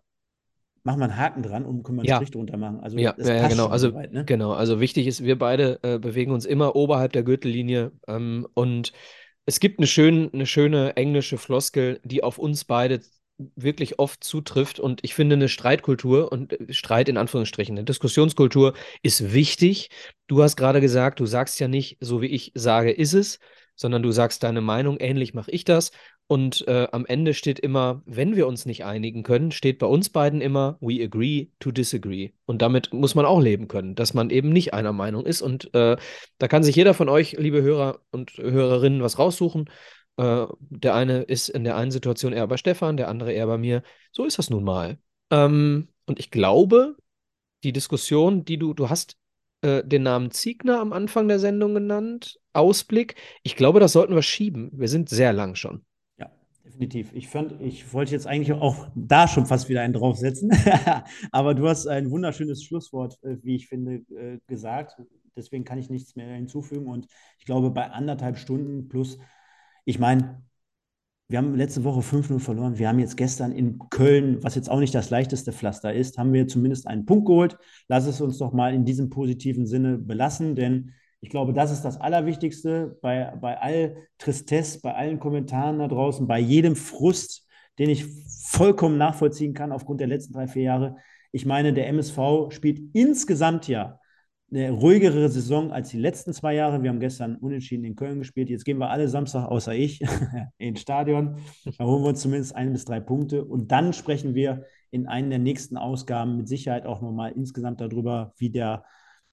machen wir einen Haken dran und können wir einen ja. Strich drunter machen. Also ja, ja, genau. Also, weit, ne? genau. Also wichtig ist, wir beide äh, bewegen uns immer oberhalb der Gürtellinie ähm, und es gibt eine, schön, eine schöne englische Floskel, die auf uns beide wirklich oft zutrifft und ich finde eine Streitkultur und äh, Streit in Anführungsstrichen, eine Diskussionskultur ist wichtig. Du hast gerade gesagt, du sagst ja nicht, so wie ich sage, ist es, sondern du sagst deine Meinung, ähnlich mache ich das. Und äh, am Ende steht immer, wenn wir uns nicht einigen können, steht bei uns beiden immer, we agree to disagree. Und damit muss man auch leben können, dass man eben nicht einer Meinung ist. Und äh, da kann sich jeder von euch, liebe Hörer und Hörerinnen, was raussuchen. Äh, der eine ist in der einen Situation eher bei Stefan, der andere eher bei mir. So ist das nun mal. Ähm, und ich glaube, die Diskussion, die du, du hast äh, den Namen Ziegner am Anfang der Sendung genannt. Ausblick. Ich glaube, das sollten wir schieben. Wir sind sehr lang schon. Definitiv. Ich fand, ich wollte jetzt eigentlich auch da schon fast wieder einen draufsetzen. *laughs* Aber du hast ein wunderschönes Schlusswort, äh, wie ich finde, äh, gesagt. Deswegen kann ich nichts mehr hinzufügen. Und ich glaube, bei anderthalb Stunden plus, ich meine, wir haben letzte Woche 5-0 verloren. Wir haben jetzt gestern in Köln, was jetzt auch nicht das leichteste Pflaster ist, haben wir zumindest einen Punkt geholt. Lass es uns doch mal in diesem positiven Sinne belassen, denn ich glaube, das ist das Allerwichtigste bei, bei all Tristesse, bei allen Kommentaren da draußen, bei jedem Frust, den ich vollkommen nachvollziehen kann aufgrund der letzten drei, vier Jahre. Ich meine, der MSV spielt insgesamt ja eine ruhigere Saison als die letzten zwei Jahre. Wir haben gestern unentschieden in Köln gespielt. Jetzt gehen wir alle Samstag, außer ich, *laughs* ins Stadion. Da holen wir uns zumindest ein bis drei Punkte. Und dann sprechen wir in einer der nächsten Ausgaben mit Sicherheit auch nochmal insgesamt darüber, wie der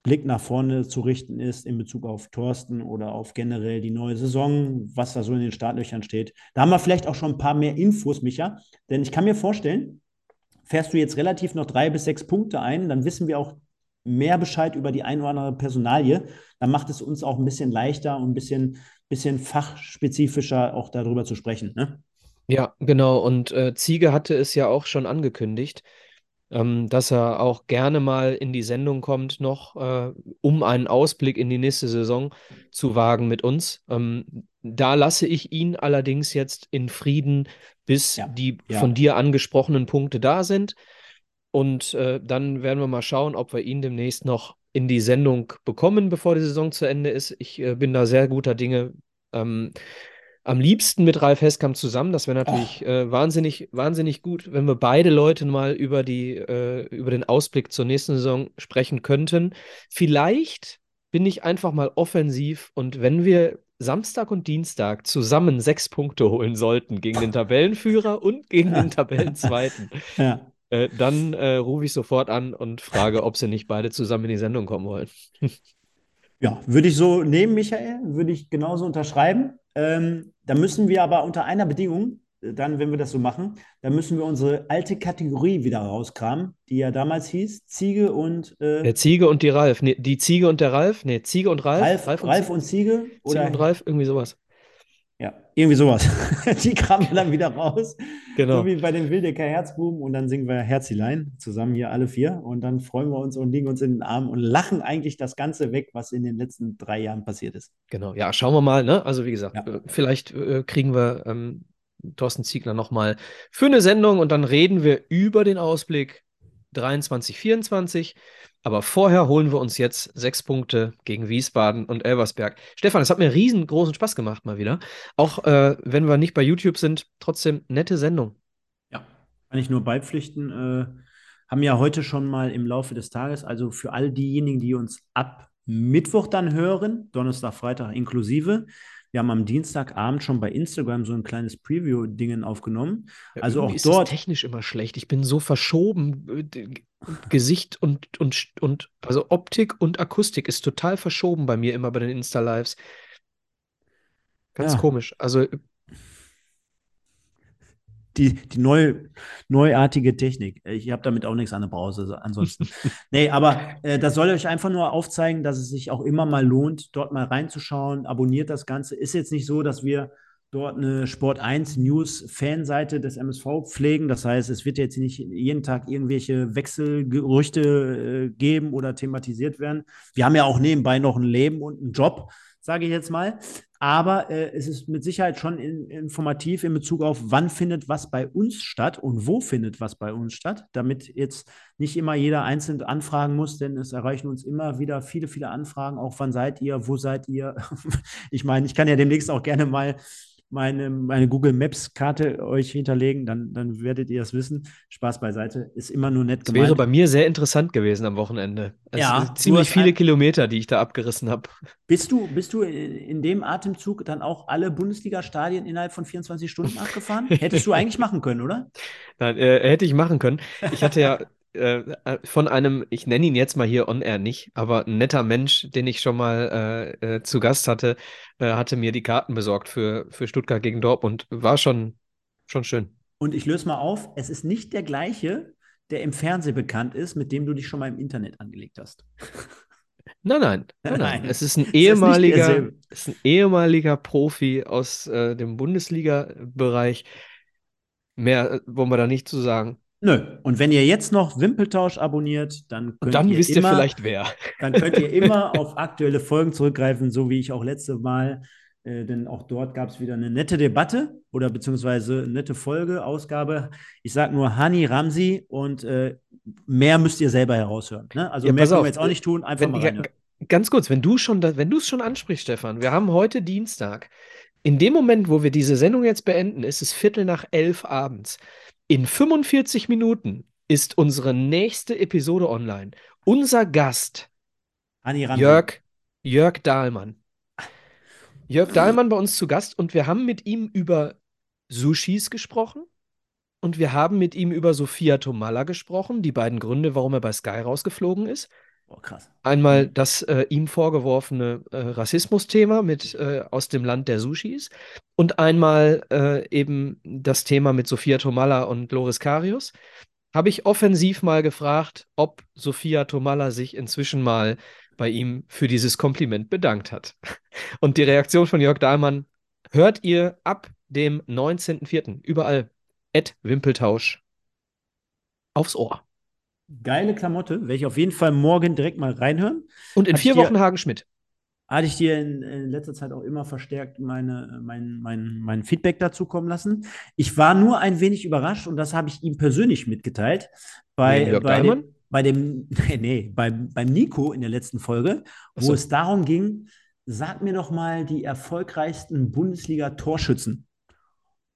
Blick nach vorne zu richten ist in Bezug auf Thorsten oder auf generell die neue Saison, was da so in den Startlöchern steht. Da haben wir vielleicht auch schon ein paar mehr Infos, Micha. Denn ich kann mir vorstellen, fährst du jetzt relativ noch drei bis sechs Punkte ein, dann wissen wir auch mehr Bescheid über die ein oder andere Personalie, dann macht es uns auch ein bisschen leichter und ein bisschen, bisschen fachspezifischer auch darüber zu sprechen. Ne? Ja, genau. Und äh, Ziege hatte es ja auch schon angekündigt, ähm, dass er auch gerne mal in die Sendung kommt, noch, äh, um einen Ausblick in die nächste Saison zu wagen mit uns. Ähm, da lasse ich ihn allerdings jetzt in Frieden, bis ja, die ja. von dir angesprochenen Punkte da sind. Und äh, dann werden wir mal schauen, ob wir ihn demnächst noch in die Sendung bekommen, bevor die Saison zu Ende ist. Ich äh, bin da sehr guter Dinge. Ähm, am liebsten mit Ralf Heskamp zusammen. Das wäre natürlich äh, wahnsinnig, wahnsinnig gut, wenn wir beide Leute mal über, die, äh, über den Ausblick zur nächsten Saison sprechen könnten. Vielleicht bin ich einfach mal offensiv und wenn wir Samstag und Dienstag zusammen sechs Punkte holen sollten gegen den Tabellenführer und gegen den *laughs* Tabellenzweiten, ja. Äh, dann äh, rufe ich sofort an und frage, ob sie nicht beide zusammen in die Sendung kommen wollen. *laughs* ja, würde ich so nehmen, Michael, würde ich genauso unterschreiben. Ähm, da müssen wir aber unter einer Bedingung, äh, dann, wenn wir das so machen, dann müssen wir unsere alte Kategorie wieder rauskramen, die ja damals hieß Ziege und. Äh, der Ziege und die Ralf. Nee, die Ziege und der Ralf? Nee, Ziege und Ralf. Ralf, Ralf, und, Ralf und Ziege. Ziege oder und Ralf, irgendwie sowas. Irgendwie sowas. *laughs* die kramen wir dann wieder raus. Genau. So wie bei den Wildecker Herzbuben und dann singen wir Herzilein zusammen hier alle vier und dann freuen wir uns und liegen uns in den Armen und lachen eigentlich das Ganze weg, was in den letzten drei Jahren passiert ist. Genau, ja, schauen wir mal. Ne? Also wie gesagt, ja. Äh, vielleicht äh, kriegen wir ähm, Thorsten Ziegler nochmal für eine Sendung und dann reden wir über den Ausblick 23, 24. Aber vorher holen wir uns jetzt sechs Punkte gegen Wiesbaden und Elversberg. Stefan, es hat mir riesengroßen Spaß gemacht mal wieder. Auch äh, wenn wir nicht bei YouTube sind, trotzdem nette Sendung. Ja, kann ich nur beipflichten. Äh, haben ja heute schon mal im Laufe des Tages, also für all diejenigen, die uns ab Mittwoch dann hören, Donnerstag, Freitag inklusive, wir haben am Dienstagabend schon bei Instagram so ein kleines Preview-Dingen aufgenommen. Ja, also auch ist dort. Technisch immer schlecht. Ich bin so verschoben. Gesicht und, und, und, also Optik und Akustik ist total verschoben bei mir immer bei den Insta-Lives. Ganz ja. komisch. Also die, die neu, neuartige Technik. Ich habe damit auch nichts an der Brause ansonsten. *laughs* nee, aber äh, das soll euch einfach nur aufzeigen, dass es sich auch immer mal lohnt, dort mal reinzuschauen. Abonniert das Ganze. Ist jetzt nicht so, dass wir dort eine Sport 1 News Fanseite des MSV pflegen. Das heißt, es wird jetzt nicht jeden Tag irgendwelche Wechselgerüchte äh, geben oder thematisiert werden. Wir haben ja auch nebenbei noch ein Leben und einen Job, sage ich jetzt mal. Aber äh, es ist mit Sicherheit schon in, informativ in Bezug auf, wann findet was bei uns statt und wo findet was bei uns statt, damit jetzt nicht immer jeder einzeln anfragen muss, denn es erreichen uns immer wieder viele, viele Anfragen, auch wann seid ihr, wo seid ihr. *laughs* ich meine, ich kann ja demnächst auch gerne mal meine, meine Google Maps-Karte euch hinterlegen, dann, dann werdet ihr es wissen. Spaß beiseite, ist immer nur nett gemeint. Das wäre bei mir sehr interessant gewesen am Wochenende. Es ja, ziemlich viele. Kilometer, die ich da abgerissen habe. Bist du, bist du in dem Atemzug dann auch alle Bundesliga-Stadien innerhalb von 24 Stunden abgefahren? Hättest du *laughs* eigentlich machen können, oder? Nein, äh, hätte ich machen können. Ich hatte ja *laughs* äh, äh, von einem, ich nenne ihn jetzt mal hier on-air nicht, aber ein netter Mensch, den ich schon mal äh, äh, zu Gast hatte, äh, hatte mir die Karten besorgt für, für Stuttgart gegen Dortmund. War schon, schon schön. Und ich löse mal auf, es ist nicht der gleiche, der im Fernsehen bekannt ist, mit dem du dich schon mal im Internet angelegt hast. *laughs* Nein, nein, nein, nein. Es ist ein ehemaliger, ist, ist ein ehemaliger Profi aus äh, dem Bundesliga-Bereich. Mehr wollen wir da nicht zu sagen. Nö. Und wenn ihr jetzt noch Wimpeltausch abonniert, dann könnt dann ihr wisst immer, ihr vielleicht wer. Dann könnt ihr immer *laughs* auf aktuelle Folgen zurückgreifen, so wie ich auch letzte Mal Äh, denn auch dort gab es wieder eine nette Debatte oder beziehungsweise nette Folge, Ausgabe. Ich sage nur Hani Ramsi und äh, mehr müsst ihr selber heraushören. Ne? Also Ja, mehr können auf, wir jetzt auch nicht tun, einfach Wenn, mal ja, rein. ganz kurz, wenn du schon, wenn du es schon ansprichst, Stefan, wir haben heute Dienstag. In dem Moment, wo wir diese Sendung jetzt beenden, ist es Viertel nach elf abends. In 45 Minuten ist unsere nächste Episode online. Unser Gast. Jörg, Jörg Dahlmann. *laughs* Jörg Dahlmann bei uns zu Gast und wir haben mit ihm über Sushis gesprochen und wir haben mit ihm über Sophia Tomalla gesprochen, die beiden Gründe, warum er bei Sky rausgeflogen ist. Oh, krass. Einmal das äh, ihm vorgeworfene äh, Rassismusthema mit äh, aus dem Land der Sushis und einmal äh, eben das Thema mit Sophia Tomalla und Loris Karius. Habe ich offensiv mal gefragt, ob Sophia Tomalla sich inzwischen mal bei ihm für dieses Kompliment bedankt hat. *laughs* Und die Reaktion von Jörg Dahlmann hört ihr ab dem 19.04. überall. Ed Wimpeltausch aufs Ohr. Geile Klamotte, werde ich auf jeden Fall morgen direkt mal reinhören. Und in Hat vier Wochen Hagen Schmidt. Hatte ich dir in, in letzter Zeit auch immer verstärkt meine, mein, mein, mein Feedback dazu kommen lassen. Ich war nur ein wenig überrascht und das habe ich ihm persönlich mitgeteilt. Bei, Jörg bei, dem, bei dem, *laughs* nee, nee, beim, beim Nico in der letzten Folge, Ach wo so. es darum ging, sag mir doch mal die erfolgreichsten Bundesliga-Torschützen.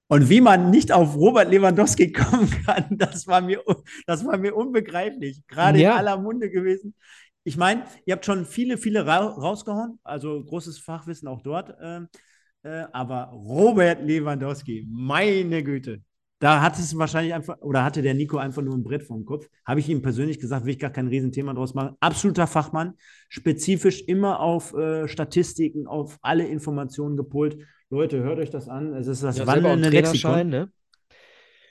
Und wie man nicht auf Robert Lewandowski *laughs* kommen kann, das war mir, das war mir unbegreiflich. Gerade Ja. in aller Munde gewesen. Ich meine, ihr habt schon viele, viele ra rausgehauen, also großes Fachwissen auch dort. ähm, äh, aber Robert Lewandowski, meine Güte, da hat es wahrscheinlich einfach, oder hatte der Nico einfach nur ein Brett vor dem Kopf. Habe ich ihm persönlich gesagt, will ich gar kein Riesenthema draus machen. Absoluter Fachmann, spezifisch immer auf äh, Statistiken, auf alle Informationen gepolt. Leute, hört euch das an. Es ist das Ja, wandelnde Trainerschein, Lexikon. ne?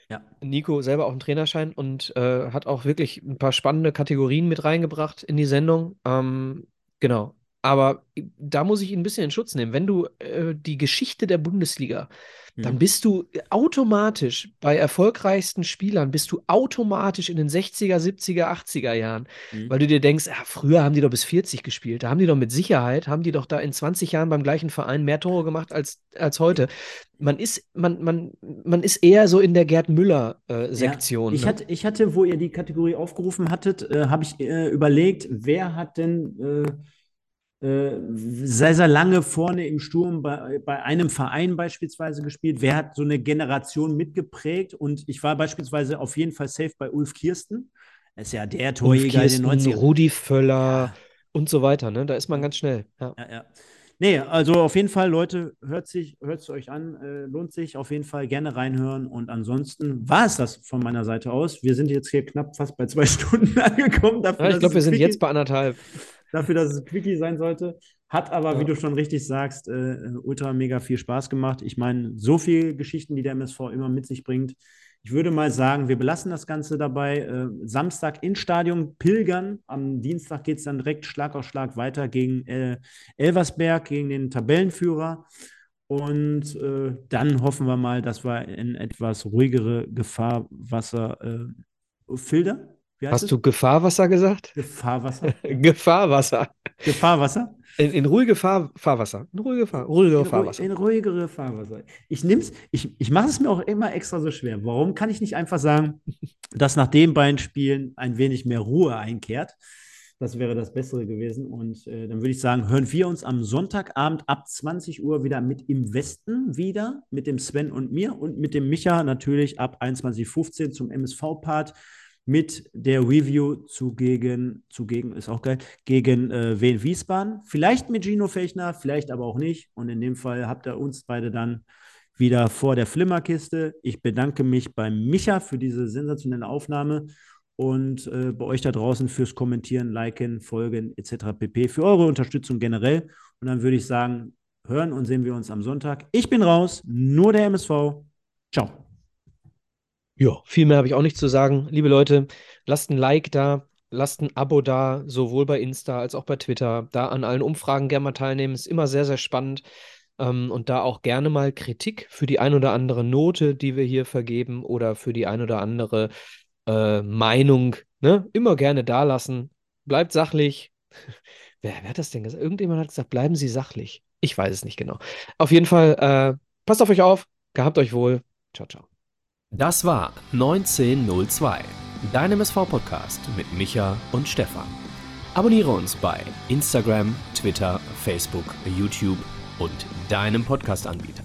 Ja. Nico selber auch einen Trainerschein und äh, hat auch wirklich ein paar spannende Kategorien mit reingebracht in die Sendung. Ähm, genau. Aber da muss ich ihn ein bisschen in Schutz nehmen. Wenn du äh, die Geschichte der Bundesliga, dann Mhm. bist du automatisch bei erfolgreichsten Spielern, bist du automatisch in den 60er, 70er, 80er Jahren, Mhm. weil du dir denkst, ja, früher haben die doch bis 40 gespielt. Da haben die doch mit Sicherheit, haben die doch da in 20 Jahren beim gleichen Verein mehr Tore gemacht als, als heute. Man ist, man, man, man ist eher so in der Gerd Müller-Sektion. Ja, ich, ne? hatte, ich hatte, wo ihr die Kategorie aufgerufen hattet, äh, habe ich äh, überlegt, wer hat denn äh, äh, sehr, sehr lange vorne im Sturm bei, bei einem Verein beispielsweise gespielt? Wer hat so eine Generation mitgeprägt? Und ich war beispielsweise auf jeden Fall safe bei Ulf Kirsten. Er ist ja der Torjäger in den Kirsten, 90ern. Rudi Völler Ja. und so weiter. Ne? Da ist man ganz schnell. Ja. Ja, ja. Nee, also auf jeden Fall, Leute, hört sich, hört es euch an, äh, lohnt sich auf jeden Fall gerne reinhören. Und ansonsten war es das von meiner Seite aus. Wir sind jetzt hier knapp fast bei zwei *laughs* Stunden angekommen. Dafür, Ja, ich glaube, wir sind jetzt bei anderthalb. Dafür, dass es Quickie sein sollte. Hat aber, Ja. wie du schon richtig sagst, äh, ultra mega viel Spaß gemacht. Ich meine, so viele Geschichten, die der MSV immer mit sich bringt. Ich würde mal sagen, wir belassen das Ganze dabei. Äh, Samstag ins Stadion pilgern. Am Dienstag geht es dann direkt Schlag auf Schlag weiter gegen äh, Elversberg, gegen den Tabellenführer. Und äh, dann hoffen wir mal, dass wir in etwas ruhigere Gefahrwasser äh, Filter. Hast es? du Gefahrwasser gesagt? Gefahrwasser? *laughs* Gefahrwasser. Gefahrwasser? In, in ruhige Fahr Fahrwasser. In ruhige, Fahr ruhige In, Fahrwasser. in ruhigere Fahrwasser. Ich nimm's, ich, ich mache es mir auch immer extra so schwer. Warum kann ich nicht einfach sagen, dass nach den beiden Spielen ein wenig mehr Ruhe einkehrt? Das wäre das Bessere gewesen. Und äh, dann würde ich sagen, hören wir uns am Sonntagabend ab 20 Uhr wieder mit im Westen wieder, mit dem Sven und mir und mit dem Micha natürlich ab 21.15 Uhr zum MSV-Part mit der Review zu gegen, zu gegen, ist auch geil, gegen äh, Wien Wiesbaden. Vielleicht mit Gino Fechner, vielleicht aber auch nicht. Und in dem Fall habt ihr uns beide dann wieder vor der Flimmerkiste. Ich bedanke mich beim Micha für diese sensationelle Aufnahme und äh, bei euch da draußen fürs Kommentieren, Liken, Folgen etc. pp. Für eure Unterstützung generell. Und dann würde ich sagen, hören und sehen wir uns am Sonntag. Ich bin raus, nur der MSV. Ciao. Ja, viel mehr habe ich auch nicht zu sagen. Liebe Leute, lasst ein Like da, lasst ein Abo da, sowohl bei Insta als auch bei Twitter. Da an allen Umfragen gerne mal teilnehmen, ist immer sehr, sehr spannend. Ähm, und da auch gerne mal Kritik für die ein oder andere Note, die wir hier vergeben oder für die ein oder andere äh, Meinung, ne? Immer gerne da lassen. Bleibt sachlich. *laughs* Wer, wer hat das denn gesagt? Irgendjemand hat gesagt, bleiben Sie sachlich. Ich weiß es nicht genau. Auf jeden Fall, äh, passt auf euch auf, gehabt euch wohl. Ciao, ciao. Das war 1902, dein MSV-Podcast mit Micha und Stefan. Abonniere uns bei Instagram, Twitter, Facebook, YouTube und deinem Podcast-Anbieter.